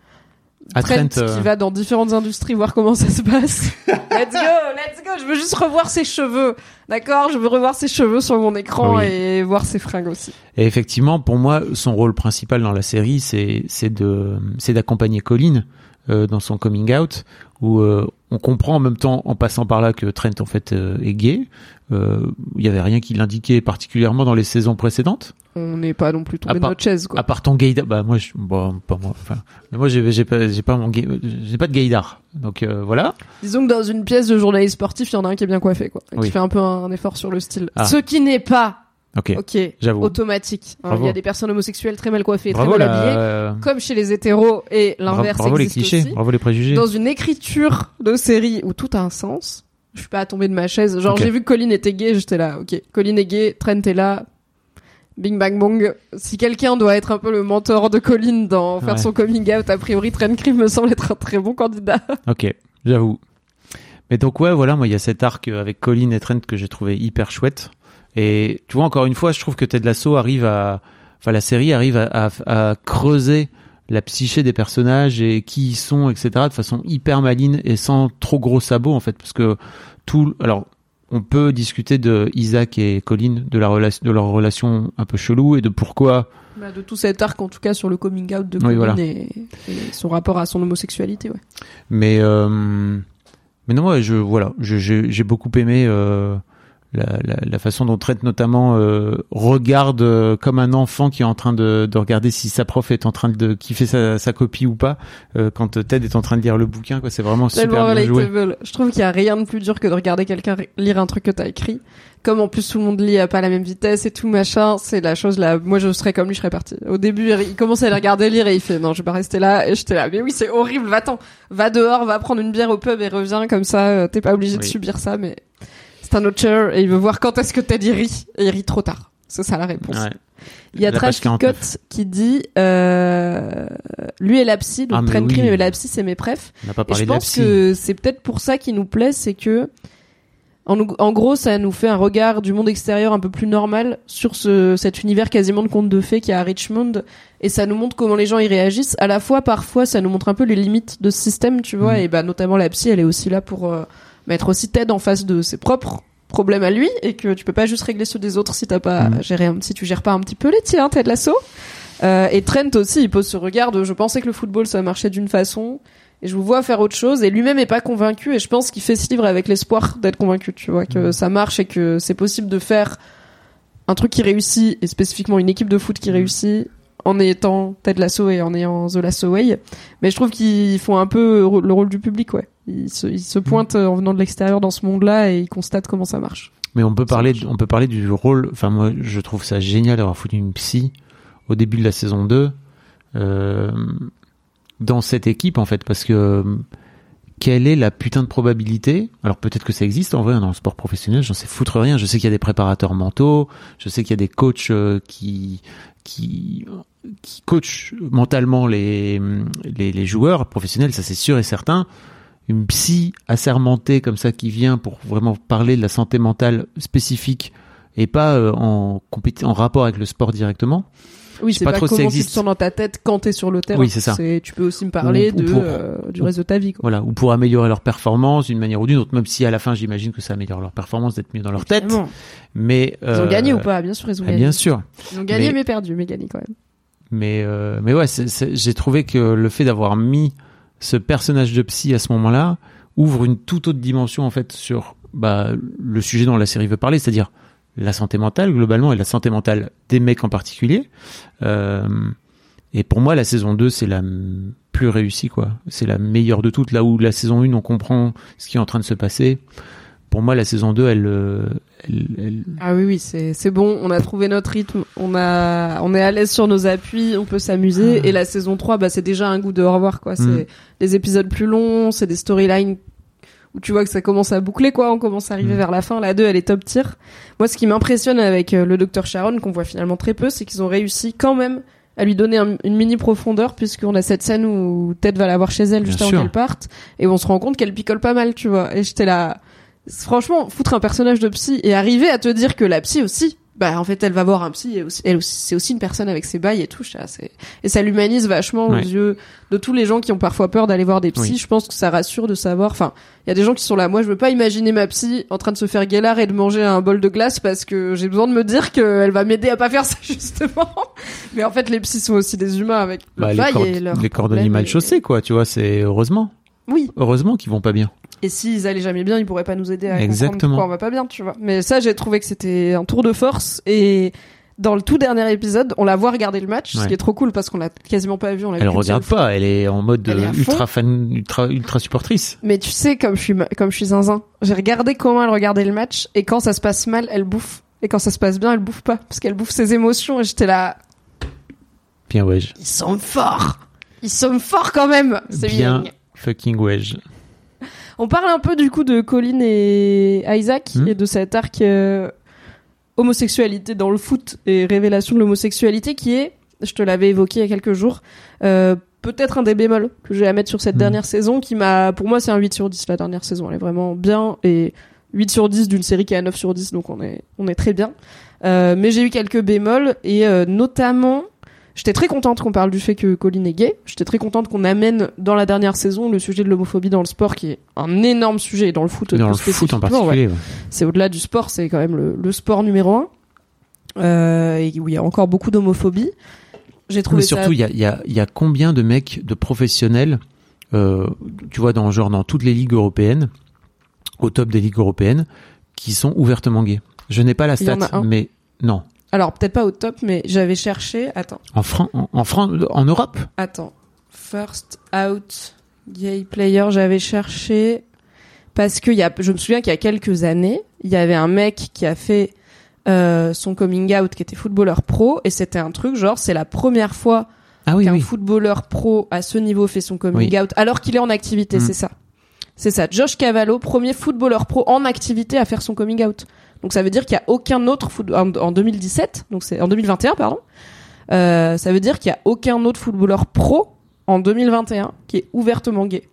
À Trent, Trent, euh, qui va dans différentes industries voir comment ça se passe. let's go, let's go. Je veux juste revoir ses cheveux, d'accord Je veux revoir ses cheveux sur mon écran Oui. et voir ses fringues aussi. et effectivement pour moi son rôle principal dans la série c'est c'est de c'est d'accompagner Colin euh, dans son coming out où euh, on comprend en même temps en passant par là que Trent en fait euh, est gay Euh, il y avait rien qui l'indiquait particulièrement dans les saisons précédentes On n'est pas non plus tombé de part- notre chaise, quoi. À part ton gaydar, bah moi, je, bon, pas moi. Enfin, mais moi, j'ai, j'ai pas, j'ai pas mon, gay- j'ai pas de gaydar. Donc euh, voilà. Disons que dans une pièce de journaliste sportif, il y en a un qui est bien coiffé, quoi. et Oui. Qui fait un peu un, effort sur le style. Ah. Ce qui n'est pas, Ok. ok, J'avoue. automatique. hein. Bravo. Il y a des personnes homosexuelles très mal coiffées, et très Bravo mal habillées, comme chez les hétéros, et l'inverse bravo les existe clichés, aussi. bravo les préjugés. dans une écriture de série où tout a un sens. Je suis pas tombée de ma chaise. Genre, j'ai vu que Colin était gay, j'étais là, ok. Colin est gay, Trent est là. Bing bang bong. Si quelqu'un doit être un peu le mentor de Colin dans faire Ouais. son coming out, a priori, Trent Crimm me semble être un très bon candidat. Ok, j'avoue. Mais donc ouais, voilà, moi il y a cet arc euh, avec Colin et Trent que j'ai trouvé hyper chouette. Et tu vois, encore une fois, je trouve que Ted Lasso arrive à, enfin la série arrive à, à- à creuser la psyché des personnages et qui ils sont, etc. de façon hyper maline et sans trop gros sabots en fait, parce que tout, alors on peut discuter de Isaac et Colin, de la relation, de leur relation un peu chelou et de pourquoi Bah, de tout cet arc, en tout cas, sur le coming out de Oui, Colin voilà. et, et son rapport à son homosexualité, ouais. Mais euh, mais non, ouais, je voilà, je- j'ai beaucoup aimé euh, la, la, la façon dont Trent notamment euh, regarde euh, comme un enfant qui est en train de, de regarder si sa prof est en train de kiffer sa, sa copie ou pas euh, quand Ted est en train de lire le bouquin. Quoi, c'est vraiment super bien joué. Je trouve qu'il y a rien de plus dur que de regarder quelqu'un lire un truc que t'as écrit. Comme en plus tout le monde lit à pas la même vitesse et tout machin, c'est la chose là. Moi je serais comme lui, je serais parti. Au début, il commence à le regarder lire et il fait non, je vais pas rester là. Et j'étais là, mais oui, c'est horrible. Va-t'en, va dehors, va prendre une bière au pub et reviens comme ça. euh, T'es pas obligé de subir ça, mais c'est un autre et il veut voir quand est-ce que Ted y rit et il rit trop tard. C'est ça la réponse. Ouais. Il y a La Trash page 49. Cote qui dit euh, lui et Lapsy, donc Ah, Cream oui. et Lapsy, c'est mes prefs. On n'a pas Et parlé je de la pense que c'est peut-être pour ça qui nous plaît, c'est que en, gros, ça nous fait un regard du monde extérieur un peu plus normal sur ce, cet univers quasiment de contes de fées qu'il y a à Richmond, et ça nous montre comment les gens y réagissent. À la fois, parfois, ça nous montre un peu les limites de ce système, tu vois, Mhm. et bah notamment la psy, elle est aussi là pour euh, mettre aussi Ted en face de ses propres problèmes à lui, et que tu peux pas juste régler ceux des autres si t'as pas Mhm. géré un si tu gères pas un petit peu les tiens, Ted Lasso. Euh, et Trent aussi, il pose ce regard de je pensais que le football ça marchait d'une façon et je vous vois faire autre chose et lui-même est pas convaincu et je pense qu'il fait ce livre avec l'espoir d'être convaincu, tu vois, que ça marche et que c'est possible de faire un truc qui réussit et spécifiquement une équipe de foot qui réussit en étant Ted Lasso et en ayant The Lasso Way. Mais je trouve qu'ils font un peu le rôle du public, ouais. Ils se, ils se pointent en venant de l'extérieur dans ce monde-là et ils constatent comment ça marche. Mais on peut parler, on peut parler du rôle. Enfin, moi, je trouve ça génial d'avoir foutu une psy au début de la saison 2 euh, dans cette équipe, en fait, parce que euh, quelle est la putain de probabilité? Alors peut-être que ça existe en vrai dans le sport professionnel, j'en sais foutre rien. Je sais qu'il y a des préparateurs mentaux, je sais qu'il y a des coachs euh, qui qui qui coachent mentalement les, les les joueurs professionnels, ça c'est sûr et certain. Une psy assermentée comme ça qui vient pour vraiment parler de la santé mentale spécifique et pas euh, en en rapport avec le sport directement. Oui, c'est pas pas, trop si comment tu te sens dans ta tête quand t'es sur le terrain. Oui, c'est ça. Tu peux aussi me parler Ou- ou de, pour- euh, du ou- reste de ta vie. Quoi. Voilà, ou pour améliorer leur performance d'une manière ou d'une autre, même si à la fin j'imagine que ça améliore leur performance d'être mieux dans leur tête. Ils ont euh, gagné ou pas Bien sûr, ils ont ah, gagné. Bien sûr. Ils ont gagné Mais- mais, perdu, mais gagné quand même. Mais euh, mais ouais, j'ai trouvé que le fait d'avoir mis ce personnage de psy à ce moment-là ouvre une toute autre dimension en fait sur bah, le sujet dont la série veut parler, c'est-à-dire la santé mentale globalement et la santé mentale des mecs en particulier. Euh, et pour moi, la saison 2, c'est la plus réussie quoi. C'est la meilleure de toutes. Là où la saison 1, on comprend ce qui est en train de se passer. Pour moi, la saison 2, elle, euh, elle, elle- Ah oui, oui, c'est c'est bon. On a trouvé notre rythme. On a, on est à l'aise sur nos appuis. On peut s'amuser. Ah. Et la saison 3, bah, c'est déjà un goût de au revoir, quoi. C'est Mm. des épisodes plus longs. C'est des storylines où tu vois que ça commence à boucler, quoi. On commence à arriver Mm. vers la fin. La 2, elle est top tier. Moi, ce qui m'impressionne avec euh, le docteur Sharon, qu'on voit finalement très peu, c'est qu'ils ont réussi quand même à lui donner un- une mini profondeur puisqu'on a cette scène où Ted va la voir chez elle Bien juste avant qu'elle parte et on se rend compte qu'elle picole pas mal, tu vois. Et j'étais là, franchement, foutre un personnage de psy et arriver à te dire que la psy aussi, bah en fait elle va voir un psy et aussi, elle aussi, c'est aussi une personne avec ses bails et tout, ça, c'est et ça l'humanise vachement Ouais. aux yeux de tous les gens qui ont parfois peur d'aller voir des psys. Oui. Je pense que ça rassure de savoir. Enfin, il y a des gens qui sont là. Moi, je veux pas imaginer ma psy en train de se faire guélard et de manger un bol de glace parce que j'ai besoin de me dire qu'elle va m'aider à pas faire ça justement. Mais en fait, les psys sont aussi des humains avec bah, leurs les, cordes, et leurs les cordonniers problèmes mal et- chaussés, quoi. Tu vois, c'est heureusement, Oui. heureusement qu'ils vont pas bien. Et s'ils allaient jamais bien, ils pourraient pas nous aider à Exactement. comprendre pourquoi on va pas bien, tu vois. Mais ça, j'ai trouvé que c'était un tour de force et dans le tout dernier épisode, on la voit regarder le match, ce qui est trop cool parce qu'on l'a quasiment pas vu. On l'a Elle vu regarde pas, elle est en mode est ultra fan, ultra, ultra supportrice. Mais tu sais, comme je suis, comme je suis zinzin, j'ai regardé comment elle regardait le match et quand ça se passe mal, elle bouffe. Et quand ça se passe bien, elle bouffe pas parce qu'elle bouffe ses émotions et j'étais là, Bien ouais. ils sont forts. Ils sont forts quand même. C'est Bien bien. fucking wedge. On parle un peu du coup de Colin et Isaac Hmm. et de cet arc euh, homosexualité dans le foot et révélation de l'homosexualité qui est, je te l'avais évoqué il y a quelques jours, euh, peut-être un des bémols que j'ai à mettre sur cette Hmm. dernière saison qui m'a, pour moi c'est un 8 sur 10 la dernière saison, elle est vraiment bien et 8 sur 10 d'une série qui est à 9 sur 10 donc on est, on est très bien. Euh, mais j'ai eu quelques bémols et euh, notamment J'étais très contente qu'on parle du fait que Colin est gay. J'étais très contente qu'on amène dans la dernière saison le sujet de l'homophobie dans le sport, qui est un énorme sujet et dans le foot. Dans le foot en ouais. particulier. ouais. C'est au-delà du sport, c'est quand même le, le sport numéro un. Euh, et où il y a encore beaucoup d'homophobie. J'ai trouvé Mais surtout, il y a, il y, a, il y a combien de mecs, de professionnels, euh, tu vois, dans genre dans toutes les ligues européennes, au top des ligues européennes, qui sont ouvertement gays? Je n'ai pas la stat, mais non. Alors peut-être pas au top, mais j'avais cherché. Attends, En, Fran en, en, Fran en Europe? Attends. First out gay player, j'avais cherché parce que y a, je me souviens qu'il y a quelques années, il y avait un mec qui a fait euh, son coming out, qui était footballeur pro, et c'était un truc genre c'est la première fois Ah oui, qu'un oui. footballeur pro à ce niveau fait son coming Oui. out alors qu'il est en activité, Mm. c'est ça. C'est ça. Josh Cavallo, premier footballeur pro en activité à faire son coming out. Donc ça veut dire qu'il y a aucun autre foot en, en 2017, donc c'est en 2021 pardon. Euh, ça veut dire qu'il y a aucun autre footballeur pro en 2021 qui est ouvertement gay.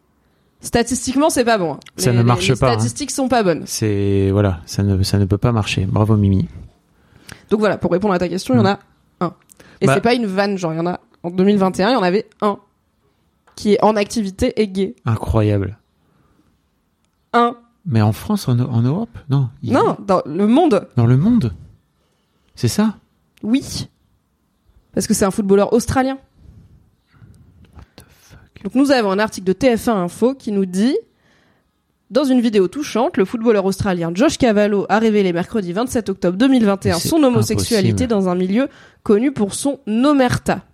Statistiquement, c'est pas bon. hein. Ça Les- ne les- marche les pas, hein. statistiques sont pas bonnes. C'est voilà, ça ne ça ne peut pas marcher. Bravo Mimi. Donc voilà, pour répondre à ta question, il y en a un. Et Bah- c'est pas une vanne, genre il y en a en 2021, il y en avait un qui est en activité et gay. Incroyable. Un. Mais en France, en, en Europe, non. Il- Non, dans le monde, Dans le monde. C'est ça? oui. Parce que c'est un footballeur australien. Donc nous avons un article de TF1 Info qui nous dit dans une vidéo touchante, le footballeur australien Josh Cavallo a révélé mercredi 27 octobre 2021 Mais c'est son homosexualité impossible. dans un milieu connu pour son omerta.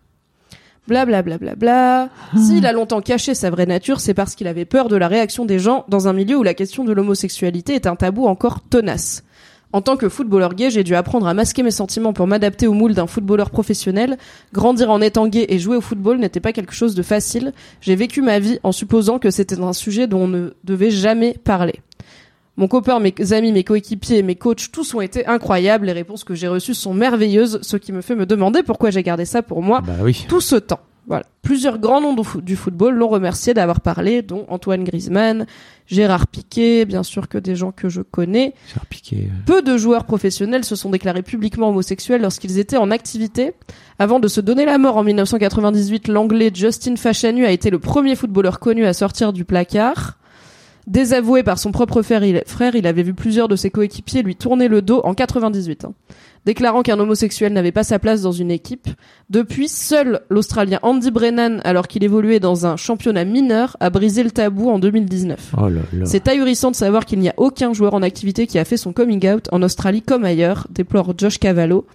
Bla bla bla bla bla. S'il a longtemps caché sa vraie nature, c'est parce qu'il avait peur de la réaction des gens dans un milieu où la question de l'homosexualité est un tabou encore tenace. En tant que footballeur gay, j'ai dû apprendre à masquer mes sentiments pour m'adapter au moule d'un footballeur professionnel. Grandir en étant gay et jouer au football n'était pas quelque chose de facile. J'ai vécu ma vie en supposant que c'était un sujet dont on ne devait jamais parler. Mon copain, mes amis, mes coéquipiers, mes coachs, tous ont été incroyables. Les réponses que j'ai reçues sont merveilleuses, ce qui me fait me demander pourquoi j'ai gardé ça pour moi Bah oui. tout ce temps. Voilà. Plusieurs grands noms du fo- du football l'ont remercié d'avoir parlé, dont Antoine Griezmann, Gérard Piquet, bien sûr que des gens que je connais. C'est piqué. Peu de joueurs professionnels se sont déclarés publiquement homosexuels lorsqu'ils étaient en activité. Avant de se donner la mort en 1998, l'anglais Justin Fashanu a été le premier footballeur connu à sortir du placard. Désavoué par son propre frère, il, avait vu plusieurs de ses coéquipiers lui tourner le dos en 98, hein. déclarant qu'un homosexuel n'avait pas sa place dans une équipe. Depuis, seul l'Australien Andy Brennan, alors qu'il évoluait dans un championnat mineur, a brisé le tabou en 2019. Oh là là. C'est ahurissant de savoir qu'il n'y a aucun joueur en activité qui a fait son coming out en Australie comme ailleurs, déplore Josh Cavallo.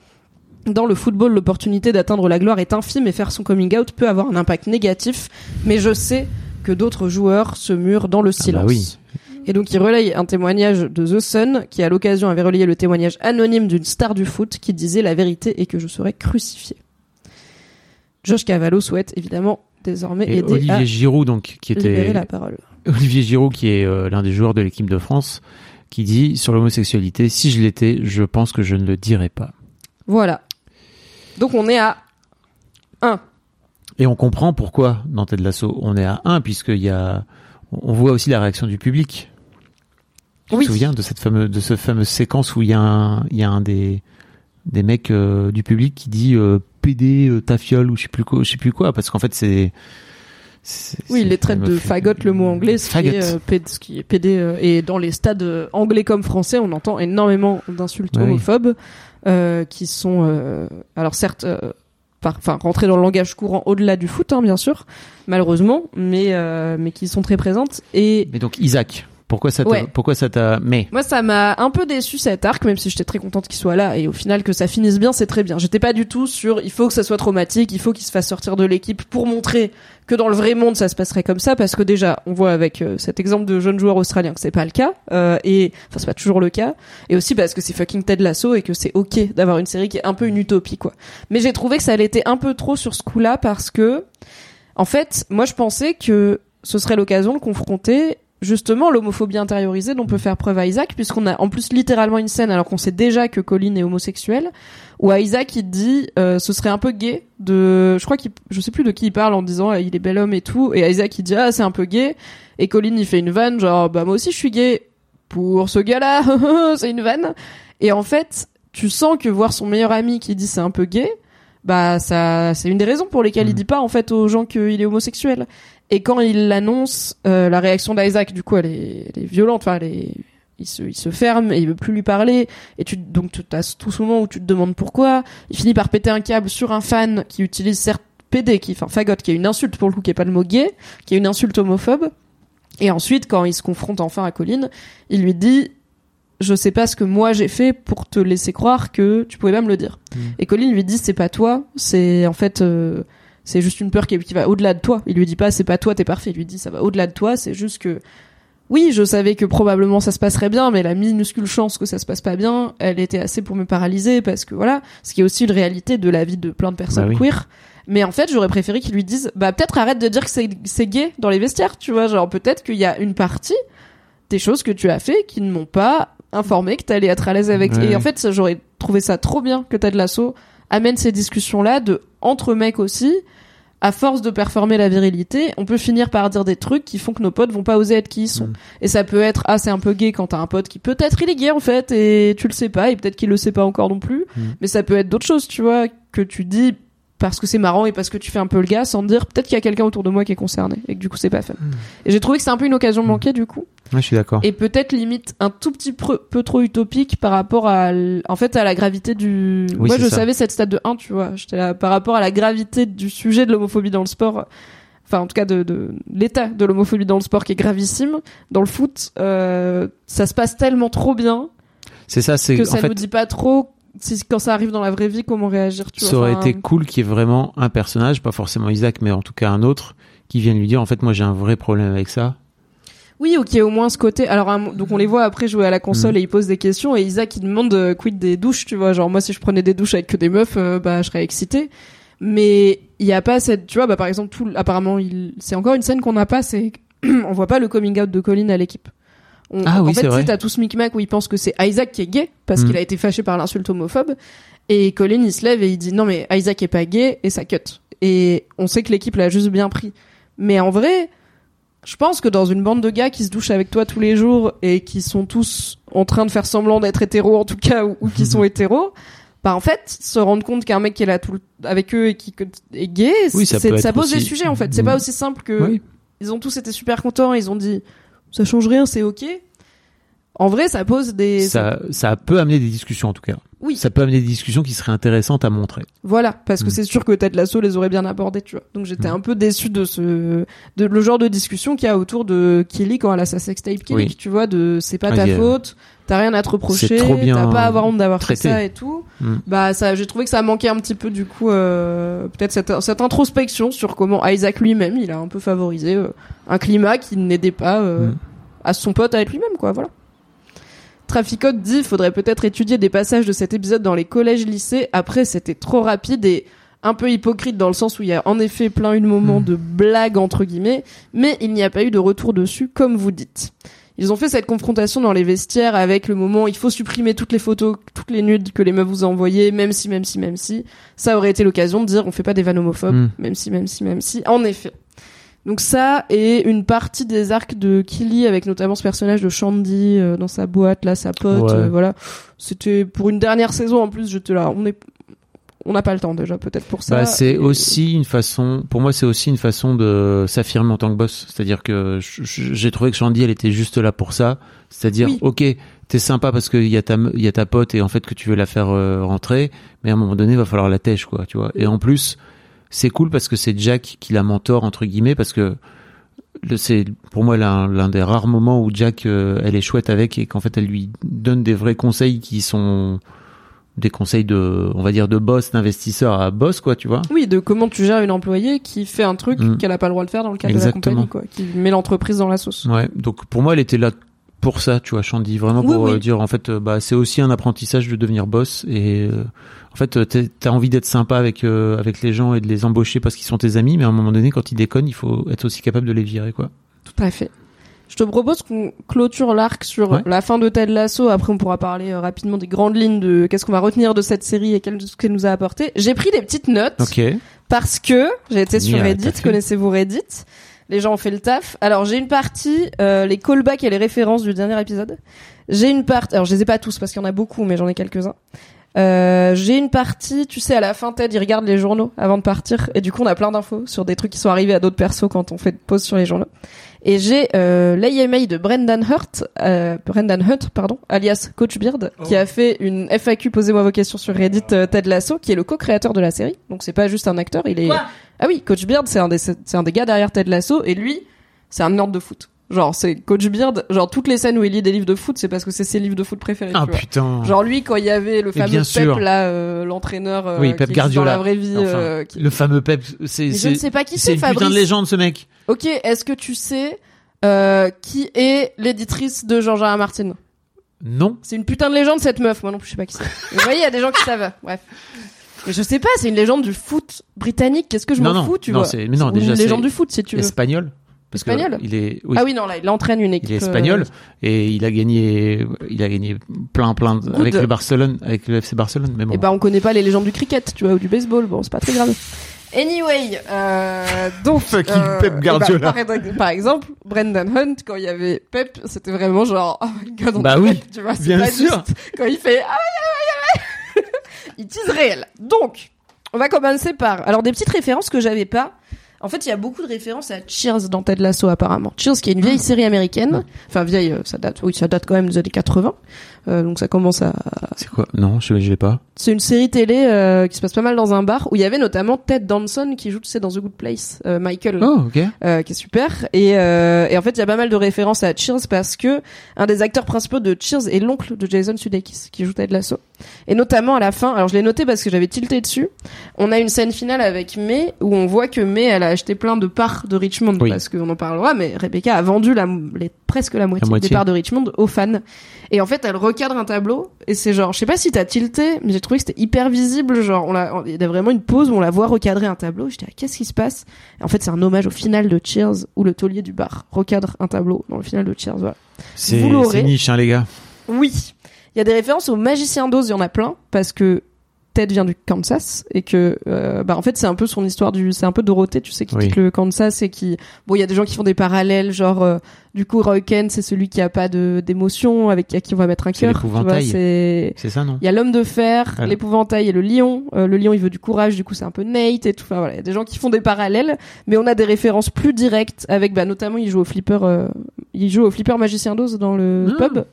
Dans le football, l'opportunité d'atteindre la gloire est infime et faire son coming out peut avoir un impact négatif, mais je sais que d'autres joueurs se murent dans le silence. bah oui. Et donc il relaye un témoignage de The Sun qui à l'occasion avait relayé le témoignage anonyme d'une star du foot qui disait la vérité et que je serais crucifié. Josh Cavallo souhaite évidemment désormais Et aider Olivier à Giroud, donc, qui était la parole. Olivier Giroud, qui est euh, l'un des joueurs de l'équipe de France, qui dit sur l'homosexualité, si je l'étais, je pense que je ne le dirais pas. Voilà. Donc on est à 1. Et on comprend pourquoi dans Ted Lasso on est à 1, puisqu'il y a, on voit aussi la réaction du public. Tu Oui. te souviens de cette fameuse, de cette fameuse séquence où il y a un, il y a un des, des mecs euh, du public qui dit euh, PD, euh, ta fiole ou je sais plus quoi, je sais plus quoi, parce qu'en fait c'est. Oui, il les traite de fagot, le mot anglais, ce qui est, euh, péd- ce qui est PD. et dans les stades anglais comme français, on entend énormément d'insultes Ouais, homophobes qui sont, alors certes, enfin, rentrées dans le langage courant au-delà du foot, hein, bien sûr, malheureusement, mais euh, mais qui sont très présentes. Et Mais donc Isaac, pourquoi ça t'a, Ouais. pourquoi ça t'a, mais Moi, ça m'a un peu déçu cet arc, même si j'étais très contente qu'il soit là. Et au final, que ça finisse bien, c'est très bien. J'étais pas du tout sur il faut que ça soit traumatique, il faut qu'il se fasse sortir de l'équipe pour montrer que dans le vrai monde, ça se passerait comme ça. Parce que déjà, on voit avec euh, cet exemple de jeune joueur australien que c'est pas le cas. Euh, et enfin, c'est pas toujours le cas. Et aussi parce que c'est fucking Ted Lasso et que c'est ok d'avoir une série qui est un peu une utopie, quoi. Mais j'ai trouvé que ça allait un peu trop sur ce coup-là parce que, en fait, moi, je pensais que ce serait l'occasion de confronter justement l'homophobie intériorisée dont peut faire preuve à Isaac, puisqu'on a en plus littéralement une scène, alors qu'on sait déjà que Colin est homosexuel, où Isaac il dit euh, ce serait un peu gay de, je crois qu'il, je sais plus de qui il parle en disant ah, il est bel homme et tout, et Isaac il dit ah c'est un peu gay, et Colin il fait une vanne genre bah moi aussi je suis gay. Pour ce gars-là, c'est une vanne, et en fait tu sens que voir son meilleur ami qui dit c'est un peu gay, bah ça c'est une des raisons pour lesquelles il dit pas en fait aux gens qu'il est homosexuel. Et quand il l'annonce, euh, la réaction d'Isaac, du coup, elle est, elle est violente. Enfin, elle est, il se, il se ferme et il veut plus lui parler. Et tu, donc, tu as tout ce moment où tu te demandes pourquoi. Il finit par péter un câble sur un fan qui utilise certes PD, qui, enfin, fagot, qui est une insulte pour le coup, qui est pas le mot gay, qui est une insulte homophobe. Et ensuite, quand il se confronte enfin à Colin, il lui dit, je sais pas ce que moi j'ai fait pour te laisser croire que tu pouvais pas me le dire. Et Colin lui dit, c'est pas toi, c'est en fait, euh, c'est juste une peur qui, qui va au-delà de toi. Il lui dit pas c'est pas toi, t'es parfait. Il lui dit ça va au-delà de toi, c'est juste que oui, je savais que probablement ça se passerait bien, mais la minuscule chance que ça se passe pas bien, elle était assez pour me paralyser parce que voilà, ce qui est aussi une réalité de la vie de plein de personnes Bah oui. queer. Mais en fait, j'aurais préféré qu'ils lui disent bah peut-être arrête de dire que c'est gay dans les vestiaires, tu vois, genre peut-être qu'il y a une partie des choses que tu as fait qui ne m'ont pas informé que t'allais être à l'aise avec. Ouais, Et en fait, j'aurais trouvé ça trop bien que Ted Lasso amène ces discussions-là de entre mecs aussi. À force de performer la virilité, on peut finir par dire des trucs qui font que nos potes vont pas oser être qui ils sont. Mm. Et ça peut être ah c'est un peu gay quand t'as un pote qui peut-être il est gay en fait et tu le sais pas et peut-être qu'il le sait pas encore non plus. Mm. Mais ça peut être d'autres choses, tu vois, que tu dis parce que c'est marrant et parce que tu fais un peu le gars sans dire peut-être qu'il y a quelqu'un autour de moi qui est concerné et que du coup c'est pas fun. Mm. Et j'ai trouvé que c'est un peu une occasion manquée du coup Ouais, je suis d'accord. et peut-être limite un tout petit peu, peu trop utopique par rapport à en fait à la gravité du Oui, moi je ça. savais cette stade de 1 tu vois j'étais là par rapport à la gravité du sujet de l'homophobie dans le sport enfin en tout cas de, de l'état de l'homophobie dans le sport qui est gravissime dans le foot euh, ça se passe tellement trop bien C'est ça, c'est que en ça fait, nous dit pas trop si, quand ça arrive dans la vraie vie comment réagir tu ça aurait Enfin, été cool qu'il y ait vraiment un personnage, pas forcément Isaac, mais en tout cas un autre, qui vienne lui dire en fait moi j'ai un vrai problème avec ça. Oui, ok, au moins ce côté. Alors, donc on les voit après jouer à la console Mm. et ils posent des questions et Isaac il demande euh, quid des douches, tu vois. Genre moi si je prenais des douches avec que des meufs, euh, bah je serais excitée. Mais il y a pas cette, tu vois, bah par exemple tout, apparemment il, c'est encore une scène qu'on n'a pas, c'est on voit pas le coming out de Colin à l'équipe. On- Ah en oui, fait, tu t'as tout ce micmac où il pense que c'est Isaac qui est gay parce Mm. qu'il a été fâché par l'insulte homophobe. Et Colin il se lève et il dit non mais Isaac est pas gay et ça cut. Et on sait que l'équipe l'a juste bien pris. Mais en vrai, je pense que dans une bande de gars qui se douchent avec toi tous les jours et qui sont tous en train de faire semblant d'être hétéros en tout cas ou, ou qui sont hétéros, bah en fait se rendre compte qu'un mec qui est là tout le- avec eux et qui est gay, Oui, ça pose des sujets en fait. C'est Mm. pas aussi simple que Oui. ils ont tous été super contents, ils ont dit ça change rien, c'est ok. En vrai, ça pose des Ça, ça peut amener des discussions en tout cas. Oui. Ça peut amener des discussions qui seraient intéressantes à montrer. Voilà, parce que Mm. c'est sûr que Ted Lasso les aurait bien abordés, tu vois. Donc j'étais un peu déçu de ce, de le genre de discussion qu'il y a autour de Kelly quand elle a sa sextape Kelly, Oui. tu vois, de c'est pas ta a- faute, t'as rien à te reprocher, t'as pas à avoir honte d'avoir fait ça et tout. Mm. Bah ça, j'ai trouvé que ça manquait un petit peu du coup, euh, peut-être cette, cette introspection sur comment Isaac lui-même, il a un peu favorisé euh, un climat qui n'aidait pas euh, Mm. à son pote à être lui-même, quoi, voilà. Traficote dit faudrait peut-être étudier des passages de cet épisode dans les collèges lycées. Après, c'était trop rapide et un peu hypocrite dans le sens où il y a en effet plein eu de moments Mm. de blagues entre guillemets, mais il n'y a pas eu de retour dessus comme vous dites. Ils ont fait cette confrontation dans les vestiaires avec le moment il faut supprimer toutes les photos, toutes les nudes que les meufs vous ont envoyées, même si, même si, même si. Ça aurait été l'occasion de dire on fait pas des vannes homophobes, Mm. même si, même si, même si. En effet. Donc ça et une partie des arcs de Killy avec notamment ce personnage de Shandy euh, dans sa boîte là, sa pote, Ouais. euh, voilà. C'était pour une dernière saison en plus. J'étais là, on est, on n'a pas le temps déjà peut-être pour ça. Bah, c'est Et- aussi une façon, pour moi, c'est aussi une façon de s'affirmer en tant que boss. C'est-à-dire que je- je- j'ai trouvé que Shandy, elle était juste là pour ça. C'est-à-dire, Oui. ok, t'es sympa parce qu'il y a ta, il y a ta pote et en fait que tu veux la faire euh, rentrer, mais à un moment donné, il va falloir la tèche, quoi, tu vois. Et en plus, c'est cool parce que c'est Jack qui la mentor entre guillemets parce que c'est pour moi l'un des rares moments où Jack euh, elle est chouette avec et qu'en fait elle lui donne des vrais conseils qui sont des conseils de on va dire de boss d'investisseur à boss quoi tu vois Oui, de comment tu gères une employée qui fait un truc Mm. qu'elle a pas le droit de faire dans le cadre Exactement. de la compagnie, quoi, qui met l'entreprise dans la sauce. Ouais, donc pour moi, elle était là pour ça, tu vois, Shandy, vraiment pour oui. euh, dire en fait, euh, bah c'est aussi un apprentissage de devenir boss et euh, en fait, euh, t'as envie d'être sympa avec euh, avec les gens et de les embaucher parce qu'ils sont tes amis, mais à un moment donné, quand ils déconnent, il faut être aussi capable de les virer, quoi. Tout à fait. Je te propose qu'on clôture l'arc sur Ouais. la fin de Ted Lasso. Après, on pourra parler euh, rapidement des grandes lignes de qu'est-ce qu'on va retenir de cette série et quel- ce qu'elle nous a apporté. J'ai pris des petites notes Ok. parce que j'ai été sur Reddit. Connaissez-vous Reddit? Les gens ont fait le taf. Alors, j'ai une partie, euh, les callbacks et les références du dernier épisode. J'ai une partie, alors je les ai pas tous parce qu'il y en a beaucoup, mais j'en ai quelques-uns. Euh, j'ai une partie, tu sais, à la fin, Ted, il regarde les journaux avant de partir. Et du coup, on a plein d'infos sur des trucs qui sont arrivés à d'autres persos quand on fait pause sur les journaux. Et j'ai euh, l'AMA de Brendan Hurt, euh, Brendan Hunt, pardon, alias Coach Beard, qui a fait une FAQ posez-moi vos questions sur Reddit euh, Ted Lasso, qui est le co-créateur de la série. Donc c'est pas juste un acteur, il est. ah oui, Coach Beard, c'est un des c'est un des gars derrière Ted Lasso, et lui, c'est un nerd de foot. Genre c'est Coach Beard, genre toutes les scènes où il lit des livres de foot, c'est parce que c'est ses livres de foot préférés. Ah tu vois. putain. Genre lui, quand il y avait le fameux Pep sûr. là, euh, l'entraîneur euh, oui, qui Pep existe Guardiola. dans la vraie vie. Enfin, euh, qui- Le fameux Pep, c'est Mais je ne sais pas qui c'est c'est, une putain de Fabrice. légende ce mec. Ok, est-ce que tu sais euh, qui est l'éditrice de. R. Martin? Non. C'est une putain de légende cette meuf. Moi non plus, je sais pas qui c'est. Vous voyez, il y a des gens qui savent. Bref. Mais je sais pas, c'est une légende du foot britannique. Qu'est-ce que je m'en fous, tu Non, vois c'est- mais non, Ou déjà, une légende du foot, si tu veux. Espagnol. Parce que Espagnol? il est oui, Ah oui, non, là, il entraîne une équipe. il est euh, espagnol et il a gagné il a gagné plein plein de- avec le Barcelone avec le FC Barcelone mais bon. Et bah on connaît pas les légendes du cricket, tu vois, ou du baseball. Bon, c'est pas très grave. Anyway, euh, donc Fucking euh, Pep eh Guardiola. bah, par, par exemple, Brendan Hunt, quand il y avait Pep, c'était vraiment genre, oh my god, on Bah oui, tu vois, bien pas sûr. juste quand il fait, ah, ouais, ouais, ouais, ouais. il tease réel. Donc, on va commencer par, alors des petites références que j'avais pas. En fait, il y a beaucoup de références à Cheers dans Ted Lasso apparemment. Cheers qui est une vieille série américaine. Enfin vieille, euh, ça date, oui, ça date quand même des années 80. Euh, donc ça commence à, C'est quoi? Non, je l'ai pas. c'est une série télé euh, qui se passe pas mal dans un bar où il y avait notamment Ted Danson qui joue, tu sais, dans The Good Place, euh, Michael, Oh, OK. qui est super. Et, et en fait, il y a pas mal de références à Cheers parce que un des acteurs principaux de Cheers est l'oncle de Jason Sudeikis qui joue Ted Lasso. Et notamment à la fin, alors je l'ai noté parce que j'avais tilté dessus. On a une scène finale avec May où on voit que May elle a acheté plein de parts de Richmond Oui. parce qu'on en parlera, mais Rebecca a vendu la, les, presque la moitié, moitié. des parts de Richmond aux fans. Et en fait, elle recadre un tableau et c'est genre, je sais pas si t'as tilté, mais j'ai trouvé que c'était hyper visible. Genre, on l'a, il y a vraiment une pause où on la voit recadrer un tableau. J'étais, ah, qu'est-ce qui se passe? Et En fait, c'est un hommage au final de Cheers où le taulier du bar recadre un tableau dans le final de Cheers. Voilà. C'est Vous l'aurez. c'est niche, hein, les gars. Oui. Il y a des références au magicien d'Oz, il y en a plein, parce que Ted vient du Kansas et que euh, bah en fait c'est un peu son histoire du c'est un peu Dorothée tu sais qui Oui. quitte le Kansas et qui bon il y a des gens qui font des parallèles genre euh, du coup Roy Kent c'est celui qui a pas de d'émotion avec à qui on va mettre un cœur c'est C'est ça, non il y a l'homme de fer, Voilà. l'épouvantail et le lion. Euh, le lion, il veut du courage, du coup, c'est un peu Nate et tout. Enfin, voilà, il y a des gens qui font des parallèles, mais on a des références plus directes avec, bah, notamment, il joue au flipper, il joue au flipper magicien d'Oz dans le Ah. pub.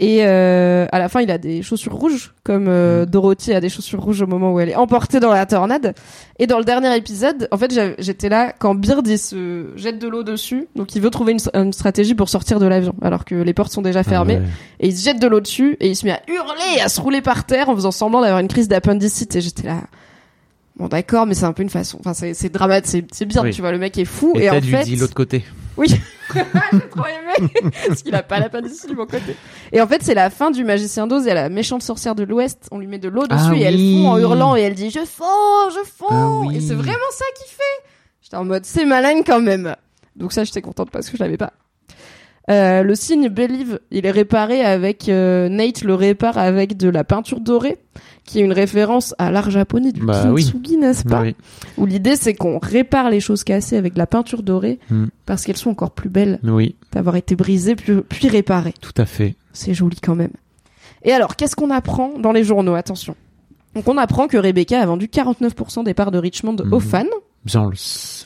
Et euh, à la fin, il a des chaussures rouges, comme euh, Mm. Dorothy a des chaussures rouges au moment où elle est emportée dans la tornade. Et dans le dernier épisode, en fait, j'étais là quand Beard il se jette de l'eau dessus, donc il veut trouver une, une stratégie pour sortir de l'avion, alors que les portes sont déjà fermées. Ah ouais. Et il se jette de l'eau dessus et il se met à hurler à se rouler par terre en faisant semblant d'avoir une crise d'appendicite. Et j'étais là. Bon d'accord, mais c'est un peu une façon. Enfin, c'est dramatique, c'est bien, Oui. tu vois. Le mec est fou Et, et, en fait, dit l'autre côté. Oui, j'ai trop aimé parce qu'il a pas l'appendicite du bon côté. Et en fait, c'est la fin du magicien d'Oz. Il y a la méchante sorcière de l'Ouest. On lui met de l'eau dessus Ah et elle oui. fond en hurlant et elle dit je fonds, je fonds. Ah oui. Et c'est vraiment ça qu'il fait. J'étais en mode c'est malin quand même. Donc ça, j'étais contente parce que je l'avais pas. Euh, le signe Believe, il est réparé avec euh, Nate le répare avec de la peinture dorée, qui est une référence à l'art japonais du Bah oui. kintsugi, n'est-ce pas Oui. Où l'idée c'est qu'on répare les choses cassées avec de la peinture dorée Hmm. parce qu'elles sont encore plus belles Oui, d'avoir été brisées puis, puis réparées. tout à fait. C'est joli quand même. Et alors, qu'est-ce qu'on apprend dans les journaux? Attention. Donc on apprend que Rebecca a vendu 49% des parts de Richmond aux Mhm. fans. Bien,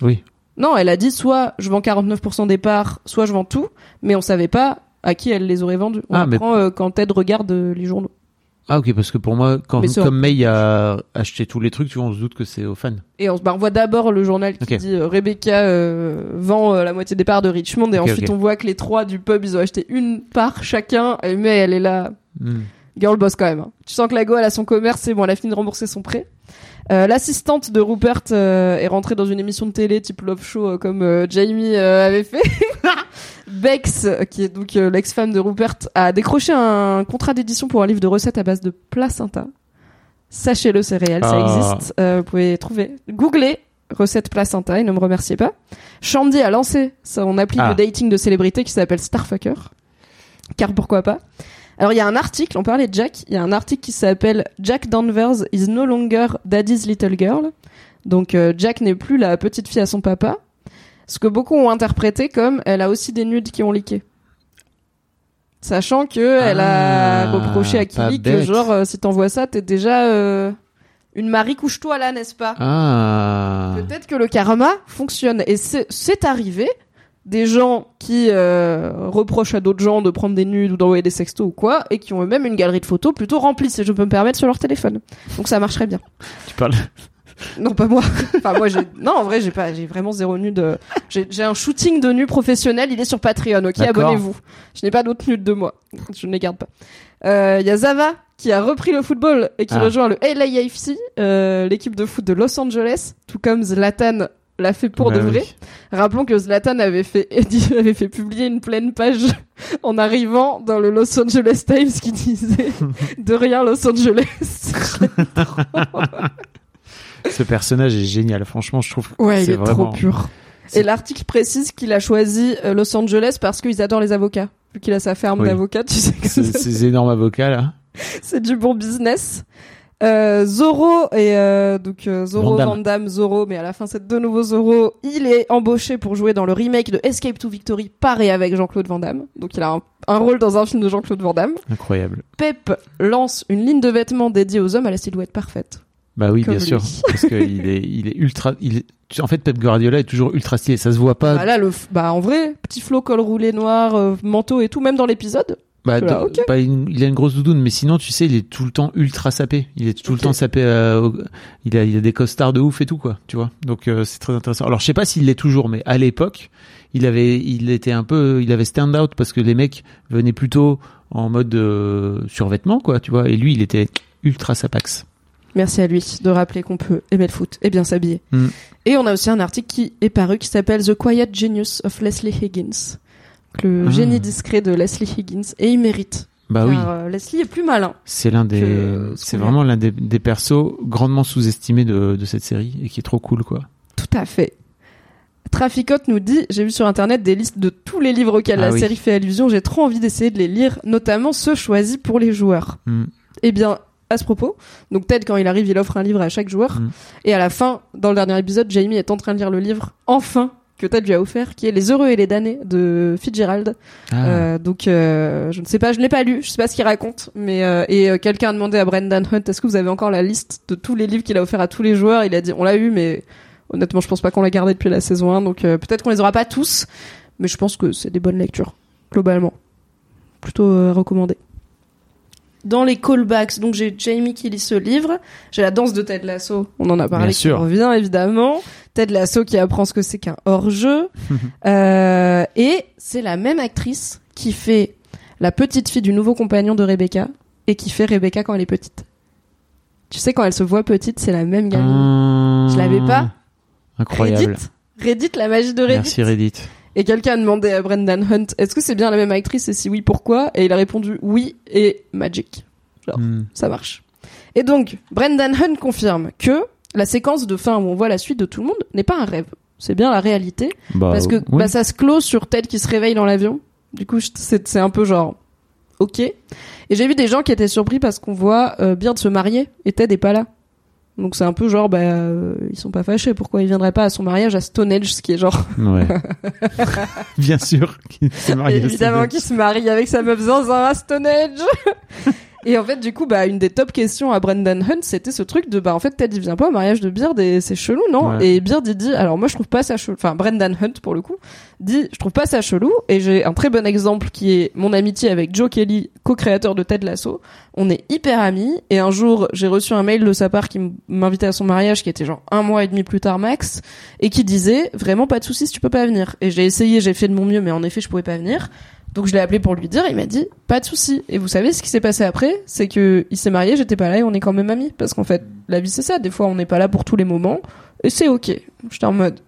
oui. Non, elle a dit soit je vends 49% des parts, soit je vends tout, mais on savait pas à qui elle les aurait vendues. On Ah, mais- euh, quand Ted regarde euh, les journaux. Ah ok, parce que pour moi, quand, Mais ça- comme May a acheté tous les trucs, tu vois, on se doute que c'est aux fans. Et on, bah, on voit d'abord le journal qui Ok. dit euh, Rebecca euh, vend euh, la moitié des parts de Richmond, et Ok, ensuite ok. on voit que les trois du pub ils ont acheté une part chacun, et mais elle est là, Hmm. girl boss quand même. hein. Tu sens que la go elle a son commerce, c'est bon, elle a fini de rembourser son prêt. Euh, L'assistante de Rupert euh, est rentrée dans une émission de télé type Love Show euh, comme Jamie avait fait. Bex, qui est donc l'ex-femme de Rupert, a décroché un contrat d'édition pour un livre de recettes à base de placenta. Sachez-le, c'est réel, ça Ah. existe. Vous pouvez trouver, googler recette placenta et ne me remerciez pas. Shandy a lancé son appli Ah. de dating de célébrité qui s'appelle Starfucker. Car pourquoi pas? Alors il y a un article, on parlait de Jack, il y a un article qui s'appelle Jack Danvers is no longer daddy's little girl. Donc euh, Jack n'est plus la petite fille à son papa. Ce que beaucoup ont interprété comme elle a aussi des nudes qui ont leaké. Sachant que elle a Ah, reproché à Kili que genre euh, si t'envoies ça t'es déjà euh, une Marie couche-toi là n'est-ce pas? Ah. Peut-être que le karma fonctionne. Et c'est arrivé des gens qui euh, reprochent à d'autres gens de prendre des nudes ou d'envoyer des sextos ou quoi, et qui ont eux-mêmes une galerie de photos plutôt remplie, si je peux me permettre, sur leur téléphone. Donc ça marcherait bien. Tu parles. Non, pas moi. enfin, moi, j'ai, non, en vrai, j'ai pas, j'ai vraiment zéro nude. euh, J'ai, j'ai un shooting de nus professionnel, il est sur Patreon, ok, D'accord. abonnez-vous. Je n'ai pas d'autres nudes de moi. Je ne les garde pas. Euh, Il y a Zava qui a repris le football et qui Ah. rejoint le LAFC, euh, l'équipe de foot de Los Angeles, tout comme Zlatan l'a fait pour de Bah vrai. oui. Rappelons que Zlatan avait fait, avait fait publier une pleine page en arrivant dans le Los Angeles Times qui disait de rien Los Angeles. Ce personnage est génial. Franchement, je trouve. que Ouais, il c'est est vraiment... trop pur. Et l'article précise qu'il a choisi euh, Los Angeles parce qu'ils adorent les avocats. Vu qu'il a sa ferme Oui. d'avocats, tu sais que Ces, c'est ces énormes avocats là. c'est du bon business. Euh, Zorro et euh, donc euh, Zorro Van Damme. Van Damme Zorro mais à la fin c'est de nouveau Zorro il est embauché pour jouer dans le remake de Escape to Victory par et avec Jean-Claude Van Damme donc il a un, un rôle dans un film de Jean-Claude Van Damme Incroyable. Pep lance une ligne de vêtements dédiée aux hommes à la silhouette parfaite Bah oui, Comme bien sûr. Parce qu'il est, il est ultra. Il est... En fait, Pep Guardiola est toujours ultra stylé. Ça se voit pas. bah là le bah en vrai petit flot col roulé noir euh, manteau et tout même dans l'épisode Bah, il a une grosse doudoune, mais sinon, tu sais, il est tout le temps ultra sapé. Il est tout le temps sapé. euh, au- il, a, il a des costards de ouf et tout, quoi. Tu vois. Donc, euh, c'est très intéressant. Alors, je sais pas s'il l'est toujours, mais à l'époque, il avait, il était un peu, il avait stand out parce que les mecs venaient plutôt en mode euh, survêtement, quoi. Tu vois. Et lui, il était ultra sapax. Merci à lui de rappeler qu'on peut aimer le foot et bien s'habiller. Mm. Et on a aussi un article qui est paru qui s'appelle The Quiet Genius of Leslie Higgins. Le Ah. génie discret de Leslie Higgins. Et il mérite. Bah car, oui, euh, Leslie est plus malin. c'est l'un des, que c'est vraiment l'un des, des persos grandement sous-estimés de, de cette série et qui est trop cool quoi. Tout à fait. Traficote nous dit J'ai vu sur internet des listes de tous les livres auxquels Ah la oui. série fait allusion. J'ai trop envie d'essayer de les lire, notamment ceux choisis pour les joueurs. Mm. Eh bien, à ce propos, donc Ted, quand il arrive, il offre un livre à chaque joueur. Mm. Et à la fin, dans le dernier épisode, Jamie est en train de lire le livre, enfin, que Ted lui a offert, qui est Les Heureux et les Damnés de Fitzgerald. Ah. Euh, donc, euh, je ne sais pas, je ne l'ai pas lu, je sais pas ce qu'il raconte. Mais euh, Et quelqu'un a demandé à Brendan Hunt est-ce que vous avez encore la liste de tous les livres qu'il a offert à tous les joueurs? Il a dit on l'a eu, mais honnêtement, je pense pas qu'on l'a gardé depuis la saison 1. Donc, peut-être qu'on les aura pas tous. Mais je pense que c'est des bonnes lectures, globalement. Plutôt euh, recommandé. Dans les callbacks, donc j'ai Jamie qui lit ce livre, j'ai la danse de Ted Lasso, on en a parlé, Bien qui sûr. revient évidemment, Ted Lasso qui apprend ce que c'est qu'un hors-jeu, Euh, et c'est la même actrice qui fait la petite fille du nouveau compagnon de Rebecca, et qui fait Rebecca quand elle est petite. Tu sais, quand elle se voit petite, c'est la même gamine. Ah. Je l'avais pas. Incroyable. Reddit, Reddit, la magie de Reddit? Merci Reddit. Et quelqu'un a demandé à Brendan Hunt, est-ce que c'est bien la même actrice et si oui, pourquoi Et il a répondu oui et magic. Genre, Mm. ça marche. Et donc, Brendan Hunt confirme que la séquence de fin où on voit la suite de tout le monde n'est pas un rêve. C'est bien la réalité. Bah, parce que oui. bah, ça se clôt sur Ted qui se réveille dans l'avion. Du coup, c'est un peu genre, ok. Et j'ai vu des gens qui étaient surpris parce qu'on voit euh, Beard se marier et Ted est pas là. Donc c'est un peu genre, bah, euh, ils sont pas fâchés. Pourquoi ils viendraient pas à son mariage à Stonehenge, ce qui est genre Ouais. Bien sûr qu'il s'est marié. à Évidemment qu'il se marie avec sa meuf zinzin à Stonehenge. et en fait, du coup, bah, une des top questions à Brendan Hunt, c'était ce truc de, bah, en fait, Ted, il vient pas au mariage de Beard et c'est chelou, non? Ouais. Et Beard, il dit, alors moi, je trouve pas ça chelou. Enfin, Brendan Hunt, pour le coup, dit, je trouve pas ça chelou. Et j'ai un très bon exemple qui est mon amitié avec Joe Kelly, co-créateur de Ted Lasso. On est hyper amis. Et un jour, j'ai reçu un mail de sa part qui m'invitait à son mariage, qui était genre un mois et demi plus tard max, et qui disait, vraiment pas de soucis si tu peux pas venir. Et j'ai essayé, j'ai fait de mon mieux, mais en effet, je pouvais pas venir. Donc je l'ai appelé pour lui dire, il m'a dit pas de souci. Et vous savez ce qui s'est passé après, c'est que il s'est marié, j'étais pas là et on est quand même amis parce qu'en fait la vie c'est ça. Des fois on n'est pas là pour tous les moments et c'est ok. J'étais en mode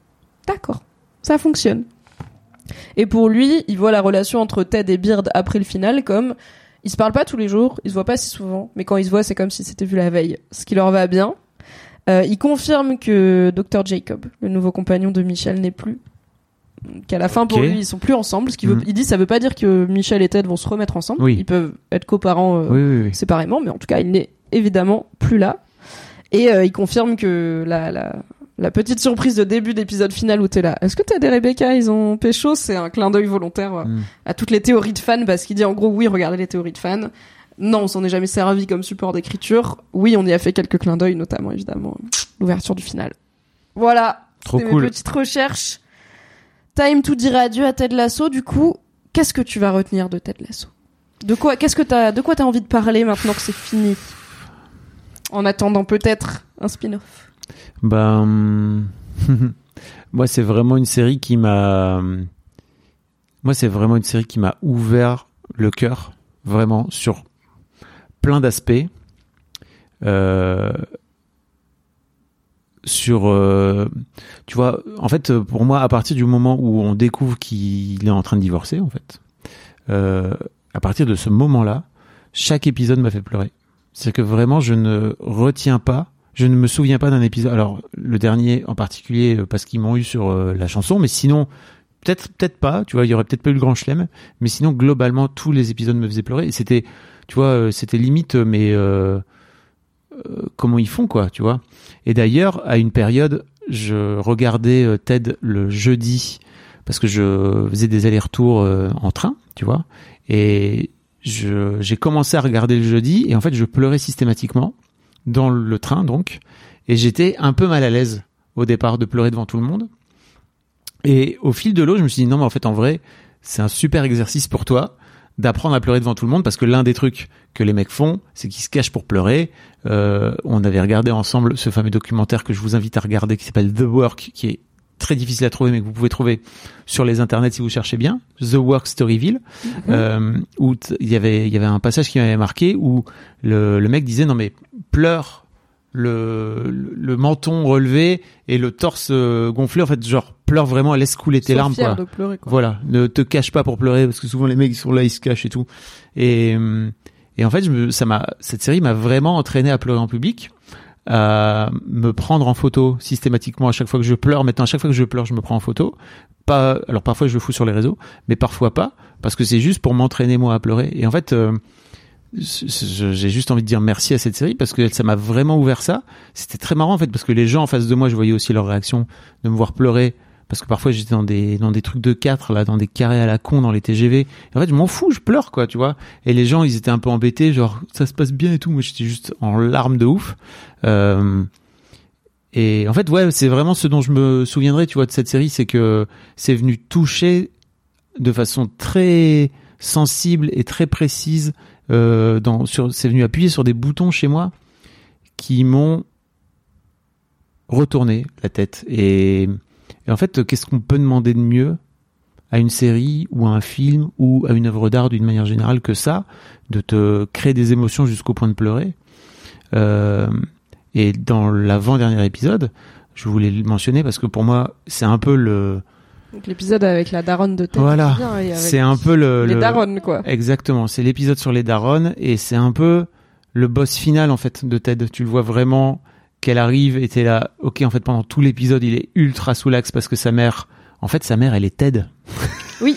d'accord, ça fonctionne. Et pour lui, il voit la relation entre Ted et Beard après le final comme ils se parlent pas tous les jours, ils se voient pas si souvent, mais quand ils se voient c'est comme si c'était vu la veille, ce qui leur va bien. Euh, il confirme que Dr Jacob, le nouveau compagnon de Michel, n'est plus. Qu'à la fin, pour lui, ils sont plus ensemble. Ce qui veut, Mhm. il dit, ça veut pas dire que Michel et Ted vont se remettre ensemble. Oui. Ils peuvent être coparents euh, Oui, oui, oui. séparément, mais en tout cas, il n'est évidemment plus là. Et euh, il confirme que la, la, la petite surprise de début d'épisode final où t'es là, est-ce que Ted et Rebecca, ils ont pécho? C'est un clin d'œil volontaire euh, Mm. à toutes les théories de fans, parce qu'il dit en gros, oui, regardez les théories de fans. Non, on s'en est jamais servi comme support d'écriture. Oui, on y a fait quelques clins d'œil, notamment évidemment l'ouverture du final. Voilà, Trop cool. mes petites recherches. Time to dire adieu à Ted Lasso. Du coup, qu'est-ce que tu vas retenir de Ted Lasso? De quoi Qu'est-ce que t'as De quoi t'as envie de parler maintenant que c'est fini? En attendant peut-être un spin-off. Ben, moi, c'est vraiment une série qui m'a. Moi, c'est vraiment une série qui m'a ouvert le cœur, vraiment, sur plein d'aspects. Euh, Sur. euh, Tu vois, en fait, pour moi, à partir du moment où on découvre qu'il est en train de divorcer, en fait, euh, à partir de ce moment-là, chaque épisode m'a fait pleurer. C'est que vraiment, je ne retiens pas je ne me souviens pas d'un épisode. Alors le dernier en particulier euh, parce qu'ils m'ont eu sur euh, la chanson, mais sinon peut-être peut-être pas. Tu vois, il y aurait peut-être pas eu le grand chelem, mais sinon globalement tous les épisodes me faisaient pleurer. Et c'était, tu vois, euh, c'était limite, euh, mais euh, comment ils font quoi, tu vois. Et d'ailleurs à une période, je regardais euh, Ted le jeudi parce que je faisais des allers-retours euh, en train, tu vois, et j'ai commencé à regarder le jeudi et en fait je pleurais systématiquement dans le train donc. Et j'étais un peu mal à l'aise au départ de pleurer devant tout le monde. Et au fil de l'eau je me suis dit non mais en fait en vrai c'est un super exercice pour toi d'apprendre à pleurer devant tout le monde parce que l'un des trucs que les mecs font c'est qu'ils se cachent pour pleurer. Euh, on avait regardé ensemble ce fameux documentaire que je vous invite à regarder qui s'appelle The Work qui est très difficile à trouver, mais que vous pouvez trouver sur les internets si vous cherchez bien. The Work Storyville, euh, où il y avait il y avait un passage qui m'avait marqué où le, le mec disait non mais pleure le, le, menton relevé et le torse euh, gonflé en fait genre pleure vraiment laisse couler tes larmes quoi. de pleurer, quoi. Voilà, ne te cache pas pour pleurer parce que souvent les mecs ils sont là, ils se cachent et tout. Et euh, et en fait, je me, ça m'a cette série m'a vraiment entraîné à pleurer en public, à me prendre en photo systématiquement à chaque fois que je pleure. Maintenant, à chaque fois que je pleure, je me prends en photo. Pas, alors parfois je le fous sur les réseaux, mais parfois pas parce que c'est juste pour m'entraîner moi à pleurer. Et en fait, euh, j'ai juste envie de dire merci à cette série parce que ça m'a vraiment ouvert ça. C'était très marrant en fait parce que les gens en face de moi, je voyais aussi leur réaction de me voir pleurer parce que parfois j'étais dans des dans des trucs de 4 là dans des carrés à la con dans les TGV en fait je m'en fous je pleure quoi tu vois. Et les gens ils étaient un peu embêtés genre ça se passe bien et tout. Moi j'étais juste en larmes de ouf. Euh, et en fait ouais c'est vraiment ce dont je me souviendrai tu vois de cette série c'est que c'est venu toucher de façon très sensible et très précise euh, c'est venu appuyer sur des boutons chez moi qui m'ont retourné la tête et et en fait, qu'est-ce qu'on peut demander de mieux à une série ou à un film ou à une œuvre d'art d'une manière générale que ça, de te créer des émotions jusqu'au point de pleurer? Euh, et dans l'avant-dernier épisode, je voulais le mentionner parce que pour moi, c'est un peu le, Donc, l'épisode avec la daronne de tête. voilà, c'est un peu le, les le- daronnes, quoi. Exactement, c'est l'épisode sur les darons et c'est un peu le boss final en fait de Ted. Tu le vois vraiment qu'elle arrive et t'es là, ok en fait pendant tout l'épisode il est ultra sous l'axe parce que sa mère, en fait sa mère elle est Ted. Oui.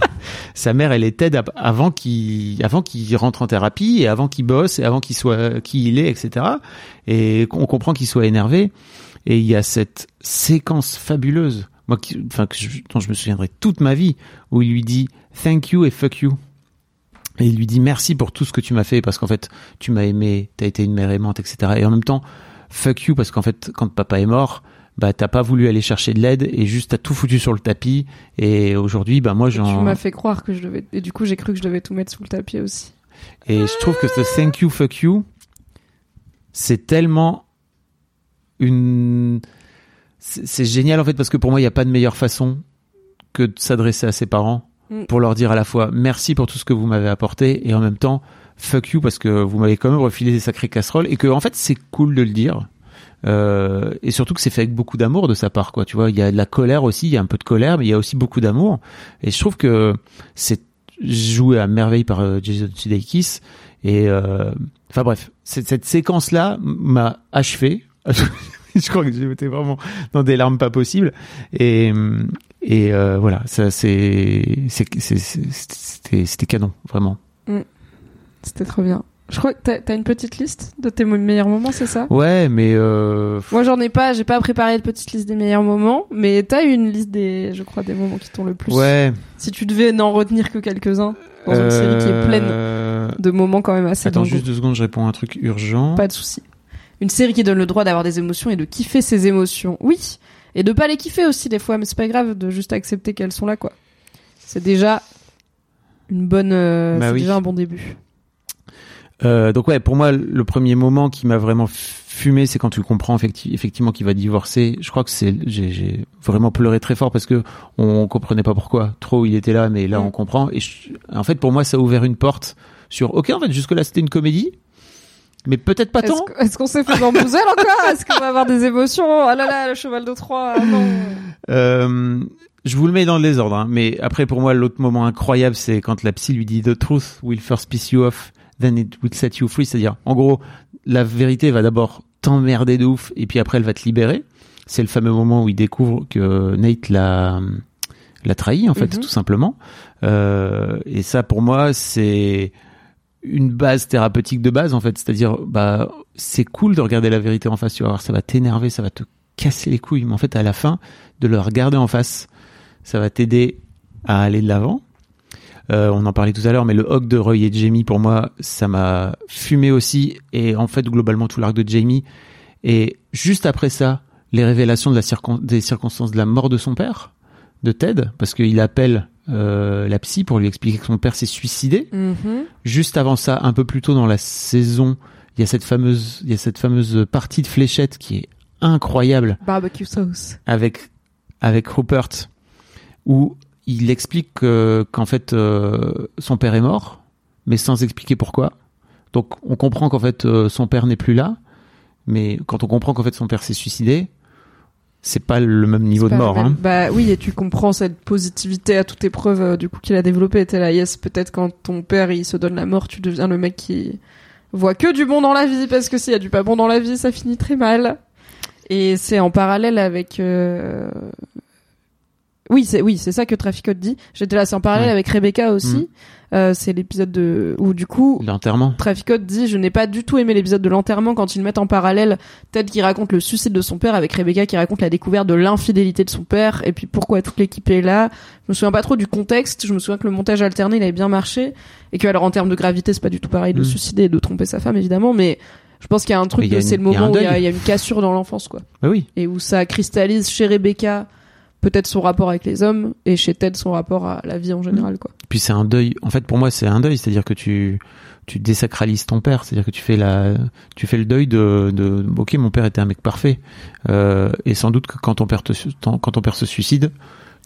sa mère elle est Ted avant qu'il avant qu'il rentre en thérapie et avant qu'il bosse et avant qu'il soit qui il est etc. Et on comprend qu'il soit énervé et il y a cette séquence fabuleuse moi qui, enfin que je- dont je me souviendrai toute ma vie où il lui dit thank you et fuck you et il lui dit merci pour tout ce que tu m'as fait parce qu'en fait tu m'as aimé, t'as été une mère aimante, etc. Et en même temps fuck you parce qu'en fait quand papa est mort, bah t'as pas voulu aller chercher de l'aide et juste t'as tout foutu sur le tapis. Et aujourd'hui, bah moi Tu j'en m'as fait croire que je devais. Et du coup, j'ai cru que je devais tout mettre sous le tapis aussi. et je trouve que ce thank you fuck you, c'est tellement une c'est génial en fait parce que pour moi il n'y a pas de meilleure façon que de s'adresser à ses parents Mm. pour leur dire à la fois merci pour tout ce que vous m'avez apporté et en même temps fuck you parce que vous m'avez quand même refilé des sacrées casseroles et que en fait c'est cool de le dire. Euh, et surtout que c'est fait avec beaucoup d'amour de sa part quoi. Tu vois il y a de la colère aussi il y a un peu de colère mais il y a aussi beaucoup d'amour. Et je trouve que c'est joué à merveille par euh, Jason Sudeikis. Et euh, enfin bref cette, cette séquence là m'a achevé je crois que été vraiment dans des larmes pas possibles et et euh, voilà ça c'est c'était canon vraiment C'était trop bien. Je crois que t'as une petite liste de tes meilleurs moments, c'est ça? Ouais mais euh, Moi, j'en ai pas. J'ai pas préparé de petite liste des meilleurs moments, mais t'as une liste des, je crois, des moments qui t'ont le plus. ouais Si tu devais n'en retenir que quelques-uns dans une série qui est pleine euh, de moments quand même assez attends juste deux secondes je réponds à un truc urgent Pas de souci. Une série qui donne le droit d'avoir des émotions et de kiffer ses émotions. Oui. Et de pas les kiffer aussi des fois, mais c'est pas grave de juste accepter qu'elles sont là, quoi. C'est déjà une bonne, euh, Bah c'est oui. déjà un bon début. Euh, donc ouais, pour moi, le premier moment qui m'a vraiment fumé, c'est quand tu comprends effecti- effectivement qu'il va divorcer. Je crois que c'est, j'ai, vraiment pleuré très fort parce que on comprenait pas pourquoi. Trop, il était là, mais là, Mm. on comprend. Et je- en fait, pour moi, ça a ouvert une porte sur. Ok, en fait, jusque là, c'était une comédie, mais peut-être pas tant. est-ce qu'on s'est fait bamboozler encore Est-ce qu'on va avoir des émotions Ah là là, le cheval de Troie, ah non. Euh, je vous le mets dans le désordre, hein, mais après pour moi l'autre moment incroyable c'est quand la psy lui dit The truth will first piss you off, then it will set you free, c'est-à-dire en gros la vérité va d'abord t'emmerder de ouf et puis après elle va te libérer. C'est le fameux moment où il découvre que Nate l'a l'a trahi en fait Mhm. tout simplement. Euh, et ça pour moi c'est une base thérapeutique de base en fait, c'est-à-dire bah c'est cool de regarder la vérité en face, tu vas voir, ça va t'énerver, ça va te casser les couilles, mais en fait à la fin de le regarder en face, ça va t'aider à aller de l'avant. Euh, on en parlait tout à l'heure, mais le hog de Roy et Jamie pour moi, ça m'a fumé aussi, et en fait globalement tout l'arc de Jamie. Et juste après ça, les révélations de la circon- des circonstances de la mort de son père, de Ted, parce qu'il appelle euh, la psy pour lui expliquer que son père s'est suicidé. Mhm. Juste avant ça, un peu plus tôt dans la saison, il y a cette fameuse, il y a cette fameuse partie de fléchette qui est incroyable Barbecue sauce. avec avec Rupert où il explique que- qu'en fait euh, son père est mort, mais sans expliquer pourquoi. Donc on comprend qu'en fait euh, son père n'est plus là, mais quand on comprend qu'en fait son père s'est suicidé, c'est pas le même niveau de mort. Hein. Bah oui, et tu comprends cette positivité à toute épreuve euh, du coup qu'il a développé. T'es là, yes, peut-être quand ton père il se donne la mort, tu deviens le mec qui voit que du bon dans la vie parce que s'il y a du pas bon dans la vie, ça finit très mal. Et c'est en parallèle avec. euh, Oui, c'est oui, c'est ça que Traficote dit. J'étais là, c'est en parallèle Ouais. avec Rebecca aussi. Mm. Euh, c'est l'épisode de où du coup L'enterrement. Traficote dit je n'ai pas du tout aimé l'épisode de l'enterrement quand ils mettent en parallèle Ted qui raconte le suicide de son père avec Rebecca qui raconte la découverte de l'infidélité de son père et puis pourquoi toute l'équipe est là je me souviens pas trop du contexte je me souviens que le montage alterné il avait bien marché et que alors en termes de gravité c'est pas du tout pareil de Mm. se suicider et de tromper sa femme évidemment mais je pense qu'il y a un truc c'est le moment où il y, y a une cassure dans l'enfance quoi Bah oui. et où ça cristallise chez Rebecca peut-être son rapport avec les hommes et chez Ted son rapport à la vie en général quoi Puis c'est un deuil. En fait, pour moi, c'est un deuil, c'est-à-dire que tu tu désacralises ton père, c'est-à-dire que tu fais la tu fais le deuil de de ok, mon père était un mec parfait. Euh, et sans doute que quand ton père te ton- quand ton père se suicide,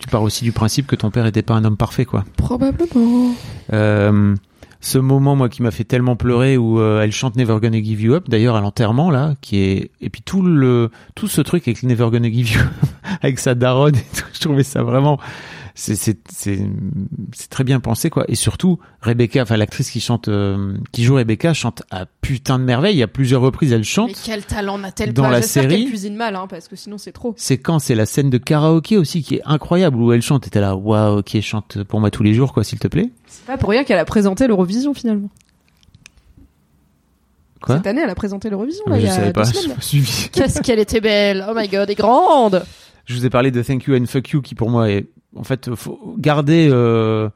tu pars aussi du principe que ton père était pas un homme parfait, quoi. probablement Euh, ce moment, moi, qui m'a fait tellement pleurer où euh, elle chante Never Gonna Give You Up, d'ailleurs à l'enterrement là, qui est et puis tout le tout ce truc avec Never Gonna Give You Up, avec sa daronne et tout, je trouvais ça vraiment c'est c'est c'est c'est très bien pensé quoi. Et surtout Rebecca enfin l'actrice qui chante euh, qui joue Rebecca chante à putain de merveille. Il y a plusieurs reprises elle mais chante quel talent n'a-t-elle Dans pas la série- qu'elle cuisine mal hein, parce que sinon c'est trop. C'est quand c'est la scène de karaoké aussi qui est incroyable où elle chante. Et t'es là waouh ok chante pour moi tous les jours quoi s'il te plaît. C'est pas pour rien qu'elle a présenté l'Eurovision finalement. quoi Cette année, elle a présenté l'Eurovision là, il y je a savais deux pas Qu'est-ce qu'elle était belle. Oh my god, et grande. Je vous ai parlé de Thank You and Fuck You qui pour moi est en fait faut garder euh,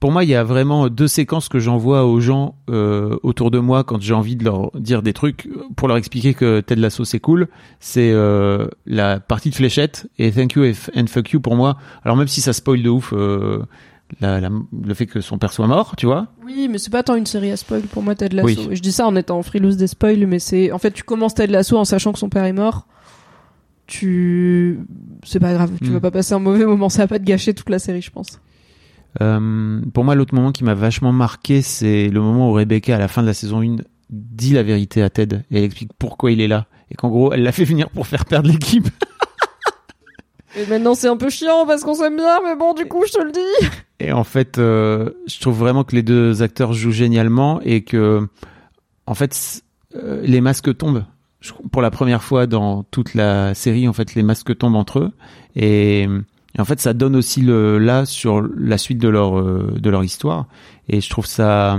pour moi il y a vraiment deux séquences que j'envoie aux gens euh, autour de moi quand j'ai envie de leur dire des trucs pour leur expliquer que Ted Lasso c'est cool c'est euh, la partie de fléchette et Thank You and Fuck You pour moi alors même si ça spoil de ouf euh, la- la- le fait que son père soit mort tu vois Oui, mais c'est pas tant une série à spoil pour moi, Ted Lasso. Oui. Je dis ça en étant frilous des spoils, mais c'est. En fait, tu commences Ted Lasso en sachant que son père est mort. Tu. C'est pas grave, tu Mm. vas pas passer un mauvais moment, ça va pas te gâcher toute la série, je pense. Euh, pour moi, l'autre moment qui m'a vachement marqué, c'est le moment où Rebecca, à la fin de la saison 1, dit la vérité à Ted et elle explique pourquoi il est là. Et qu'en gros, elle l'a fait venir pour faire perdre l'équipe. Et maintenant, c'est un peu chiant parce qu'on s'aime bien, mais bon, du coup, je te le dis. Et en fait, euh, je trouve vraiment que les deux acteurs jouent génialement et que, en fait, euh, les masques tombent. Pour la première fois dans toute la série, en fait, les masques tombent entre eux. Et, et en fait, ça donne aussi le là sur la suite de leur euh, de leur histoire. Et je trouve ça,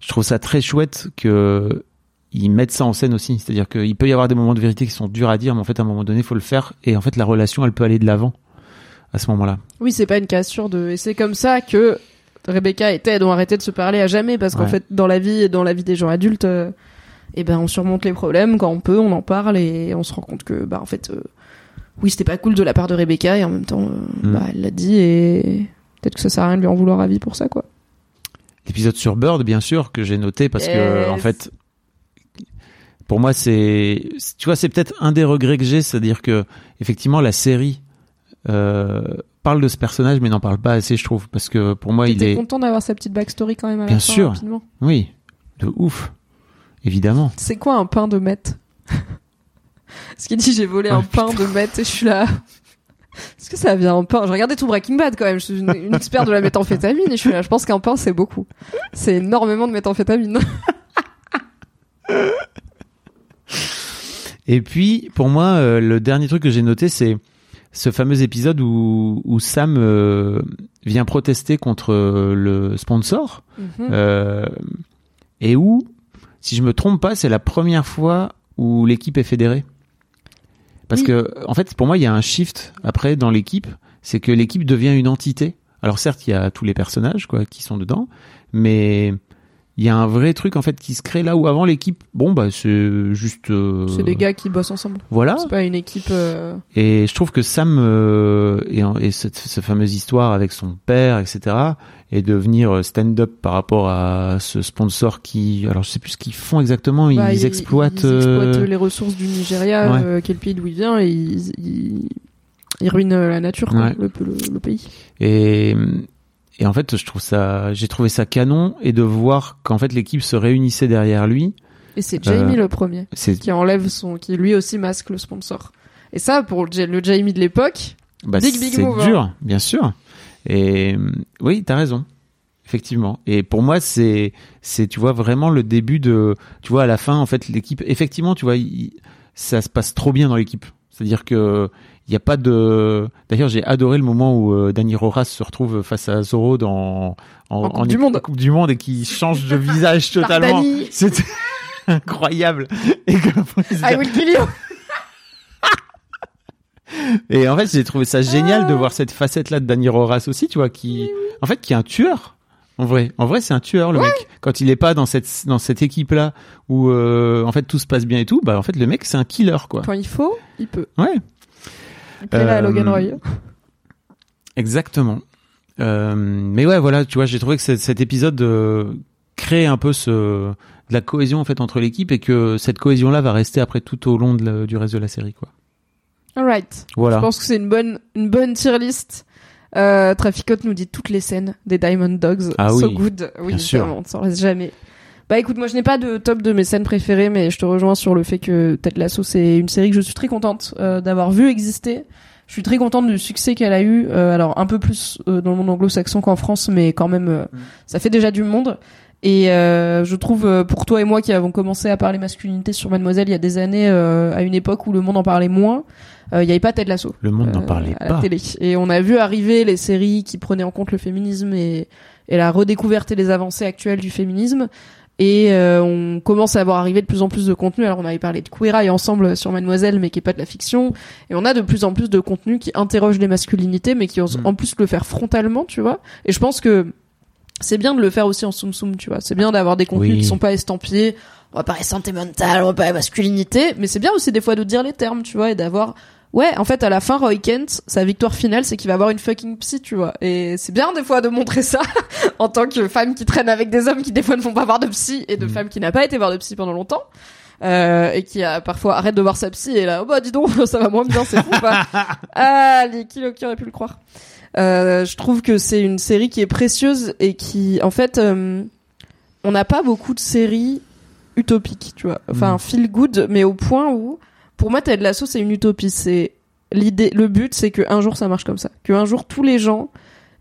je trouve ça très chouette que ils mettent ça en scène aussi. C'est-à-dire qu'il peut y avoir des moments de vérité qui sont durs à dire, mais en fait, à un moment donné, il faut le faire. Et en fait, la relation, elle peut aller de l'avant à ce moment-là. Oui, c'est pas une cassure de. Et c'est comme ça que Rebecca et Ted ont arrêté de se parler à jamais parce qu'en Ouais. fait, dans la vie et dans la vie des gens adultes, euh, eh ben, on surmonte les problèmes quand on peut, on en parle et on se rend compte que, bah, en fait, euh, oui, c'était pas cool de la part de Rebecca et en même temps, euh, Mm. bah, elle l'a dit et peut-être que ça sert à rien de lui en vouloir à vie pour ça, quoi. L'épisode sur Bird, bien sûr, que j'ai noté parce que, en fait, pour moi, c'est, tu vois, c'est peut-être un des regrets que j'ai, c'est-à-dire que, effectivement, la série euh, parle de ce personnage, mais n'en parle pas assez, je trouve, parce que pour moi, il est, content d'avoir sa petite backstory quand même à la Bien fin, sûr. rapidement. oui, de ouf, évidemment. C'est quoi un pain de meth Ce qu'il dit, j'ai volé Ah, un pain de meth et je suis là. Est-ce que ça vient un pain J'ai regardé tout Breaking Bad quand même. Je suis une, une experte de la méthamphétamine et je suis là. Je pense qu'un pain c'est beaucoup. C'est énormément de méthamphétamine. Et puis, pour moi, euh, le dernier truc que j'ai noté, c'est ce fameux épisode où, où Sam euh, vient protester contre euh, le sponsor. Mhm. Euh, et où, si je me trompe pas, c'est la première fois où l'équipe est fédérée. Parce Oui. que, en fait, pour moi, il y a un shift après dans l'équipe, c'est que l'équipe devient une entité. Alors certes, il y a tous les personnages quoi qui sont dedans, mais il y a un vrai truc en fait qui se crée là où avant l'équipe, bon bah c'est juste. euh, C'est des gars qui bossent ensemble. Voilà. C'est pas une équipe. euh, Et je trouve que Sam euh, et, et cette, cette fameuse histoire avec son père, etc., et devenir stand-up par rapport à ce sponsor qui, alors je sais plus ce qu'ils font exactement, ils bah, exploitent. ils exploitent les ressources du Nigeria, ouais. quel pays d'où il vient, et ils, ils- il ruine euh, la nature, quoi, Ouais. le, le, le pays. Et, et en fait, je trouve ça, j'ai trouvé ça canon et de voir qu'en fait l'équipe se réunissait derrière lui. Et c'est Jamie Euh, le premier qui enlève son, qui lui aussi masque le sponsor. Et ça, pour le, Ja- le Jamie de l'époque, bah, big, big c'est hein. dur, bien sûr. Et euh, oui, t'as raison. Effectivement. Et pour moi, c'est, c'est, tu vois, vraiment le début de, tu vois, à la fin, en fait, l'équipe, effectivement, tu vois, il- ça se passe trop bien dans l'équipe. C'est-à-dire que, il n'y a pas de, d'ailleurs, j'ai adoré le moment où euh, Danny Rojas se retrouve face à Zoro dans, En Coupe du Monde. Coupe du Monde et qui change de visage totalement. C'était incroyable. Et que, I will kill you. Et en fait, j'ai trouvé ça génial de voir cette facette-là de Danny Roras aussi, tu vois, qui, en fait, qui est un tueur. En vrai, en vrai, c'est un tueur le mec. Quand il est pas dans cette dans cette équipe-là où euh, en fait tout se passe bien et tout, bah en fait le mec c'est un killer quoi. Quand il faut, il peut. Ouais, Euh, Logan Roy. exactement. Euh, mais ouais, voilà, tu vois, j'ai trouvé que cet, épisode euh, crée un peu ce de la cohésion en fait entre l'équipe et que cette cohésion-là va rester après tout au long de la- du reste de la série quoi. Alright. Voilà. Je pense que c'est une bonne, une bonne tier list. Euh, Traficote nous dit toutes les scènes des Diamond Dogs. Ah so oui, good. Oui, bien sûr. on ne s'en lasse jamais. Bah écoute, moi je n'ai pas de top de mes scènes préférées, mais je te rejoins sur le fait que Ted Lasso c'est une série que je suis très contente euh, d'avoir vu exister. Je suis très contente du succès qu'elle a eu. euh, alors un peu plus euh, dans le monde anglo-saxon qu'en France, mais quand même, euh, ça fait déjà du monde. Et euh, je trouve euh, pour toi et moi qui avons commencé à parler masculinité sur Mademoiselle il y a des années, euh, à une époque où le monde en parlait moins, euh, il n'y avait pas Ted Lasso Le monde n'en parlait à la pas. télé. Et on a vu arriver les séries qui prenaient en compte le féminisme et, et la redécouverte et les avancées actuelles du féminisme. Et euh, on commence à voir arriver de plus en plus de contenu. Alors on avait parlé de Queer Eye ensemble sur Mademoiselle, mais qui est pas de la fiction. Et on a de plus en plus de contenu qui interroge les masculinités, mais qui osent Mm. en plus le faire frontalement, tu vois. Et je pense que c'est bien de le faire aussi en soum soum, tu vois. C'est bien d'avoir des contenus Oui. qui sont pas estampillés. On va parler santé mentale, on va parler masculinité, mais c'est bien aussi des fois de dire les termes, tu vois, et d'avoir Ouais, en fait, à la fin, Roy Kent, sa victoire finale, c'est qu'il va avoir une fucking psy, tu vois. Et c'est bien des fois de montrer ça en tant que femme qui traîne avec des hommes qui des fois ne vont pas voir de psy et de Mm. femme qui n'a pas été voir de psy pendant longtemps. Euh, et qui a parfois arrête de voir sa psy et là, oh bah dis donc, ça va moins bien, c'est fou pas Ah, les kilos qui auraient pu le croire. Euh, je trouve que c'est une série qui est précieuse et qui, en fait, euh, on n'a pas beaucoup de séries utopiques, tu vois. Enfin, Mm. feel good, mais au point où, pour moi, Ted Lasso, c'est une utopie. C'est l'idée, le but, c'est qu'un jour ça marche comme ça. Qu'un jour tous les gens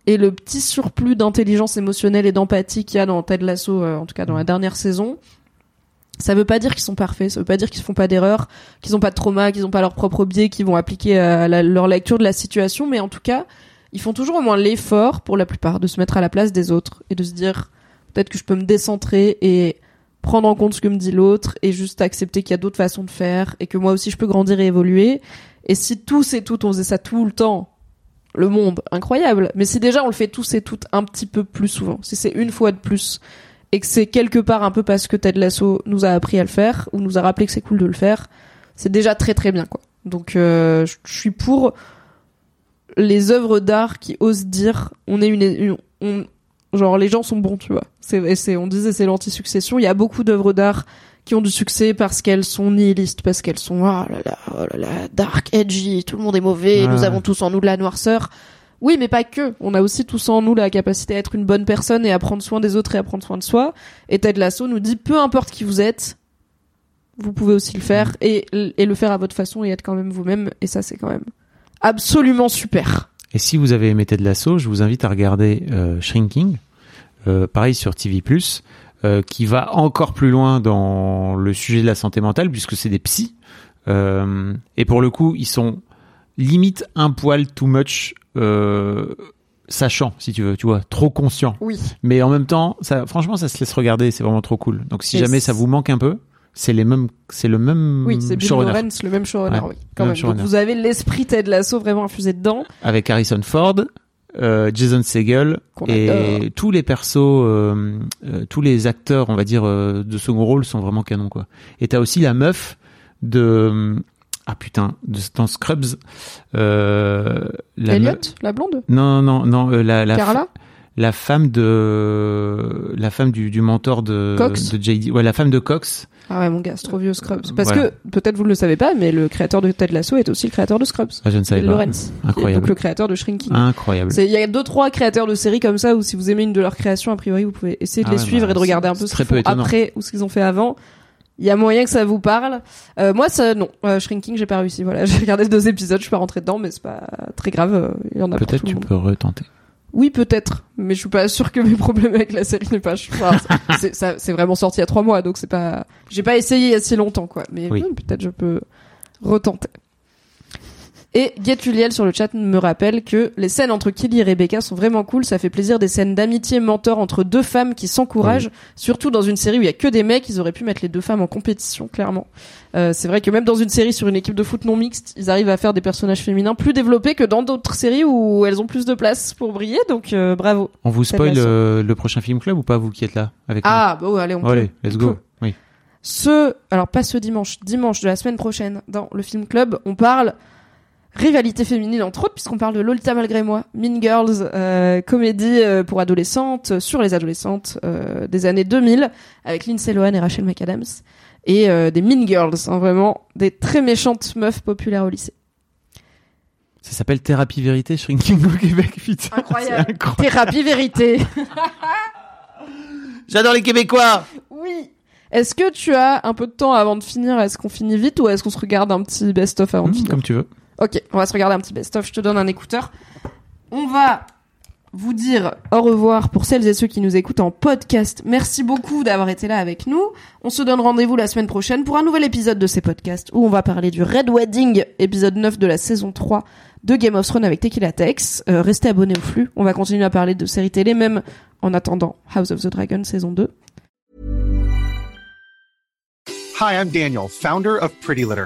aient le petit surplus d'intelligence émotionnelle et d'empathie qu'il y a dans Ted Lasso, euh, en tout cas dans la dernière saison. Ça veut pas dire qu'ils sont parfaits, ça veut pas dire qu'ils font pas d'erreurs, qu'ils ont pas de trauma, qu'ils ont pas leur propre biais, qu'ils vont appliquer à la- leur lecture de la situation, mais en tout cas, ils font toujours au moins l'effort, pour la plupart, de se mettre à la place des autres et de se dire peut-être que je peux me décentrer et prendre en compte ce que me dit l'autre et juste accepter qu'il y a d'autres façons de faire et que moi aussi je peux grandir et évoluer. Et si tous et toutes on faisait ça tout le temps, le monde, incroyable. Mais si déjà on le fait tous et toutes un petit peu plus souvent, si c'est une fois de plus et que c'est quelque part un peu parce que Ted Lasso nous a appris à le faire ou nous a rappelé que c'est cool de le faire, c'est déjà très très bien quoi. Donc euh, je suis pour les œuvres d'art qui osent dire on est une, genre les gens sont bons tu vois. C'est c'est on disait c'est l'anti-succession, il y a beaucoup d'œuvres d'art qui ont du succès parce qu'elles sont nihilistes, parce qu'elles sont oh là là, oh là là, dark, edgy, tout le monde est mauvais, nous avons tous en nous de la noirceur. Oui, mais pas que. On a aussi tous en nous la capacité à être une bonne personne et à prendre soin des autres et à prendre soin de soi. Et Ted Lasso nous dit peu importe qui vous êtes, vous pouvez aussi le faire et, et le faire à votre façon et être quand même vous-même. Et ça, c'est quand même absolument super. Et si vous avez aimé Ted Lasso, je vous invite à regarder euh, Shrinking, euh, pareil sur TV+, euh, qui va encore plus loin dans le sujet de la santé mentale, puisque c'est des psys. Et pour le coup, ils sont limite un poil too much sachant, si tu veux, tu vois, trop conscient. Oui. Mais en même temps, ça, franchement, ça se laisse regarder, c'est vraiment trop cool. Donc si Et jamais ça vous manque un peu, c'est les mêmes, c'est le même Oui, c'est Bill showrunner. Lawrence, le même showrunner, Ouais, oui. Quand même. même Donc showrunner. vous avez l'esprit Ted Lasso vraiment infusé dedans. avec Harrison Ford, euh, Jason Segel et adore. tous les persos, euh, euh, tous les acteurs, on va dire euh, de second rôle sont vraiment canons quoi. Et t'as aussi la meuf de ah putain de dans Scrubs, euh, la Elliot, meuf- la blonde? Non non non euh, la la Carla. La femme de la femme du, du mentor de Cox de JD ouais la femme de Cox Ah ouais, mon gars, c'est trop vieux Scrubs. Parce Voilà. que, peut-être vous ne le savez pas, mais le créateur de Ted Lasso est aussi le créateur de Scrubs. ah, je ne savais pas Lawrence. incroyable Donc le créateur de Shrinking. incroyable Il y a deux trois créateurs de séries comme ça où si vous aimez une de leurs créations, a priori vous pouvez essayer de Ah les ouais, suivre bah, et de regarder un peu ce qu'ils font étonnant. après ou ce qu'ils ont fait avant. Il y a moyen que ça vous parle. Euh, moi, ça, non. Euh, Shrinking, j'ai pas réussi. Voilà, j'ai regardé deux épisodes, je suis pas rentrée dedans, mais c'est pas très grave. euh, Il y en a peut-être tu monde. peux retenter Oui, peut-être, mais je suis pas sûre que mes problèmes avec la série n'est pas. Enfin, c'est vraiment sorti il y a trois mois, donc c'est pas. J'ai pas essayé il y a si longtemps, quoi. Mais Oui. peut-être je peux retenter. Et Getuliel sur le chat me rappelle que les scènes entre Kelly et Rebecca sont vraiment cool. Ça fait plaisir des scènes d'amitié mentor entre deux femmes qui s'encouragent. Surtout dans une série où il y a que des mecs, ils auraient pu mettre les deux femmes en compétition, clairement. Euh, c'est vrai que même dans une série sur une équipe de foot non mixte, ils arrivent à faire des personnages féminins plus développés que dans d'autres séries où elles ont plus de place pour briller. Donc euh, bravo. on vous spoil euh, le prochain film club ou pas vous qui êtes là avec Ah, bah ouais, allez, on nous peut. allez let's go peut. oui Ce, alors pas ce dimanche, dimanche de la semaine prochaine, dans le film club, on parle rivalité féminine entre autres, puisqu'on parle de Lolita malgré moi, Mean Girls, euh, comédie euh, pour adolescentes, euh, sur les adolescentes euh, des années 2000, avec Lindsay Lohan et Rachel McAdams, et euh, des Mean Girls, hein, vraiment des très méchantes meufs populaires au lycée. ça s'appelle Thérapie Vérité Shrinking au Québec putain Incroyable. Incroyable. Thérapie vérité. j'adore les Québécois oui. Est-ce que tu as un peu de temps avant de finir? Est-ce qu'on finit vite ou est-ce qu'on se regarde un petit best-of avant de Mmh, finir? comme tu veux Ok, on va se regarder un petit best-of. Je te donne un écouteur. On va vous dire au revoir pour celles et ceux qui nous écoutent en podcast. Merci beaucoup d'avoir été là avec nous. On se donne rendez-vous la semaine prochaine pour un nouvel épisode de ces podcasts où on va parler du Red Wedding, épisode 9 de la saison 3 de Game of Thrones avec Tequila Tex. Euh, restez abonnés au flux. On va continuer à parler de séries télé, même en attendant House of the Dragon saison 2. Hi, I'm Daniel, founder of Pretty Litter.